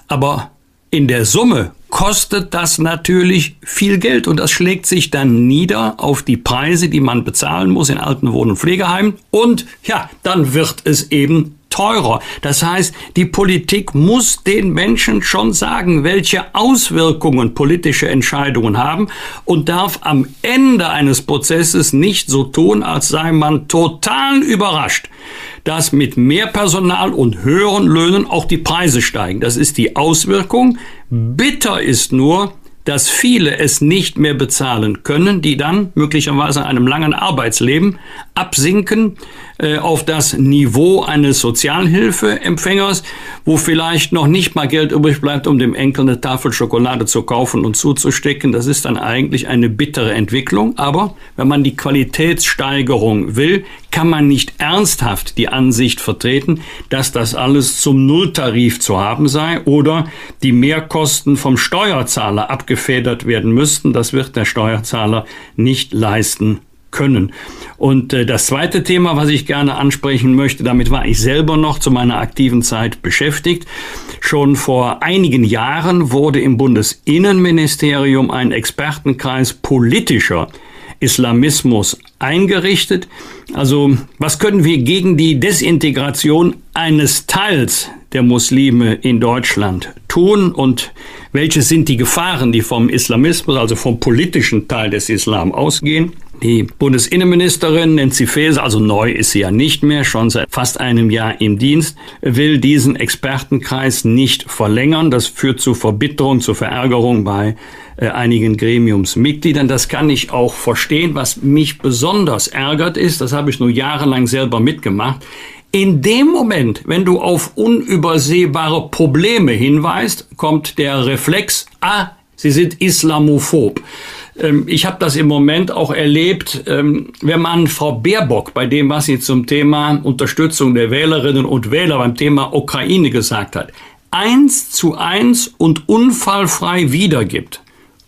Aber in der Summe kostet das natürlich viel Geld und das schlägt sich dann nieder auf die Preise, die man bezahlen muss in alten Wohn- und Pflegeheimen und ja, dann wird es eben teurer. Das heißt, die Politik muss den Menschen schon sagen, welche Auswirkungen politische Entscheidungen haben und darf am Ende eines Prozesses nicht so tun, als sei man total überrascht, dass mit mehr Personal und höheren Löhnen auch die Preise steigen. Das ist die Auswirkung. Bitter ist nur, dass viele es nicht mehr bezahlen können, die dann möglicherweise in einem langen Arbeitsleben absinken äh, auf das Niveau eines Sozialhilfeempfängers, wo vielleicht noch nicht mal Geld übrig bleibt, um dem Enkel eine Tafel Schokolade zu kaufen und zuzustecken. Das ist dann eigentlich eine bittere Entwicklung. Aber wenn man die Qualitätssteigerung will, kann man nicht ernsthaft die Ansicht vertreten, dass das alles zum Nulltarif zu haben sei oder die Mehrkosten vom Steuerzahler abgefedert werden müssten. Das wird der Steuerzahler nicht leisten können. Und äh, das zweite Thema, was ich gerne ansprechen möchte, damit war ich selber noch zu meiner aktiven Zeit beschäftigt. Schon vor einigen Jahren wurde im Bundesinnenministerium ein Expertenkreis politischer Islamismus eingerichtet. Also was können wir gegen die Desintegration eines Teils der Muslime in Deutschland tun und welche sind die Gefahren, die vom Islamismus, also vom politischen Teil des Islam ausgehen? Die Bundesinnenministerin Nancy Faeser, also neu ist sie ja nicht mehr, schon seit fast einem Jahr im Dienst, will diesen Expertenkreis nicht verlängern. Das führt zu Verbitterung, zu Verärgerung bei äh, einigen Gremiumsmitgliedern. Das kann ich auch verstehen. Was mich besonders ärgert ist, das habe ich nur jahrelang selber mitgemacht, in dem Moment, wenn du auf unübersehbare Probleme hinweist, kommt der Reflex, ah, sie sind islamophob. Ähm, ich habe das im Moment auch erlebt, ähm, wenn man Frau Baerbock bei dem, was sie zum Thema Unterstützung der Wählerinnen und Wähler beim Thema Ukraine gesagt hat, eins zu eins und unfallfrei wiedergibt,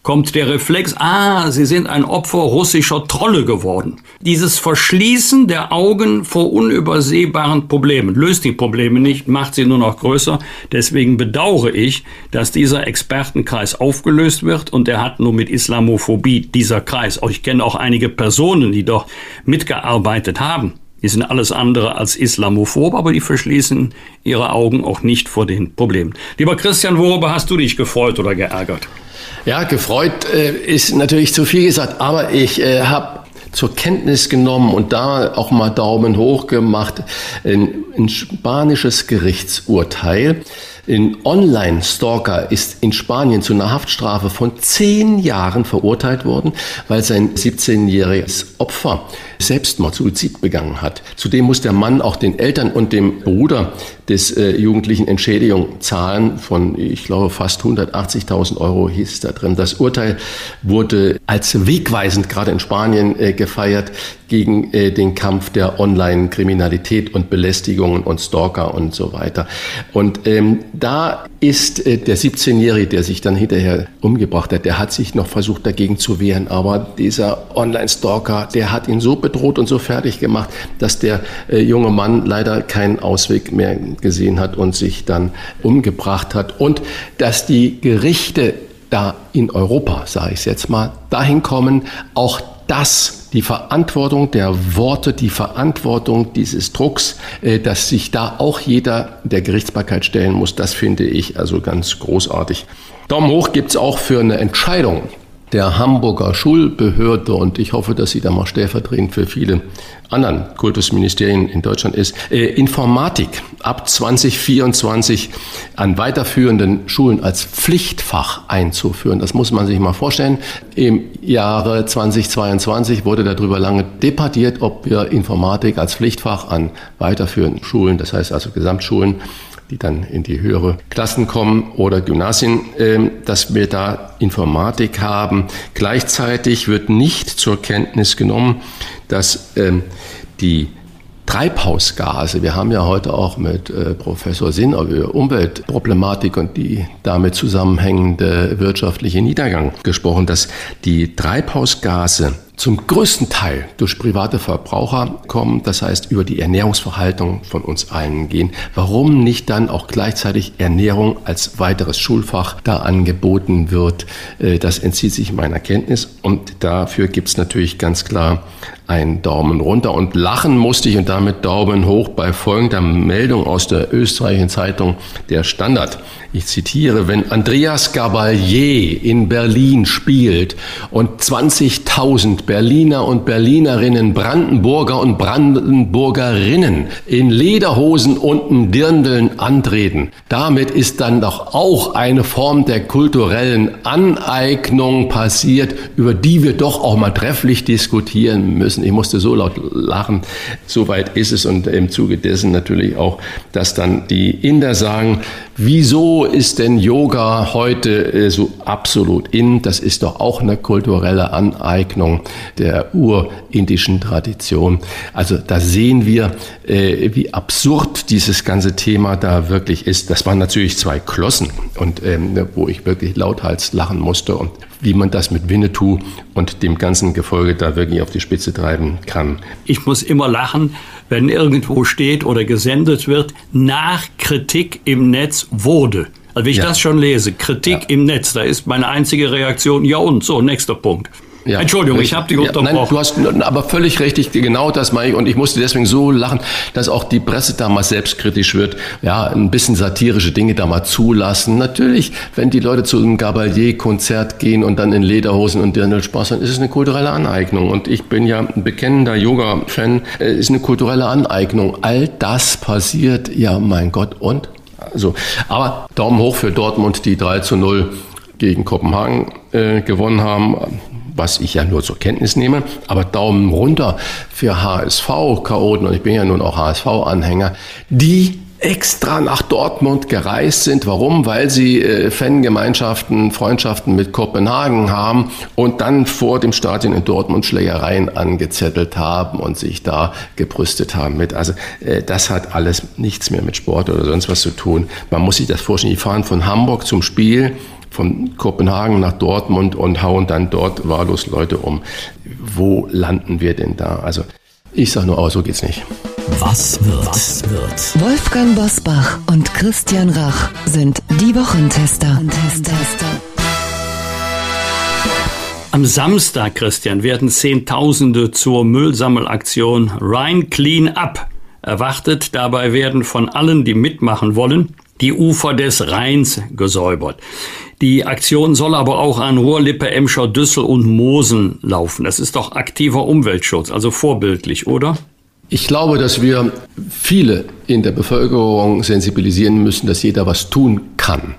kommt der Reflex, ah, sie sind ein Opfer russischer Trolle geworden. Dieses Verschließen der Augen vor unübersehbaren Problemen löst die Probleme nicht, macht sie nur noch größer. Deswegen bedauere ich, dass dieser Expertenkreis aufgelöst wird und er hat nur mit Islamophobie dieser Kreis. Ich kenne auch einige Personen, die dort mitgearbeitet haben. Die sind alles andere als islamophob, aber die verschließen ihre Augen auch nicht vor den Problemen. Lieber Christian, worüber hast du dich gefreut oder geärgert? Ja, gefreut äh, ist natürlich zu viel gesagt, aber ich äh, habe zur Kenntnis genommen und da auch mal Daumen hoch gemacht, ein, ein spanisches Gerichtsurteil. Ein Online-Stalker ist in Spanien zu einer Haftstrafe von zehn Jahren verurteilt worden, weil sein 17-jähriges Opfer Selbstmord, Suizid begangen hat. Zudem muss der Mann auch den Eltern und dem Bruder des äh, Jugendlichen Entschädigung zahlen von, ich glaube, fast 180.000 Euro hieß da drin. Das Urteil wurde als wegweisend gerade in Spanien äh, gefeiert gegen äh, den Kampf der Online-Kriminalität und Belästigungen und Stalker und so weiter. Und ähm, da ist äh, der 17-Jährige, der sich dann hinterher umgebracht hat, der hat sich noch versucht dagegen zu wehren, aber dieser Online-Stalker, der hat ihn so bedroht und so fertig gemacht, dass der äh, junge Mann leider keinen Ausweg mehr gesehen hat und sich dann umgebracht hat. Und dass die Gerichte da in Europa, sage ich jetzt mal, dahin kommen, auch das, die Verantwortung der Worte, die Verantwortung dieses Drucks, äh, dass sich da auch jeder der Gerichtsbarkeit stellen muss, das finde ich also ganz großartig. Daumen hoch gibt es auch für eine Entscheidung der Hamburger Schulbehörde und ich hoffe, dass sie da mal stellvertretend für viele anderen Kultusministerien in Deutschland ist, äh, Informatik ab 2024 an weiterführenden Schulen als Pflichtfach einzuführen. Das muss man sich mal vorstellen. Im Jahre 2022 wurde darüber lange debattiert, ob wir Informatik als Pflichtfach an weiterführenden Schulen, das heißt also Gesamtschulen, die dann in die höhere Klassen kommen oder Gymnasien, ähm, dass wir da Informatik haben. Gleichzeitig wird nicht zur Kenntnis genommen, dass ähm, die Treibhausgase. Wir haben ja heute auch mit äh, Professor Sinn über Umweltproblematik und die damit zusammenhängende wirtschaftliche Niedergang gesprochen, dass die Treibhausgase zum größten Teil durch private Verbraucher kommen, das heißt über die Ernährungsverhaltung von uns allen gehen. Warum nicht dann auch gleichzeitig Ernährung als weiteres Schulfach da angeboten wird, äh, das entzieht sich meiner Kenntnis und dafür gibt es natürlich ganz klar einen Daumen runter und lachen musste ich und damit Daumen hoch bei folgender Meldung aus der österreichischen Zeitung Der Standard. Ich zitiere, wenn Andreas Gabalier in Berlin spielt und 20.000 Berliner und Berlinerinnen, Brandenburger und Brandenburgerinnen in Lederhosen und Dirndeln antreten, damit ist dann doch auch eine Form der kulturellen Aneignung passiert, über die wir doch auch mal trefflich diskutieren müssen. Ich musste so laut lachen. Soweit ist es und im Zuge dessen natürlich auch, dass dann die Inder sagen, Wieso ist denn Yoga heute äh, so absolut in? Das ist doch auch eine kulturelle Aneignung der urindischen Tradition. Also da sehen wir, äh, wie absurd dieses ganze Thema da wirklich ist. Das waren natürlich zwei Klossen und ähm, wo ich wirklich lauthals lachen musste und wie man das mit Winnetou und dem ganzen Gefolge da wirklich auf die Spitze treiben kann. Ich muss immer lachen, wenn irgendwo steht oder gesendet wird, nach Kritik im Netz wurde. Also wenn ich ja. das schon lese, Kritik ja. im Netz, da ist meine einzige Reaktion, ja und so, nächster Punkt. Ja, Entschuldigung, ich habe dich unterbrochen. Ja, nein, du hast aber völlig richtig, genau das meine ich. Und ich musste deswegen so lachen, dass auch die Presse da mal selbstkritisch wird. Ja, ein bisschen satirische Dinge da mal zulassen. Natürlich, wenn die Leute zu einem Gabalier-Konzert gehen und dann in Lederhosen und Dirndl Spaß haben, ist es eine kulturelle Aneignung. Und ich bin ja ein bekennender Yoga-Fan, äh, ist eine kulturelle Aneignung. All das passiert, ja, mein Gott, und? Also, aber Daumen hoch für Dortmund, die 3 zu 0 gegen Kopenhagen äh, gewonnen haben was ich ja nur zur Kenntnis nehme. Aber Daumen runter für HSV-Chaoten, und ich bin ja nun auch HSV-Anhänger, die extra nach Dortmund gereist sind. Warum? Weil sie äh, Fangemeinschaften, Freundschaften mit Kopenhagen haben und dann vor dem Stadion in Dortmund Schlägereien angezettelt haben und sich da gebrüstet haben mit. Also äh, das hat alles nichts mehr mit Sport oder sonst was zu tun. Man muss sich das vorstellen. Die fahren von Hamburg zum Spiel von Kopenhagen nach Dortmund und hauen dann dort wahllos Leute um. Wo landen wir denn da? Also ich sage nur, oh, so geht's nicht. Was wird? Was wird? Wolfgang Bosbach und Christian Rach sind die Wochentester. Am Samstag, Christian, werden Zehntausende zur Müllsammelaktion Rhine Clean Up erwartet. Dabei werden von allen, die mitmachen wollen, die Ufer des Rheins gesäubert. Die Aktion soll aber auch an Ruhrlippe, Emscher, Düssel und Mosen laufen. Das ist doch aktiver Umweltschutz, also vorbildlich, oder? Ich glaube, dass wir viele in der Bevölkerung sensibilisieren müssen, dass jeder was tun kann.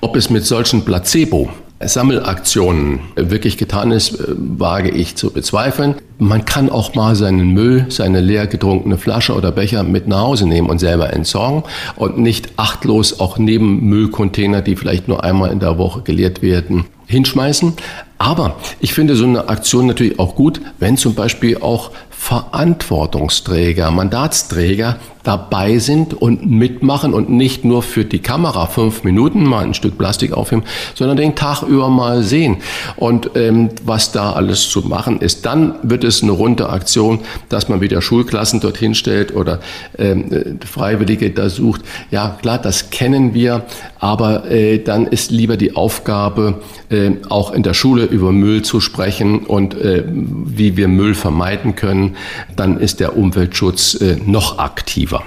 Ob es mit solchen Placebo Sammelaktionen wirklich getan ist, äh, wage ich zu bezweifeln. Man kann auch mal seinen Müll, seine leer getrunkene Flasche oder Becher mit nach Hause nehmen und selber entsorgen und nicht achtlos auch neben Müllcontainer, die vielleicht nur einmal in der Woche geleert werden, hinschmeißen. Aber ich finde so eine Aktion natürlich auch gut, wenn zum Beispiel auch Verantwortungsträger, Mandatsträger dabei sind und mitmachen und nicht nur für die Kamera fünf Minuten mal ein Stück Plastik aufheben, sondern den Tag über mal sehen. Und ähm, was da alles zu machen ist, dann wird es eine runde Aktion, dass man wieder Schulklassen dorthin stellt oder ähm, äh, Freiwillige da sucht. Ja, klar, das kennen wir, aber äh, dann ist lieber die Aufgabe, äh, auch in der Schule über Müll zu sprechen und äh, wie wir Müll vermeiden können. Dann ist der Umweltschutz äh, noch aktiver.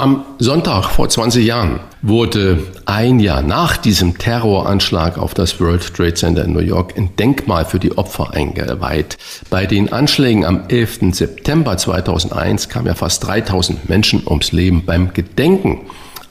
Am Sonntag vor 20 Jahren wurde ein Jahr nach diesem Terroranschlag auf das World Trade Center in New York ein Denkmal für die Opfer eingeweiht. Bei den Anschlägen am 11. September 2001 kamen ja fast 3000 Menschen ums Leben. Beim Gedenken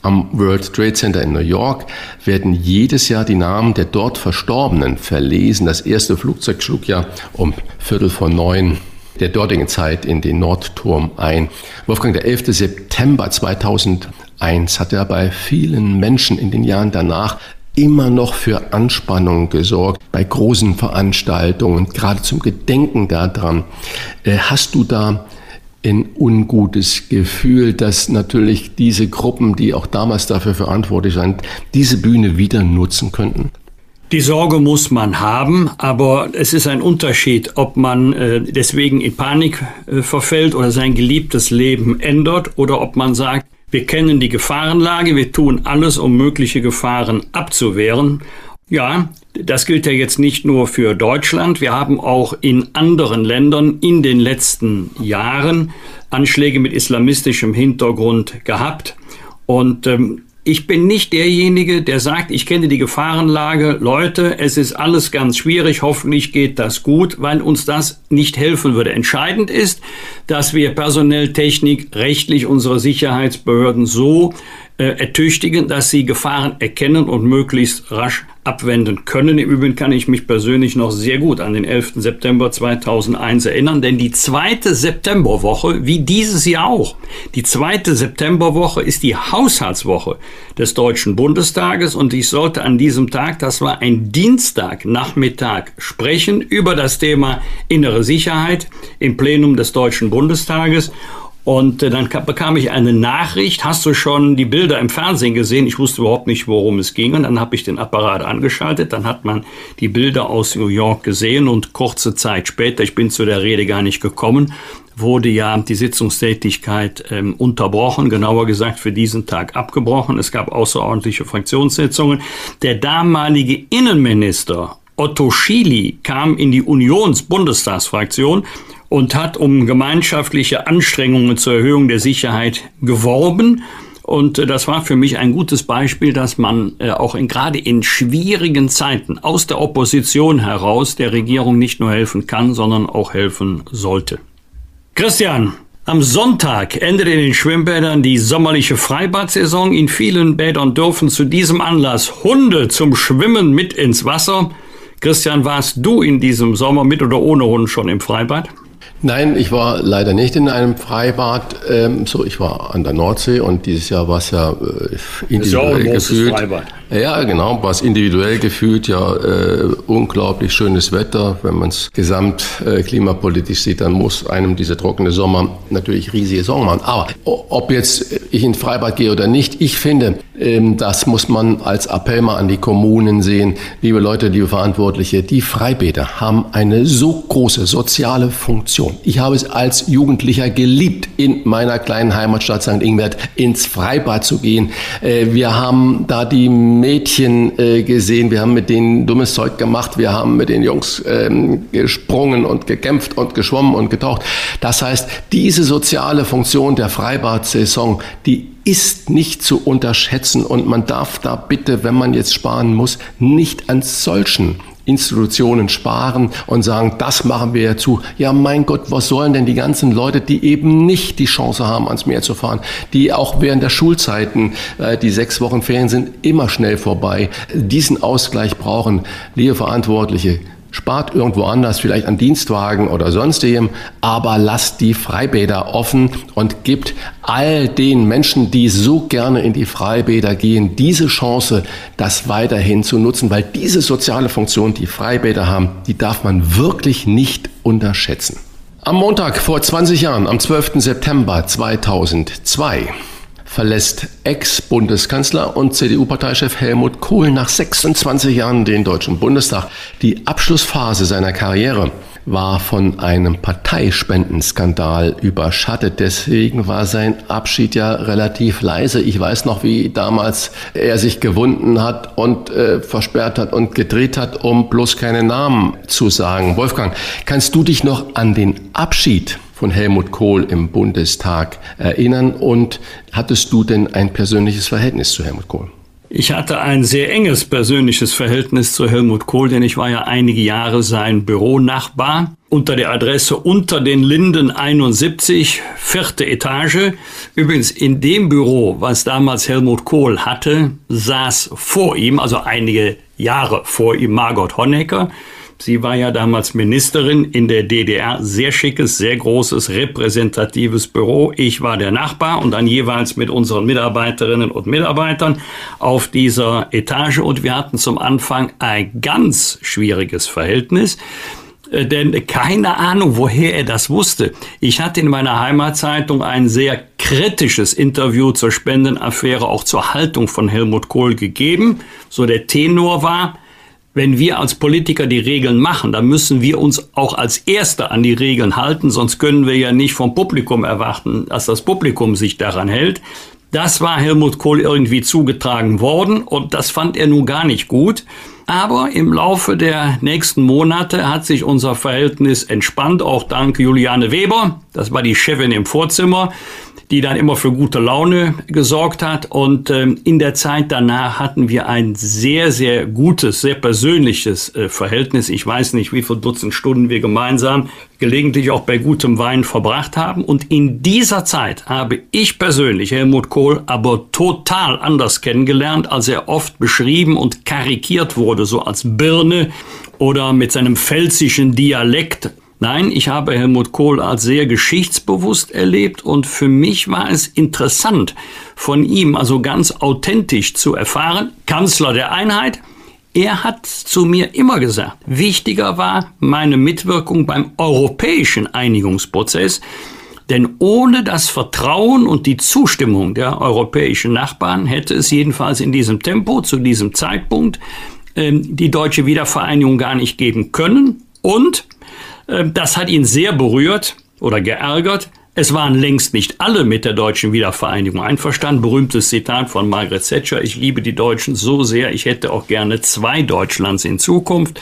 am World Trade Center in New York werden jedes Jahr die Namen der dort Verstorbenen verlesen. Das erste Flugzeug schlug ja um Viertel vor neun der dortigen Zeit in den Nordturm ein. Wolfgang, der 11. September 2001 hat er bei vielen Menschen in den Jahren danach immer noch für Anspannung gesorgt bei großen Veranstaltungen, gerade zum Gedenken daran. Äh, hast du da ein ungutes Gefühl, dass natürlich diese Gruppen, die auch damals dafür verantwortlich sind, diese Bühne wieder nutzen könnten? Die Sorge muss man haben, aber es ist ein Unterschied, ob man äh, deswegen in Panik äh, verfällt oder sein geliebtes Leben ändert oder ob man sagt, wir kennen die Gefahrenlage, wir tun alles, um mögliche Gefahren abzuwehren. Ja, das gilt ja jetzt nicht nur für Deutschland. Wir haben auch in anderen Ländern in den letzten Jahren Anschläge mit islamistischem Hintergrund gehabt. Und ähm, ich bin nicht derjenige, der sagt, ich kenne die Gefahrenlage, Leute, es ist alles ganz schwierig, hoffentlich geht das gut, weil uns das nicht helfen würde. Entscheidend ist, dass wir personell, Technik, rechtlich unsere Sicherheitsbehörden so äh, ertüchtigen, dass sie Gefahren erkennen und möglichst rasch abwenden können. Im Übrigen kann ich mich persönlich noch sehr gut an den 11. September 2001 erinnern, denn die zweite Septemberwoche, wie dieses Jahr auch, die zweite Septemberwoche ist die Haushaltswoche des Deutschen Bundestages und ich sollte an diesem Tag, das war ein Dienstagnachmittag, sprechen über das Thema innere Sicherheit im Plenum des Deutschen Bundestages und äh, dann bekam ich eine Nachricht, hast du schon die Bilder im Fernsehen gesehen? Ich wusste überhaupt nicht, worum es ging. Und dann habe ich den Apparat angeschaltet. Dann hat man die Bilder aus New York gesehen. Und kurze Zeit später, ich bin zu der Rede gar nicht gekommen, wurde ja die Sitzungstätigkeit ähm, unterbrochen, genauer gesagt für diesen Tag abgebrochen. Es gab außerordentliche Fraktionssitzungen. Der damalige Innenminister Otto Schily kam in die Unions-Bundestagsfraktion und hat um gemeinschaftliche Anstrengungen zur Erhöhung der Sicherheit geworben. Und äh, das war für mich ein gutes Beispiel, dass man äh, auch in, gerade in schwierigen Zeiten aus der Opposition heraus der Regierung nicht nur helfen kann, sondern auch helfen sollte. Christian, am Sonntag endet in den Schwimmbädern die sommerliche Freibadsaison. In vielen Bädern dürfen zu diesem Anlass Hunde zum Schwimmen mit ins Wasser. Christian, warst du in diesem Sommer mit oder ohne Hund schon im Freibad? Nein, ich war leider nicht in einem Freibad. Ähm, so, ich war an der Nordsee und dieses Jahr war es ja äh, individuell ja gefühlt. Freibad. Ja, genau, war es individuell gefühlt ja äh, unglaublich schönes Wetter. Wenn man es gesamt äh, klimapolitisch sieht, dann muss einem dieser trockene Sommer natürlich riesige Sorgen machen. Aber ob jetzt ich in Freibad gehe oder nicht, ich finde, ähm, das muss man als Appell mal an die Kommunen sehen. Liebe Leute, liebe Verantwortliche, die Freibäder haben eine so große soziale Funktion. Ich habe es als Jugendlicher geliebt, in meiner kleinen Heimatstadt St. Ingbert ins Freibad zu gehen. Äh, wir haben da die Mädchen äh, gesehen, wir haben mit denen dummes Zeug gemacht, wir haben mit den Jungs ähm, gesprungen und gekämpft und geschwommen und getaucht. Das heißt, diese soziale Funktion der Freibad-Saison, die ist nicht zu unterschätzen. Und man darf da bitte, wenn man jetzt sparen muss, nicht an solchen Institutionen sparen und sagen, das machen wir ja zu. Ja, mein Gott, was sollen denn die ganzen Leute, die eben nicht die Chance haben, ans Meer zu fahren, die auch während der Schulzeiten, äh, die sechs Wochen Ferien sind, immer schnell vorbei, diesen Ausgleich brauchen. Liebe Verantwortliche, spart irgendwo anders, vielleicht an Dienstwagen oder sonstigem, aber lasst die Freibäder offen und gibt all den Menschen, die so gerne in die Freibäder gehen, diese Chance, das weiterhin zu nutzen, weil diese soziale Funktion, die Freibäder haben, die darf man wirklich nicht unterschätzen. Am Montag vor 20 Jahren, am 12. September 2002, verlässt Ex-Bundeskanzler und CDU-Parteichef Helmut Kohl nach 26 Jahren den Deutschen Bundestag. Die Abschlussphase seiner Karriere war von einem Parteispendenskandal überschattet. Deswegen war sein Abschied ja relativ leise. Ich weiß noch, wie damals er sich gewunden hat und äh, versperrt hat und gedreht hat, um bloß keine Namen zu sagen. Wolfgang, kannst du dich noch an den Abschied von Helmut Kohl im Bundestag erinnern? Und hattest du denn ein persönliches Verhältnis zu Helmut Kohl? Ich hatte ein sehr enges persönliches Verhältnis zu Helmut Kohl, denn ich war ja einige Jahre sein Büronachbar unter der Adresse Unter den Linden 71, vierte Etage. Übrigens in dem Büro, was damals Helmut Kohl hatte, saß vor ihm, also einige Jahre vor ihm, Margot Honecker. Sie war ja damals Ministerin in der DDR. Sehr schickes, sehr großes, repräsentatives Büro. Ich war der Nachbar und dann jeweils mit unseren Mitarbeiterinnen und Mitarbeitern auf dieser Etage. Und wir hatten zum Anfang ein ganz schwieriges Verhältnis äh, denn keine Ahnung, woher er das wusste. Ich hatte in meiner Heimatzeitung ein sehr kritisches Interview zur Spendenaffäre, auch zur Haltung von Helmut Kohl gegeben. So der Tenor war, wenn wir als Politiker die Regeln machen, dann müssen wir uns auch als Erste an die Regeln halten, sonst können wir ja nicht vom Publikum erwarten, dass das Publikum sich daran hält. Das war Helmut Kohl irgendwie zugetragen worden und das fand er nun gar nicht gut. Aber im Laufe der nächsten Monate hat sich unser Verhältnis entspannt, auch dank Juliane Weber. Das war die Chefin im Vorzimmer die dann immer für gute Laune gesorgt hat. Und ähm, in der Zeit danach hatten wir ein sehr, sehr gutes, sehr persönliches äh, Verhältnis. Ich weiß nicht, wie viele Dutzend Stunden wir gemeinsam gelegentlich auch bei gutem Wein verbracht haben. Und in dieser Zeit habe ich persönlich Helmut Kohl aber total anders kennengelernt, als er oft beschrieben und karikiert wurde, so als Birne oder mit seinem pfälzischen Dialekt Nein, ich habe Helmut Kohl als sehr geschichtsbewusst erlebt und für mich war es interessant, von ihm also ganz authentisch zu erfahren, Kanzler der Einheit, er hat zu mir immer gesagt, wichtiger war meine Mitwirkung beim europäischen Einigungsprozess, denn ohne das Vertrauen und die Zustimmung der europäischen Nachbarn hätte es jedenfalls in diesem Tempo, zu diesem Zeitpunkt, ähm, die deutsche Wiedervereinigung gar nicht geben können. Und das hat ihn sehr berührt oder geärgert. Es waren längst nicht alle mit der deutschen Wiedervereinigung einverstanden. Berühmtes Zitat von Margaret Thatcher. Ich liebe die Deutschen so sehr. Ich hätte auch gerne zwei Deutschlands in Zukunft.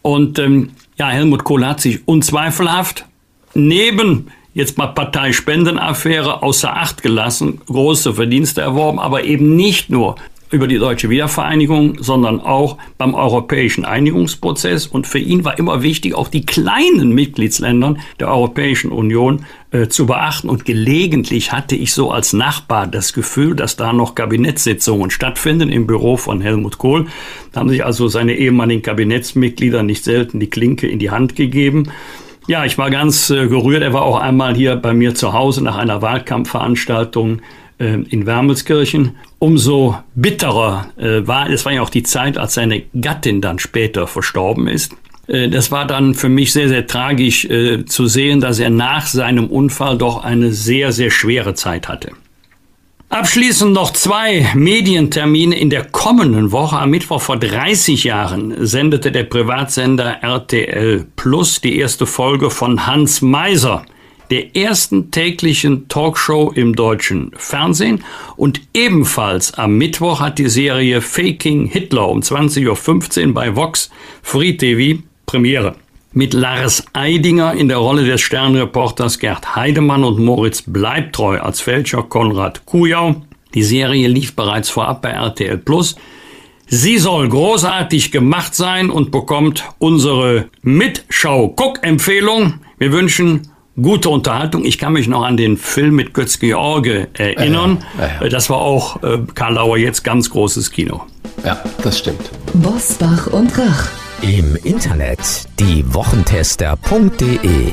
Und ähm, ja, Helmut Kohl hat sich unzweifelhaft neben jetzt mal Parteispendenaffäre außer Acht gelassen, große Verdienste erworben, aber eben nicht nur über die deutsche Wiedervereinigung, sondern auch beim europäischen Einigungsprozess. Und für ihn war immer wichtig, auch die kleinen Mitgliedsländer der Europäischen Union äh, zu beachten. Und gelegentlich hatte ich so als Nachbar das Gefühl, dass da noch Kabinettssitzungen stattfinden im Büro von Helmut Kohl. Da haben sich also seine ehemaligen Kabinettsmitglieder nicht selten die Klinke in die Hand gegeben. Ja, ich war ganz äh, gerührt. Er war auch einmal hier bei mir zu Hause nach einer Wahlkampfveranstaltung äh, in Wermelskirchen. Umso bitterer äh, war, es war ja auch die Zeit, als seine Gattin dann später verstorben ist. Äh, das war dann für mich sehr, sehr tragisch äh, zu sehen, dass er nach seinem Unfall doch eine sehr, sehr schwere Zeit hatte. Abschließend noch zwei Medientermine in der kommenden Woche. Am Mittwoch vor 30 Jahren sendete der Privatsender RTL Plus die erste Folge von Hans Meiser der ersten täglichen Talkshow im deutschen Fernsehen. Und ebenfalls am Mittwoch hat die Serie Faking Hitler um 20.15 Uhr bei Vox Free TV Premiere. Mit Lars Eidinger in der Rolle des Sternreporters Gerd Heidemann und Moritz Bleibtreu als Fälscher Konrad Kujau. Die Serie lief bereits vorab bei RTL Plus. Sie soll großartig gemacht sein und bekommt unsere Mitschau-Guck-Empfehlung. Wir wünschen gute Unterhaltung. Ich kann mich noch an den Film mit Götz George erinnern. Ja, ja. Das war auch äh, Karl Lauer jetzt ganz großes Kino. Ja, das stimmt. Bosbach und Rach. Im Internet diewochentester.de